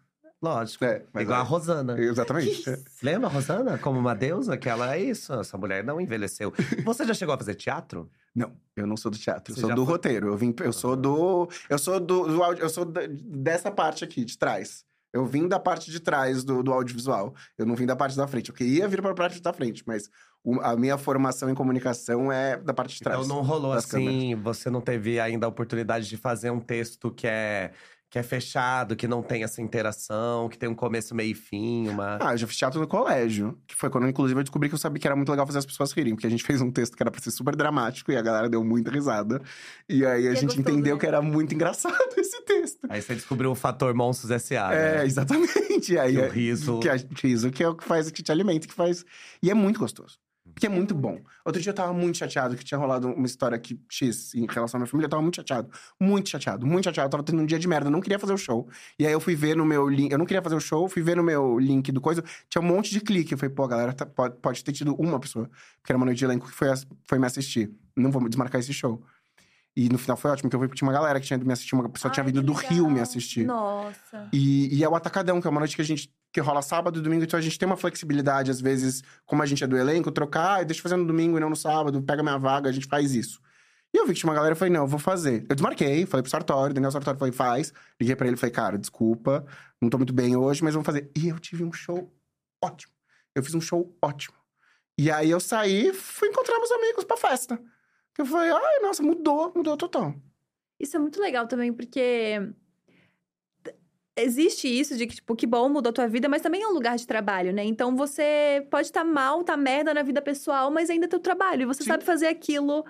lógico. É, Igual é- a Rosana. Exatamente. É. Lembra a Rosana? Como uma deusa, que ela é isso. Essa mulher não envelheceu. Você já chegou a fazer teatro? Não, eu não sou do teatro, eu Você sou já do foi? roteiro. Eu vim, eu sou do, eu sou do, do eu sou dessa parte aqui de trás. Eu vim da parte de trás do, do audiovisual. Eu não vim da parte da frente. Eu queria vir para a parte da frente, mas a minha formação em comunicação é da parte de trás. Então não rolou assim, você não teve ainda a oportunidade de fazer um texto que é, que é fechado, que não tem essa interação, que tem um começo, meio e fim, uma. Ah, eu já fiz teatro no colégio. Que foi quando, inclusive, eu descobri que eu sabia que era muito legal fazer as pessoas rirem. Porque a gente fez um texto que era pra ser super dramático e a galera deu muita risada. E aí a gente gostoso, entendeu né? que era muito engraçado esse texto. Aí você descobriu o fator Monstros S.A. É, né? exatamente. E aí, Que o é- riso- Que a, riso que é o que faz, que te alimenta, que faz. E é muito gostoso. Porque é muito bom. Outro dia eu tava muito chateado que tinha rolado uma história aqui X em relação à minha família. Eu tava muito chateado. Muito chateado, muito chateado. Eu tava tendo um dia de merda. Eu não queria fazer o show. E aí eu fui ver no meu link. Eu não queria fazer o show, fui ver no meu link do coisa. Tinha um monte de clique. Eu falei, pô, galera tá- pode, pode ter tido uma pessoa. Porque era uma noite de elenco que foi, foi me assistir. Não vou desmarcar esse show. E no final foi ótimo, porque eu vi que tinha uma galera que tinha me assistido. Uma pessoa tinha Ai, vindo que do Rio me assistir. Nossa. E, e é o Atacadão, que é uma noite que a gente. que rola sábado e domingo, então a gente tem uma flexibilidade, às vezes, como a gente é do elenco, trocar, ah, deixa eu fazer no domingo e não no sábado, pega minha vaga, a gente faz isso. E eu vi que tinha uma galera, eu falei, não, eu vou fazer. Eu desmarquei, falei pro Sartori, Daniel Sartori, falei, faz. Liguei pra ele, falei, cara, desculpa, não tô muito bem hoje, mas vamos fazer. E eu tive um show ótimo. Eu fiz um show ótimo. E aí eu saí, fui encontrar meus amigos pra festa. Eu falei, ai, nossa, mudou, mudou total. Isso é muito legal também, porque existe isso de que, tipo, que bom, mudou a tua vida, mas também é um lugar de trabalho, né? Então você pode estar mal, tá merda na vida pessoal, mas ainda é teu trabalho. E você Sim. sabe fazer aquilo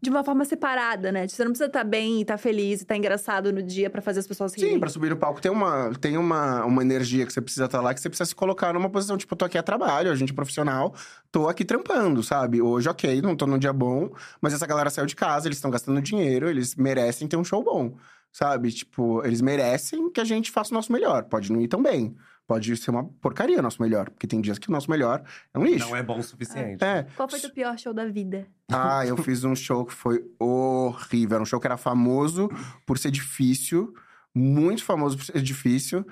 de uma forma separada, né? Você não precisa estar bem e estar feliz e estar engraçado no dia pra fazer as pessoas rirem. Sim, pra subir no palco tem uma, tem uma, uma energia que você precisa estar lá, que você precisa se colocar numa posição, tipo, eu tô aqui a trabalho, a gente é profissional, tô aqui trampando, sabe? Hoje, ok, não tô num dia bom, mas essa galera saiu de casa, eles estão gastando dinheiro, eles merecem ter um show bom, sabe? Tipo, eles merecem que a gente faça o nosso melhor. Pode não ir tão bem, pode ser uma porcaria o nosso melhor, porque tem dias que o nosso melhor é um lixo. Não é bom o suficiente. É. Qual foi teu pior show da vida? Ah, eu fiz um show que foi horrível. Era um show que era famoso por ser difícil, muito famoso por ser difícil.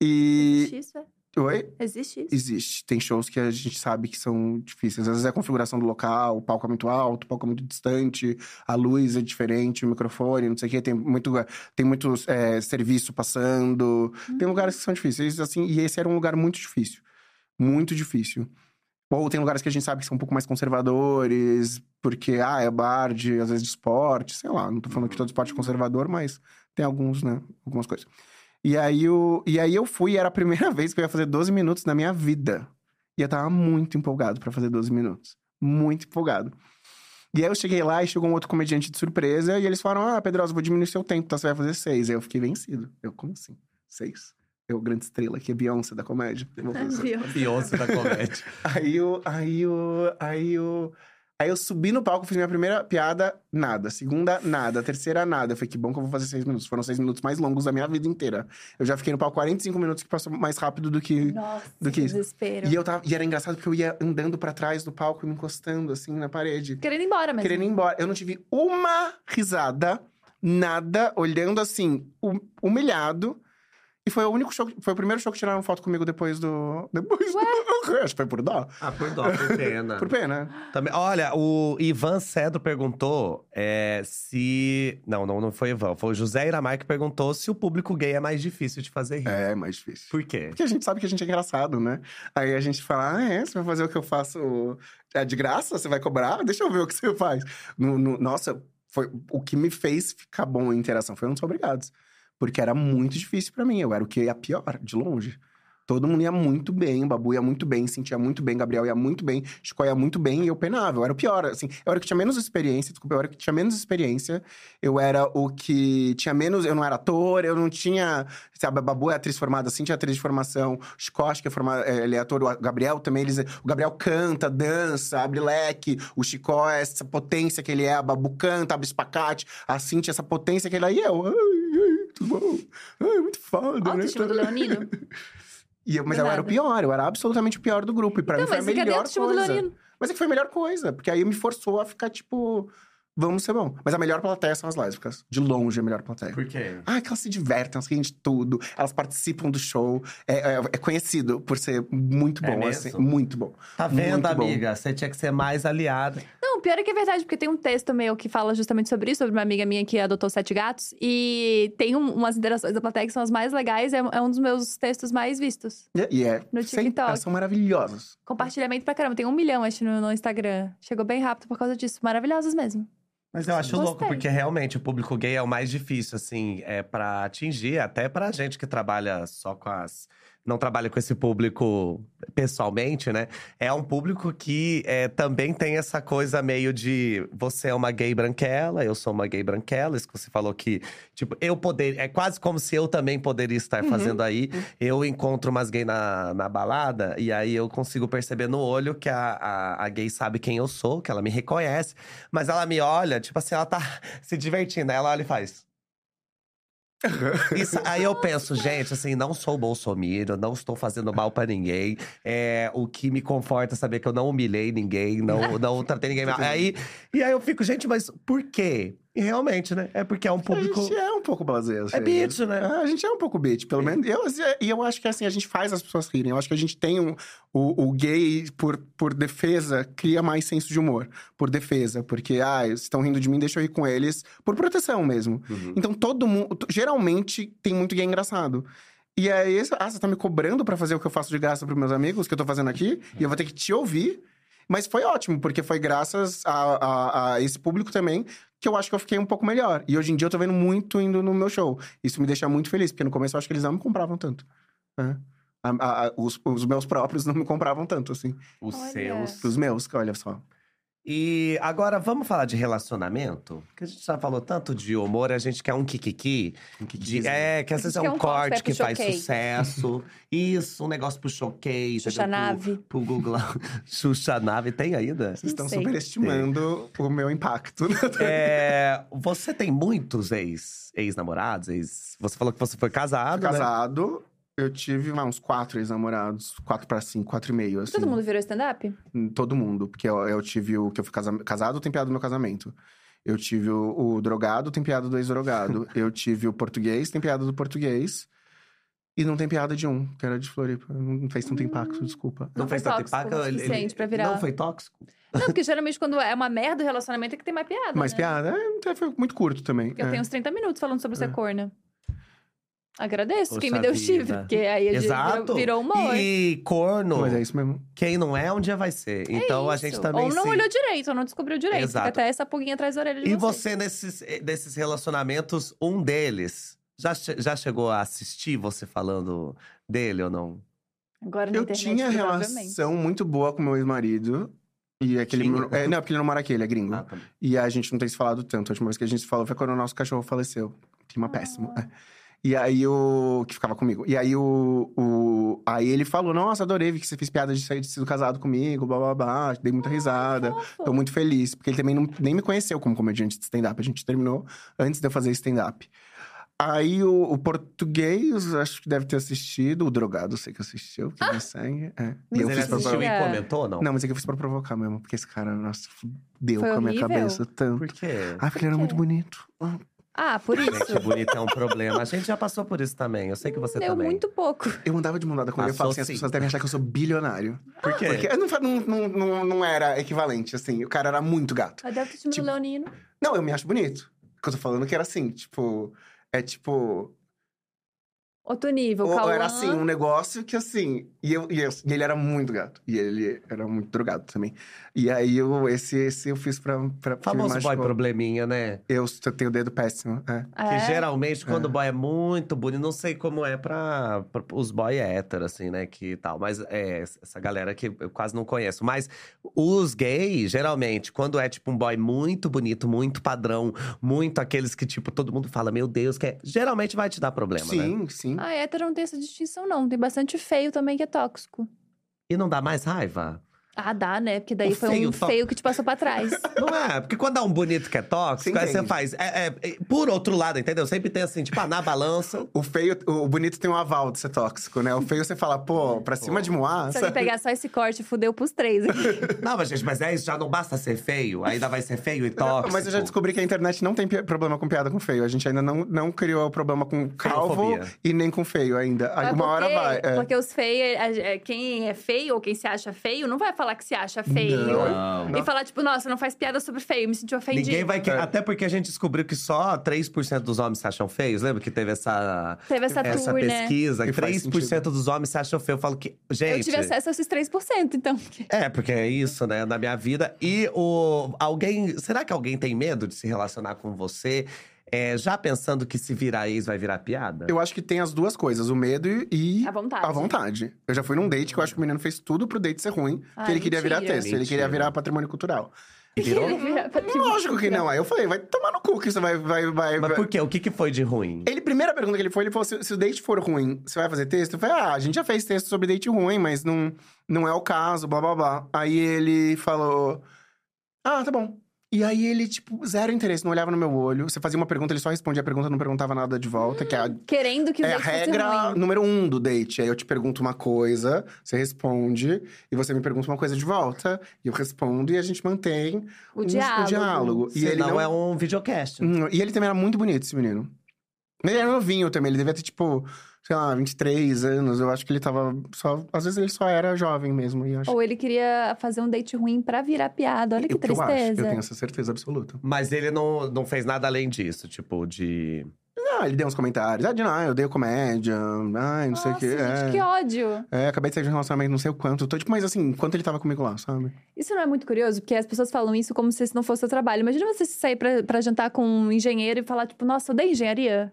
E. Existe isso, é? Oi? Existe isso? Existe. Tem shows que a gente sabe que são difíceis. Às vezes é a configuração do local, o palco é muito alto, o palco é muito distante, a luz é diferente, o microfone, não sei o quê. Tem muito, tem muito é, serviço passando. Tem lugares que são difíceis, assim, e esse era um lugar muito difícil. Muito difícil. Ou tem lugares que a gente sabe que são um pouco mais conservadores, porque, ah, é bar de, às vezes, de esporte, sei lá. Não tô falando que todo esporte é conservador, mas tem alguns, né? Algumas coisas. E aí, eu, e aí eu fui, e era a primeira vez que eu ia fazer 12 minutos na minha vida. E eu tava muito empolgado pra fazer 12 minutos. Muito empolgado. E aí eu cheguei lá e chegou um outro comediante de surpresa, e eles falaram: Ah, Pedrosa, vou diminuir seu tempo, então você vai fazer seis. Aí eu fiquei vencido. Eu, como assim? Seis? Eu, grande estrela, que é Beyoncé da comédia. Fazer Viu? Beyoncé da comédia. Aí eu, aí eu, aí eu, aí eu subi no palco, fiz minha primeira piada, nada. Segunda, nada. Terceira, nada. Eu falei, que bom que eu vou fazer seis minutos. Foram seis minutos mais longos da minha vida inteira. Eu já fiquei no palco 45 minutos, que passou mais rápido do que... Nossa, Do que que isso. desespero. E, eu tava, e era engraçado porque eu ia andando pra trás do palco, me encostando, assim, na parede. Querendo ir embora mesmo. Querendo ir embora. Eu não tive uma risada, nada, olhando assim, hum- humilhado. E foi o único show, foi o primeiro show que tiraram foto comigo depois do. Depois do. Acho que foi por dó. Ah, por dó, por pena. Por pena. Também, olha, o Ivan Cedro perguntou é, se. Não, não, não foi Ivan. Foi o José Iramar que perguntou se o público gay é mais difícil de fazer rir. É, mais difícil. Por quê? Porque a gente sabe que a gente é engraçado, né? Aí a gente fala, ah, é? Você vai fazer o que eu faço é de graça? Você vai cobrar? Deixa eu ver o que você faz. No, no- nossa, foi o que me fez ficar bom em interação. Foi um dos obrigados. Porque era muito difícil pra mim. Eu era o que ia pior, de longe. Todo mundo ia muito bem, o Babu ia muito bem, sentia muito bem, Gabriel ia muito bem, Chico ia muito bem e eu penava. Eu era o pior, assim. Eu era o que tinha menos experiência, desculpa, eu era o que tinha menos experiência. Eu era o que tinha menos. Eu não era ator, eu não tinha. Sabe, a Babu é atriz formada, assim, tinha atriz de formação. Chico, acho que é formado, é, ele é ator. O Gabriel também, eles, o Gabriel canta, dança, abre leque. O Chico é essa potência que ele é, a Babu canta, abre espacate. A Cintia, essa potência que ele é. E eu, tudo bom? Ai, muito foda, né? Do Leonino. E eu- mas Do eu era o pior, eu era absolutamente o pior do grupo. E pra Então, mim foi a melhor coisa. Mas é que foi a melhor coisa, porque aí me forçou a ficar, tipo, vamos ser bom. Mas a melhor plateia são as lésbicas. De longe, a melhor plateia. Por quê? Ah, que elas se divertem, elas riem de tudo, elas participam do show. É, é- é conhecido por ser muito É bom, mesmo? assim. Muito bom. Tá vendo, Muito bom. amiga? Você tinha que ser mais aliada. Não, pior é que é verdade, porque tem um texto meu que fala justamente sobre isso, sobre uma amiga minha que adotou sete gatos. E tem um- umas interações da plateia que são as mais legais, é, é um dos meus textos mais vistos. E, e é. No sem- TikTok. Elas são maravilhosas. Compartilhamento pra caramba, tem um milhão, acho, no, no Instagram. Chegou bem rápido por causa disso. Maravilhosas mesmo. Mas eu acho Gostei. louco, porque realmente o público gay é o mais difícil, assim, é para atingir, até pra gente que trabalha só com as. Não trabalha com esse público pessoalmente, né? É um público que é, também tem essa coisa meio de você é uma gay branquela, eu sou uma gay branquela. Isso que você falou que, tipo, eu poder. É quase como se eu também poderia estar Uhum. fazendo aí. Eu encontro umas gay na, na balada e aí eu consigo perceber no olho que a, a, a gay sabe quem eu sou, que ela me reconhece. Mas ela me olha, tipo assim, ela tá se divertindo. Aí ela olha e faz. Isso, aí eu penso, gente, assim, não sou bolsominion, não estou fazendo mal pra ninguém. É, o que me conforta é saber que eu não humilhei ninguém, não, não tratei ninguém mal. Aí, e aí eu fico, gente, mas por quê? E realmente, né? É porque é um público. A gente é um pouco blasé. às É vezes. bitch, né? Ah, a gente é um pouco bitch, pelo menos. Eu, e eu acho que assim, a gente faz as pessoas rirem. Eu acho que a gente tem um. O, o gay, por, por defesa, cria mais senso de humor. Por defesa. Porque, ah, eles estão rindo de mim, deixa eu rir com eles. Por proteção mesmo. Uhum. Então todo mundo. Geralmente tem muito gay engraçado. E aí, ah, você tá me cobrando pra fazer o que eu faço de graça pros meus amigos, que eu tô fazendo aqui, e eu vou ter que te ouvir. Mas foi ótimo, porque foi graças a, a- a esse público também que eu acho que eu fiquei um pouco melhor. E hoje em dia eu tô vendo muito indo no meu show. Isso me deixa muito feliz, porque no começo eu acho que eles não me compravam tanto. né? A- a- a- os, os meus próprios não me compravam tanto, assim. Os Olha. seus. Os meus, que olha só. E agora vamos falar de relacionamento? Porque a gente já falou tanto de humor, a gente quer um kikiki. De, é, que às vezes é quer um um corte, que faz choquei. sucesso. Isso, um negócio pro choquei. Xuxa entendeu? Pro- Nave. Pro, Google. Xuxa Nave tem ainda? Vocês estão sei. superestimando o meu impacto. É, você tem muitos ex, ex-namorados? Ex... Você falou que você foi casado, né? Casado, eu tive ah, uns quatro ex-namorados. Quatro pra cinco, quatro e meio, assim. Todo mundo virou stand-up? Hum, Todo mundo. Porque eu, eu tive o que eu fui casa- casado, tem piada do meu casamento. Eu tive o, o drogado, tem piada do ex-drogado. eu tive o português, tem piada do português. E não tem piada de um, que era de Floripa. Não fez tanto impacto, desculpa. Não, Não fez tanto impacto? o ele- suficiente pra virar- Não foi tóxico? Não, porque geralmente quando é uma merda o relacionamento é que tem mais piada, Mas né? piada, é, foi muito curto também. Porque eu é. tenho uns 30 minutos falando sobre ser É. corna. Agradeço quem me Poxa deu chifre, vida. porque aí a Exato. virou, virou humor. E corno, Mas é isso mesmo. quem não é, um dia vai ser. Então a gente Isso. também Ou não se... olhou direito, ou não descobriu direito. Exato. Fica até essa pulguinha atrás da orelha de E vocês. você, nesses, eh, desses relacionamentos, um deles, já, já chegou a assistir você falando dele ou não? Agora na Eu internet, tinha relação muito boa com meu ex-marido. E aquele. É, não, porque ele não mora aqui, ele é gringo. Ah, tá. E a gente não tem se falado tanto. A última vez que a gente se falou foi quando o nosso cachorro faleceu. Clima péssimo. Ah. é. E aí o. Que ficava comigo. E aí o, o. Aí ele falou: Nossa, adorei, vi que você fez piada de ter sido casado comigo, blá blá blá. Dei muita risada. Fofo. Tô muito feliz. Porque ele também não, nem me conheceu como comediante de stand-up. A gente terminou antes de eu fazer stand-up. Aí o, o português, acho que deve ter assistido. O drogado, sei que assistiu, que me segue. É. E Mas eu ele assistiu e comentou, não? Não, mas é que eu fiz pra provocar mesmo. Porque esse cara, nossa, deu Foi com a minha cabeça tanto. Por quê? Ah, porque ele era muito bonito. Ah, por isso. Gente, bonito é um problema. A gente já passou por isso também. Eu sei que você Deu também. muito pouco. Eu andava de mão dada com ele. Eu falo assim, as pessoas devem achar que eu sou bilionário. Por quê? Porque não, fa- não, não, não, não era equivalente, assim. O cara era muito gato. Cadê o time Tipo- do Leonino? Não, eu me acho bonito. Porque eu tô falando que era assim, tipo... É tipo... Outro nível, Ou Cauã. era assim, um negócio que assim. E, eu, e, eu- e ele era muito gato. E ele era muito drogado também. E aí eu, esse, esse eu fiz pra. pra Famoso boy probleminha, né? Eu tenho o dedo péssimo. É. É? Que geralmente, quando É. o boy é muito bonito, não sei como é pra, pra os boy héteros, assim, né? Que tal. Mas é essa galera que eu quase não conheço. Mas os gays, geralmente, quando é tipo um boy muito bonito, muito padrão, muito aqueles que, tipo, todo mundo fala, meu Deus, que é. Geralmente vai te dar problema, né? Sim, sim. Ah, hétero não tem essa distinção, não. Tem bastante feio também que é tóxico. E não dá mais raiva? Ah, dá, né? Porque daí O foi feio um feio que te passou pra trás. Não é? Porque quando é um bonito que é tóxico, Você aí você faz. é- é- é- por outro lado, entendeu? Sempre tem assim, tipo, ah, na balança. O feio, o bonito tem um aval de ser tóxico, né? O feio você fala, pô, pra cima de Moá. Se ele pegar só esse corte, fudeu pros três aqui. Não, mas gente, mas é isso, já não basta ser feio, ainda vai ser feio e tóxico. Mas eu já descobri que a internet não tem problema com piada com feio. A gente ainda não, não criou o problema com calvo e nem com feio ainda. Mas hora porque- vai. é. Porque os feios, é- quem é feio ou quem se acha feio, não vai falar que se acha feio. Não. E falar, tipo, nossa, não faz piada sobre feio, me senti ofendido. Ninguém vai querer. É. Até porque a gente descobriu que só 3% dos homens se acham feios. Lembra que teve essa, Teve essa, essa tour, né? pesquisa? Faz 3% dos homens se acham feios. Eu falo que. Gente. Eu tive acesso a esses 3%, então. É, porque é isso, né, na minha vida. E o alguém, será que alguém tem medo de se relacionar com você, é, já pensando que se virar ex vai virar piada? Eu acho que tem as duas coisas, o medo e- A vontade. a vontade. Eu já fui num date que eu acho que o menino fez tudo pro date ser ruim, que Ai, ele queria virar mentira. texto, ele queria virar patrimônio cultural. E virou? Ele vira patrimônio Lógico que não. Aí eu falei, vai tomar no cu que isso vai. vai, vai, Mas por quê? O que, que foi de ruim? Ele, primeira pergunta que ele foi, ele falou: se, se o date for ruim, você vai fazer texto? Eu falei, ah, a gente já fez texto sobre date ruim, mas não, não é o caso, blá blá blá. Aí ele falou: Ah, tá bom. E aí ele, tipo, zero interesse, não olhava no meu olho. Você fazia uma pergunta, ele só respondia a pergunta, não perguntava nada de volta, que é a Querendo que o é a regra ruim. número um do date. Aí eu te pergunto uma coisa, você responde, e você me pergunta uma coisa de volta, e eu respondo, e a gente mantém O um- diálogo. o diálogo. E ele Senão não é um videocast. Hum, E ele também era muito bonito, esse menino. Ele era novinho também, ele devia ter, tipo, sei lá, 23 anos. Eu acho que ele tava só. Às vezes ele só era jovem mesmo. E eu acho Ou ele queria fazer um date ruim pra virar piada. Olha que o que eu acho, tristeza. eu tenho essa certeza absoluta. Mas ele não, não fez nada além disso, tipo, de. Ah, ele deu uns comentários. Ah, de não, eu odeio comédia. Ai, não sei o Nossa, quê. gente, é. que ódio. É, acabei de sair de um relacionamento, não sei o quanto. Tô, tipo, mas assim, quanto ele tava comigo lá, sabe? Isso não é muito curioso? Porque as pessoas falam isso como se isso não fosse seu trabalho. Imagina você sair pra, pra jantar com um engenheiro e falar, tipo, nossa, eu odeio engenharia.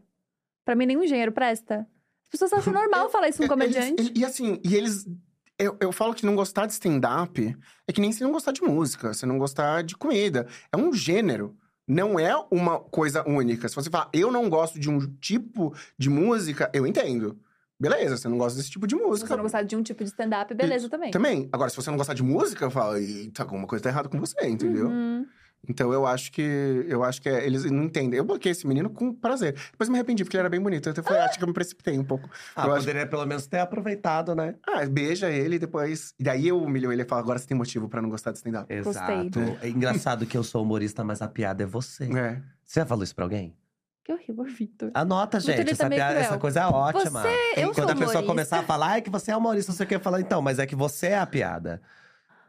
Pra mim, nenhum engenheiro presta. As pessoas acham normal falar isso com um comediante. Eles- e assim, e eles. Eu, eu falo que não gostar de stand-up é que nem se não gostar de música, se não gostar de comida. É um gênero. Não é uma coisa única. Se você falar, eu não gosto de um tipo de música, eu entendo. Beleza, você não gosta desse tipo de Se música. você não gostar de um tipo de stand-up, beleza também. Também. Agora, se você não gostar de música, eu falo, eita, alguma coisa tá errada com você, entendeu? Uhum. Então eu acho que. Eu acho que é- eles não entendem. Eu bloqueei esse menino com prazer. Depois me arrependi, porque ele era bem bonito. Então eu falei, acho que eu me precipitei um pouco. Ah, Eu acho- poderia pelo menos ter aproveitado, né? Ah, beija ele e depois. E daí eu humilho ele e falo, agora você tem motivo pra não gostar de stand-up. Exato. É engraçado que eu sou humorista, mas a piada é você. É. Você já falou isso pra alguém? Que horrível, Victor. Anota, gente. essa, meio piada- essa coisa é ótima. Você- eu Quando sou a pessoa humorista. começar a falar, ai, que você é humorista, não sei o que, eu falo, então, mas é que você é a piada.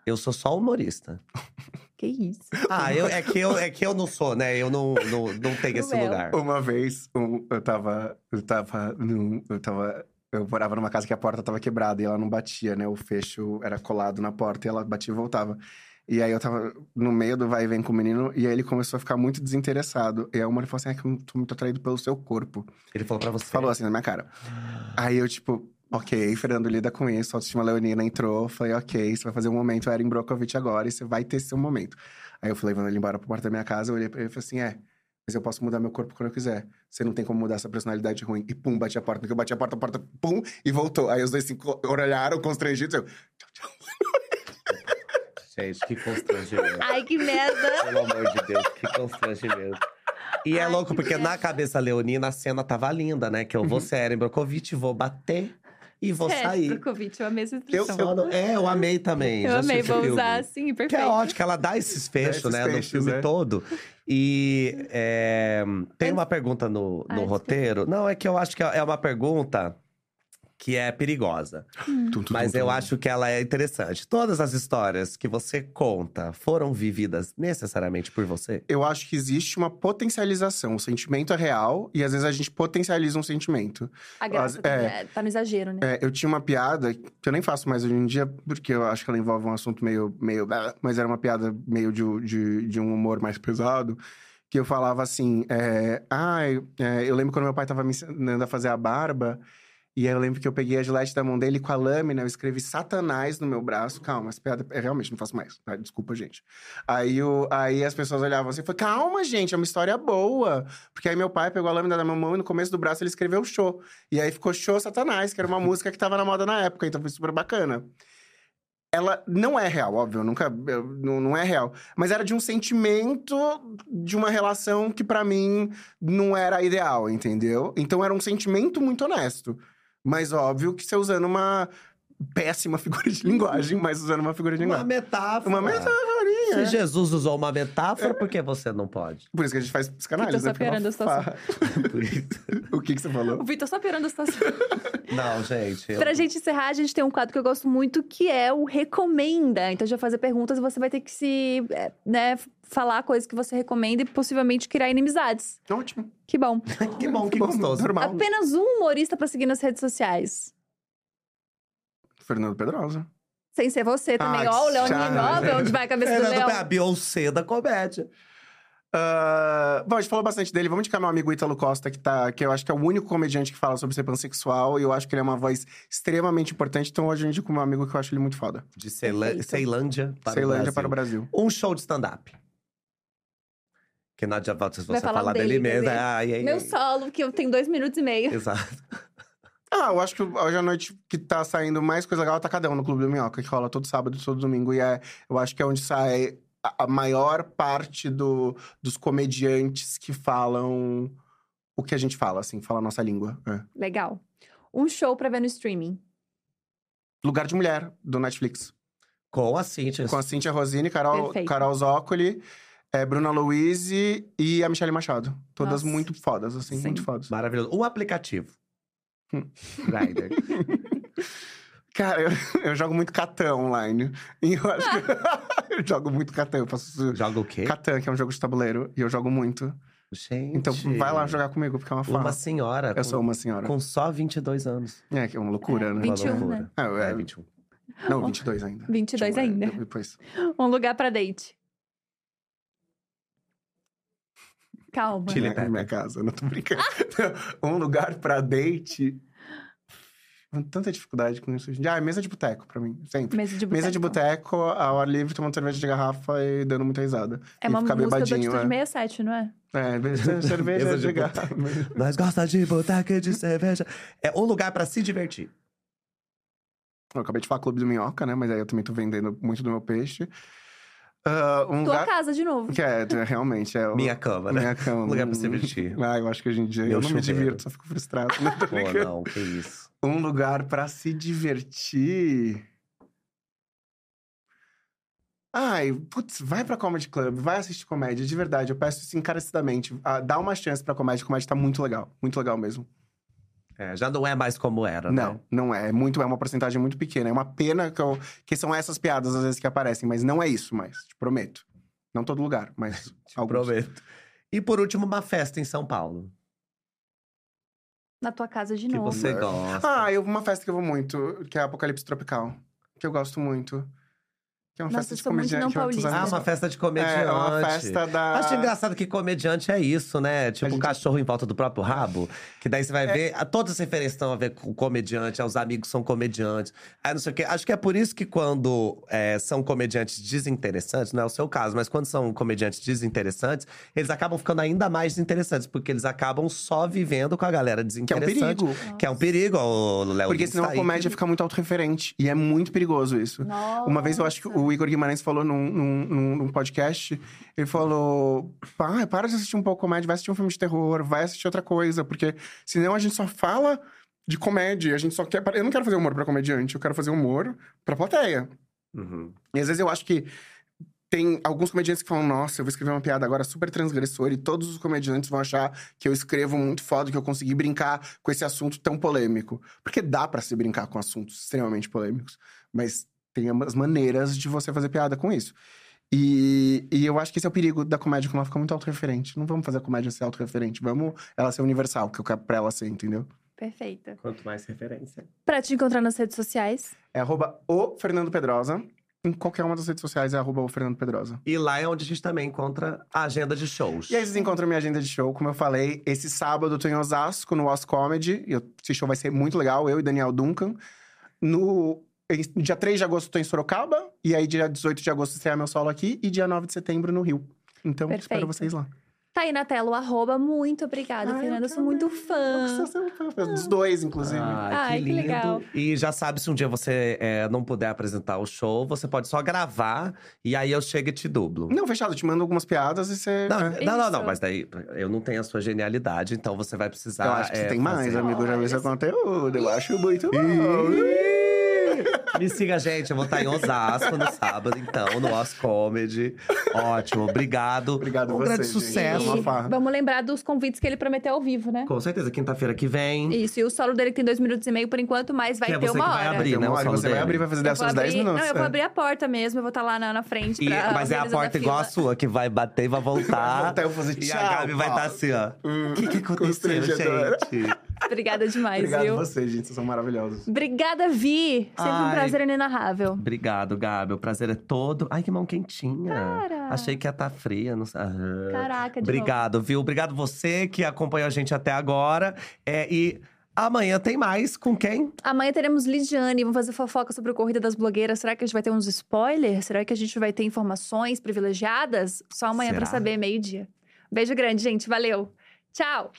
Eu sou só humorista. Que isso? Ah, eu, é, que eu, é que eu não sou, né? Eu não, não, não tenho esse Cruel. lugar. Uma vez, um, eu tava. Eu tava. Num, eu tava. Eu morava numa casa que a porta tava quebrada e ela não batia, né? O fecho era colado na porta e ela batia e voltava. E aí eu tava no meio do vai e vem com o menino, e aí ele começou a ficar muito desinteressado. E aí uma ele falou assim: é que eu tô muito atraído pelo seu corpo. Ele falou pra você. Falou assim na minha cara. Aí eu, tipo, ok, Fernando, lida com isso. A autoestima leonina entrou. Falei, ok, você vai fazer um momento Erin Brokovich agora e você vai ter seu momento. Aí eu fui levando ele embora pra porta da minha casa. Eu olhei pra ele e falei assim: é, mas eu posso mudar meu corpo quando eu quiser. Você não tem como mudar essa personalidade ruim. E pum, bati a porta. Porque eu bati a porta, a porta, pum, e voltou. Aí os dois se olharam constrangidos. Eu, tchau, tchau. Gente, que constrangimento. Ai, que merda. Pelo amor de Deus, que constrangimento. E é Ai, louco, que porque na merda. cabeça leonina a cena tava linda, né? Que eu vou ser Erin Brockovich, vou bater e vou É, sair. Brokovich, eu amei essa Eu- no- É, eu amei também. Eu amei, vou filme. usar assim, Que perfeito. é ótimo, que ela dá esses fechos, né? fechos, no filme é. todo. E é, tem uma pergunta no, Ah, no desculpa. roteiro. Não, é que eu acho que é uma pergunta que é perigosa. Tum, Mas eu acho que ela é interessante. Todas as histórias que você conta foram vividas necessariamente por você? Eu acho que existe uma potencialização. O sentimento é real e às vezes a gente potencializa um sentimento. A graça As- tá, é. é, tá no exagero, né? É, eu tinha uma piada que eu nem faço mais hoje em dia, porque eu acho que ela envolve um assunto meio. meio mas era uma piada meio de, de, de um humor mais pesado. Que eu falava assim: é, ah, eu, é, eu lembro quando meu pai tava me ensinando a fazer a barba. E aí eu lembro que eu peguei a gilete da mão dele com a lâmina, eu escrevi Satanás no meu braço. Calma, essa piada eu realmente não faço mais, tá? Desculpa, gente. Aí, o, aí as pessoas olhavam assim e falaram: calma, gente, é uma história boa. Porque aí meu pai pegou a lâmina da minha mão e no começo do braço ele escreveu show. E aí ficou Show Satanás, que era uma música que tava na moda na época, então foi super bacana. Ela não é real, óbvio, nunca. não, não é real. Mas era de um sentimento de uma relação que pra mim não era ideal, entendeu? Então era um sentimento muito honesto. Mas óbvio que você usando uma péssima figura de linguagem, mas usando uma figura de Uma linguagem. metáfora. Uma metaforinha. Se é. Jesus usou uma metáfora, por que você não pode? Por isso que a gente faz psicanálise. Vitor só né? É piorando a situação. o que, que você falou? O Vitor só piorando a situação. Não, gente. eu- Pra gente encerrar, a gente tem um quadro que eu gosto muito, que é o Recomenda. Então, a gente vai fazer perguntas e você vai ter que se, é, né, falar coisas que você recomenda e possivelmente criar inimizades. Ótimo. Que bom. Que bom, que gostoso. Normal. Apenas um humorista pra seguir nas redes sociais. Fernando Pedrosa. Sem ser você também. Ó, o chato. Leoninho, ó, onde vai a cabeça do Fernando Leão. é a Beyoncé da comédia. Ah, bom, a gente falou bastante dele. Vamos indicar meu amigo Ítalo Costa, que, tá, que eu acho que é o único comediante que fala sobre ser pansexual. E eu acho que ele é uma voz extremamente importante. Então hoje eu indico meu amigo que eu acho ele muito foda. De. Ceilândia para Ceilândia o Brasil. para o Brasil. Um show de stand-up. Que não adianta você falar falar dele, dele mesmo. ver? Ai, ai, Meu ai. solo, que eu tenho dois minutos e meio. Exato. Ah, eu acho que hoje à noite que tá saindo mais coisa legal é Tacadão no Clube do Minhoca, que rola todo sábado e todo domingo. E é, eu acho que é onde sai a, a maior parte do, dos comediantes que falam o que a gente fala, assim, fala a nossa língua. é. Legal. Um show pra ver no streaming. Lugar de Mulher, do Netflix. Com a Cintia. Com a Cintia Rosini, Carol, Perfeito. Carol Zócoli, é, Bruna Louise e a Michelle Machado. Todas Nossa. muito fodas, assim, Sim. muito fodas. Maravilhoso. Um aplicativo. Grindr. Cara, eu, eu jogo muito Catan online. E eu acho que. eu jogo muito Catan. Eu faço. Joga o quê? Catan, que é um jogo de tabuleiro. E eu jogo muito. Gente. Então vai lá jogar comigo, porque é uma Uma farra. senhora. Eu com, sou uma senhora. Com só 22 anos. É, que é uma loucura, É, né? 21, Uma loucura. né? É, É, é, 21. Não, 22 ainda. 22 Tipo, é, ainda. Depois. Um lugar pra date. Calma. Chile Minha, Pepper. minha casa, não tô brincando. um lugar pra date. Com tanta dificuldade com isso. Ah, mesa de boteco pra mim, sempre. Mesa de boteco. Mesa de boteco, ao ar livre, tomando cerveja de garrafa e dando muita risada. É e uma música do bebadinho, Atitude é. 67, não é? É, cerveja de de garrafa. Nós gosta de boteca de cerveja. É um lugar pra se divertir. Eu acabei de falar Clube do Minhoca, né? Mas aí eu também tô vendendo muito do meu peixe. Ah, um Tua lugar... casa, de novo. Que é, é, realmente, é... o- Minha cama, né? Minha cama. Um lugar pra se divertir. Ah, eu acho que hoje em dia Meu eu não me chuveiro. divirto, só fico frustrado. Não tô Pô, não, que isso. Um lugar pra se divertir. Ai, putz, vai pra Comedy Club, vai assistir comédia, de verdade. Eu peço isso encarecidamente. Ah, dá uma chance pra comédia, comédia tá muito legal. Muito legal mesmo. É, já não é mais como era, né? Não, não é. É muito, é uma porcentagem muito pequena. É uma pena que, eu- que são essas piadas, às vezes, que aparecem, mas não é isso mais, te prometo. Não todo lugar, mas. Te alguns. prometo. E por último, uma festa em São Paulo. Na tua casa de Que novo. você É. gosta. Ah, eu uma festa que eu vou muito, que é a Apocalipse Tropical. Que eu gosto muito. Que é uma Nossa, festa de comediante. paulista. Ah, uma festa de comediante. É, é uma festa da. Acho engraçado que comediante é isso, né? Tipo, gente- um cachorro em volta do próprio rabo. Que daí você vai É. ver. a- Todas as referências estão a ver com comediante, os amigos são comediantes. Aí não sei o quê. Acho que é por isso que quando é, são comediantes desinteressantes, não é o seu caso, mas quando são comediantes desinteressantes, eles acabam ficando ainda mais desinteressantes, porque eles acabam só vivendo com a galera Que é um desinteressante. perigo. Que é um perigo, o Léo Porque Lins senão tá a comédia fica muito autorreferente. E é muito perigoso isso. Nossa. Uma vez eu acho que o Igor Guimarães falou num, num, num- podcast, ele falou: "Pá, para de assistir um pouco comédia, vai assistir um filme de terror, vai assistir outra coisa, porque senão a gente só fala de comédia, a gente só quer. Eu não quero fazer humor pra comediante, eu quero fazer humor pra plateia. Uhum. E às vezes eu acho que tem alguns comediantes que falam, nossa, eu vou escrever uma piada agora super transgressora e todos os comediantes vão achar que eu escrevo muito foda, que eu consegui brincar com esse assunto tão polêmico. Porque dá pra se brincar com assuntos extremamente polêmicos, mas tem as maneiras de você fazer piada com isso. E, e eu acho que esse é o perigo da comédia, que ela fica muito autorreferente. Não vamos fazer a comédia ser autorreferente, vamos ela ser universal, que eu quero pra ela ser, entendeu? Perfeita. Quanto mais referência. Pra te encontrar nas redes sociais. É arroba o Fernando Pedrosa. Em qualquer uma das redes sociais é arroba o Fernando Pedrosa. E lá é onde a gente também encontra a agenda de shows. E aí vocês encontram minha agenda de show, como eu falei, esse sábado eu tô em Osasco, no Os Comedy. E esse show vai ser muito legal, eu e Daniel Duncan. No dia 3 de agosto eu tô em Sorocaba. E aí dia 18 de agosto estreia meu solo aqui. E dia 9 de setembro no Rio. Então Perfeito. espero vocês lá. Tá aí na tela o arroba. Muito obrigada, Ai, Fernanda. Eu sou muito fã. Eu sou fã Dos dois, inclusive. Ai, Ai, que que lindo. legal. E já sabe, se um dia você é, não puder apresentar o show, você pode só gravar e aí eu chego e te dublo. Não, fechado. Eu te mando algumas piadas e você. Não, é. não, não, não, mas daí eu não tenho a sua genialidade, então você vai precisar. Eu acho que é, você tem mais, fazer. amigo. Eu já vi seu conteúdo. Eu acho muito bom. Me siga, gente. Eu vou estar em Osasco no sábado, então, no Os Comedy. Ótimo, obrigado. Obrigado um você, grande gente. sucesso. É uma E vamos lembrar dos convites que ele prometeu ao vivo, né? Com certeza, quinta-feira que vem. Isso, e o solo dele que tem dois minutos e meio por enquanto, mas vai Que é ter você uma que vai hora. abrir, Tem né, uma o hora, solo você vai dele. abrir, vai fazer Eu 10 vou seus 10 abrir- minutos. Não, eu vou é. abrir a porta mesmo, eu vou estar lá na, na frente. E- pra mas é a porta igual a sua, que vai bater e vai voltar. Até eu fazer E tchau, a Gabi vai estar Paulo. assim, ó. Hum, O que, que aconteceu, gente? Obrigada demais, Obrigado viu? a vocês, gente. Vocês são maravilhosos. Obrigada, Vi. Sempre um Ai. prazer inenarrável. Obrigado, Gabi. O prazer é todo. Ai, que mão quentinha. Cara. Achei que ia estar fria. Não... sei. Ah. Caraca, de Obrigado, viu? Obrigado você que acompanhou a gente até agora. É, e amanhã tem mais. Com quem? Amanhã teremos Lidiane, vamos fazer fofoca sobre a corrida das blogueiras. Será que a gente vai ter uns spoilers? Será que a gente vai ter informações privilegiadas? Só amanhã pra Será? saber, meio-dia. Beijo grande, gente. Valeu. Tchau.